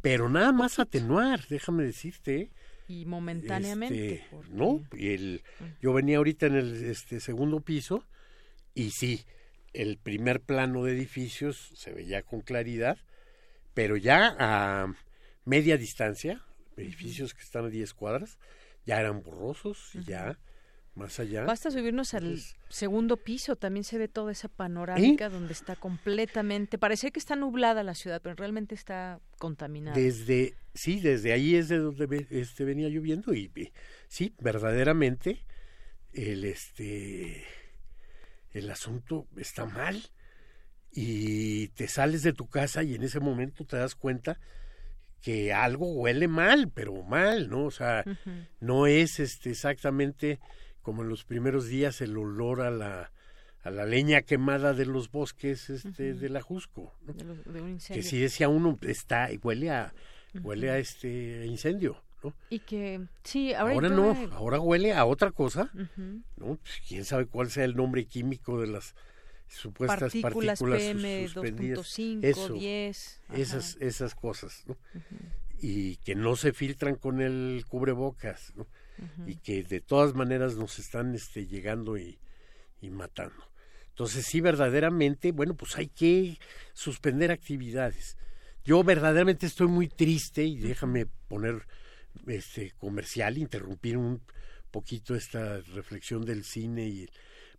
pero nada más atenuar, déjame decirte. Y momentáneamente. Este, no, y el, yo venía ahorita en el este, segundo piso y sí, el primer plano de edificios se veía con claridad, pero ya a media distancia, edificios que están a 10 cuadras, ya eran borrosos, y ya más allá. Basta subirnos al segundo piso, también se ve toda esa panorámica donde está completamente, parece que está nublada la ciudad, pero realmente está contaminada. Desde, sí, desde ahí es de donde este, venía lloviendo y sí, verdaderamente el este el asunto está mal y te sales de tu casa y en ese momento te das cuenta que algo huele mal, pero mal, ¿no? O sea, no es este exactamente como en los primeros días el olor a la a la leña quemada de los bosques este de la Jusco, ¿no? que si decía uno está huele a huele a este incendio, ¿no? Y que sí, ahora, ahora no, ahora huele a otra cosa, ¿no? Pues, quién sabe cuál sea el nombre químico de las supuestas partículas, PM 2.5, 10, esas esas cosas, ¿no? Y que no se filtran con el cubrebocas, ¿no? Y que de todas maneras nos están este llegando y, y matando. Entonces, sí, verdaderamente, bueno, pues hay que suspender actividades. Yo verdaderamente estoy muy triste y déjame poner este comercial, interrumpir un poquito esta reflexión del cine y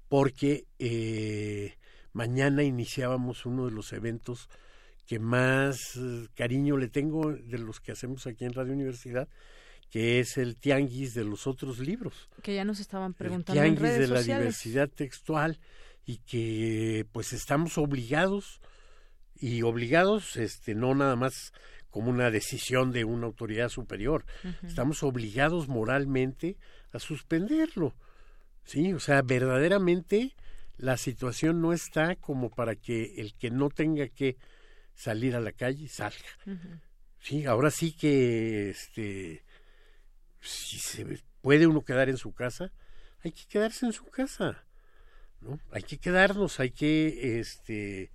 porque eh, mañana iniciábamos uno de los eventos que más eh, cariño le tengo de los que hacemos aquí en Radio Universidad, que es el tianguis de los otros libros. Que ya nos estaban preguntando. El tianguis en redes de la sociales. diversidad textual y que pues estamos obligados y obligados este no nada más como una decisión de una autoridad superior, estamos obligados moralmente a suspenderlo. Sí, o sea, verdaderamente la situación no está como para que el que no tenga que salir a la calle salga. Sí, ahora sí que este si se puede uno quedar en su casa, hay que quedarse en su casa. ¿No? Hay que quedarnos, hay que este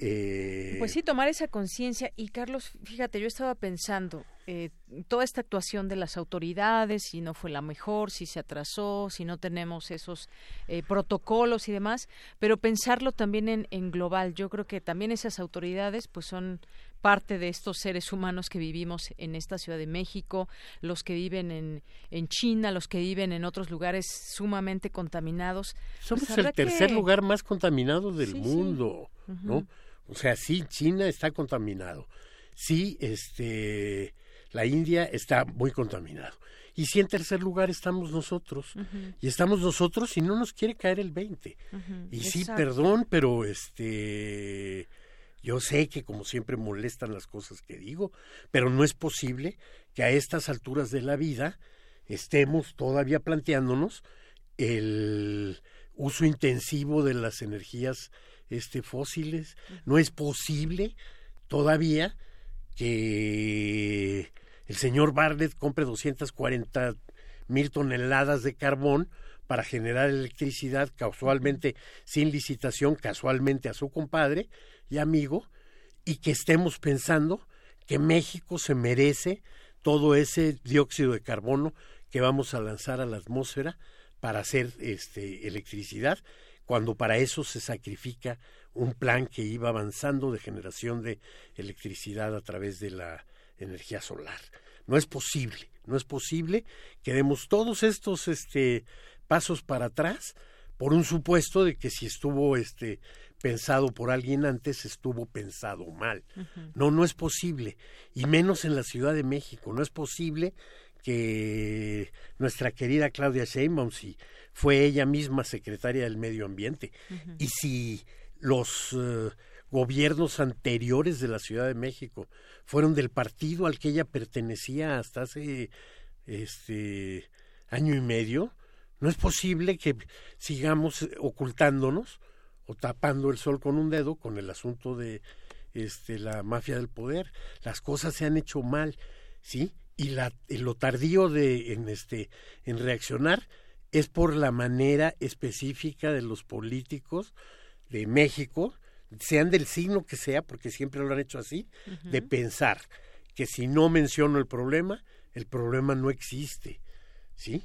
eh, Pues sí, tomar esa conciencia. Y Carlos, fíjate, yo estaba pensando, eh, toda esta actuación de las autoridades, si no fue la mejor, si se atrasó, si no tenemos esos eh, protocolos y demás, pero pensarlo también en, en global. Yo creo que también esas autoridades pues son parte de estos seres humanos que vivimos en esta Ciudad de México, los que viven en, en China, los que viven en otros lugares sumamente contaminados. somos Pues el tercer que- lugar más contaminado del Sí, sí. mundo, ¿no? O sea, sí, China está contaminado. Sí, este, la India está muy contaminado. Y sí, en tercer lugar estamos nosotros. Y estamos nosotros y no nos quiere caer el 20. Ujú, Y sí, perdón, pero este, yo sé que como siempre molestan las cosas que digo, pero no es posible que a estas alturas de la vida estemos todavía planteándonos el uso intensivo de las energías este fósiles. No es posible todavía que el señor Bartlett compre 240 mil toneladas de carbón para generar electricidad casualmente sin licitación, casualmente a su compadre y amigo, y que estemos pensando que México se merece todo ese dióxido de carbono que vamos a lanzar a la atmósfera para hacer este electricidad, cuando para eso se sacrifica un plan que iba avanzando de generación de electricidad a través de la energía solar. No es posible, no es posible que demos todos estos este pasos para atrás por un supuesto de que si estuvo este pensado por alguien antes estuvo pensado mal. No, no es posible, y menos en la Ciudad de México, no es posible que nuestra querida Claudia Sheinbaum, si fue ella misma secretaria del Medio Ambiente, y si los eh, gobiernos anteriores de la Ciudad de México fueron del partido al que ella pertenecía hasta hace este año y medio, no es posible que sigamos ocultándonos o tapando el sol con un dedo con el asunto de este la mafia del poder. Las cosas se han hecho mal, ¿sí? Y la y lo tardío de en este en reaccionar es por la manera específica de los políticos de México, sean del signo que sea, porque siempre lo han hecho así, de pensar que si no menciono el problema, el problema no existe, ¿sí?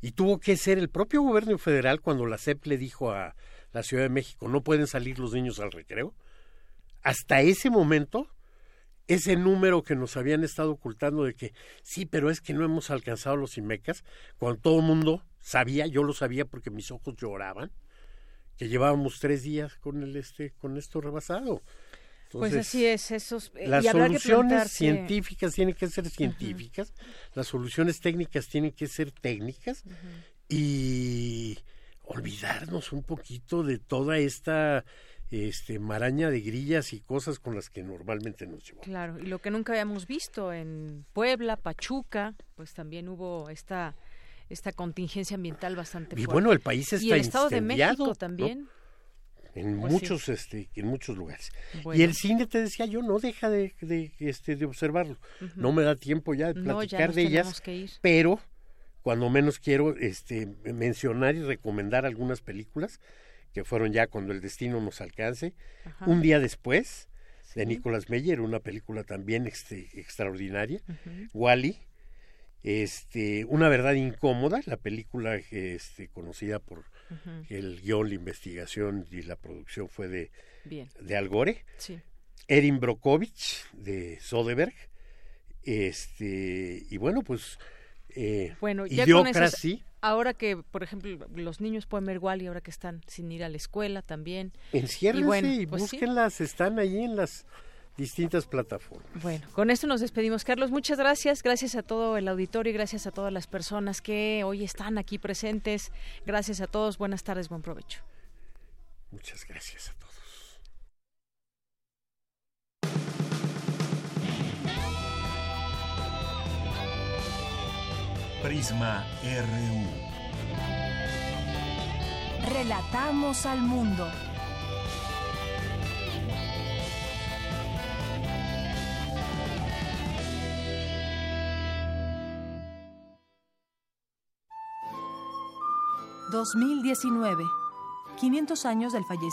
Y tuvo que ser el propio gobierno federal cuando la CEP le dijo a la Ciudad de México, no pueden salir los niños al recreo. Hasta ese momento, ese número que nos habían estado ocultando de que sí, pero es que no hemos alcanzado los IMECAS, cuando todo el mundo sabía, yo lo sabía porque mis ojos lloraban, que llevábamos tres días con el este, con esto rebasado. Pues Entonces, así es, esos eh, las y habrá que soluciones científicas tienen que ser científicas, las soluciones técnicas tienen que ser técnicas y olvidarnos un poquito de toda esta este maraña de grillas y cosas con las que normalmente nos llevamos. Claro, y lo que nunca habíamos visto en Puebla, Pachuca, pues también hubo esta esta contingencia ambiental bastante fuerte. Y bueno, el país está Y el Estado de México ¿no? también. en Pues muchos este en muchos lugares Bueno. y el cine te decía yo no deja de, de, este de observarlo no me da tiempo ya de No, ya platicar de ellas que ir. pero cuando menos quiero este mencionar y recomendar algunas películas que fueron ya cuando el destino nos alcance Ajá. un día después de Nicolas Meyer una película también este, extraordinaria Wally este una verdad incómoda la película este conocida por el guion la investigación y la producción fue de Bien. de Al Gore Sí. Erin Brokovich de Soderbergh este y bueno pues eh, Bueno, ya con esas, ahora que, por ejemplo, los niños pueden ver Wally ahora que están sin ir a la escuela también. enciérrense y, bueno, pues sí. están ahí en las distintas plataformas Bueno, con esto nos despedimos. Carlos, muchas gracias. Gracias a todo el auditorio y gracias a todas las personas que hoy están aquí presentes. Gracias a todos. Buenas tardes, buen provecho. muchas gracias a todos Prisma RU. Relatamos al mundo. ...2019... 500 años del fallecimiento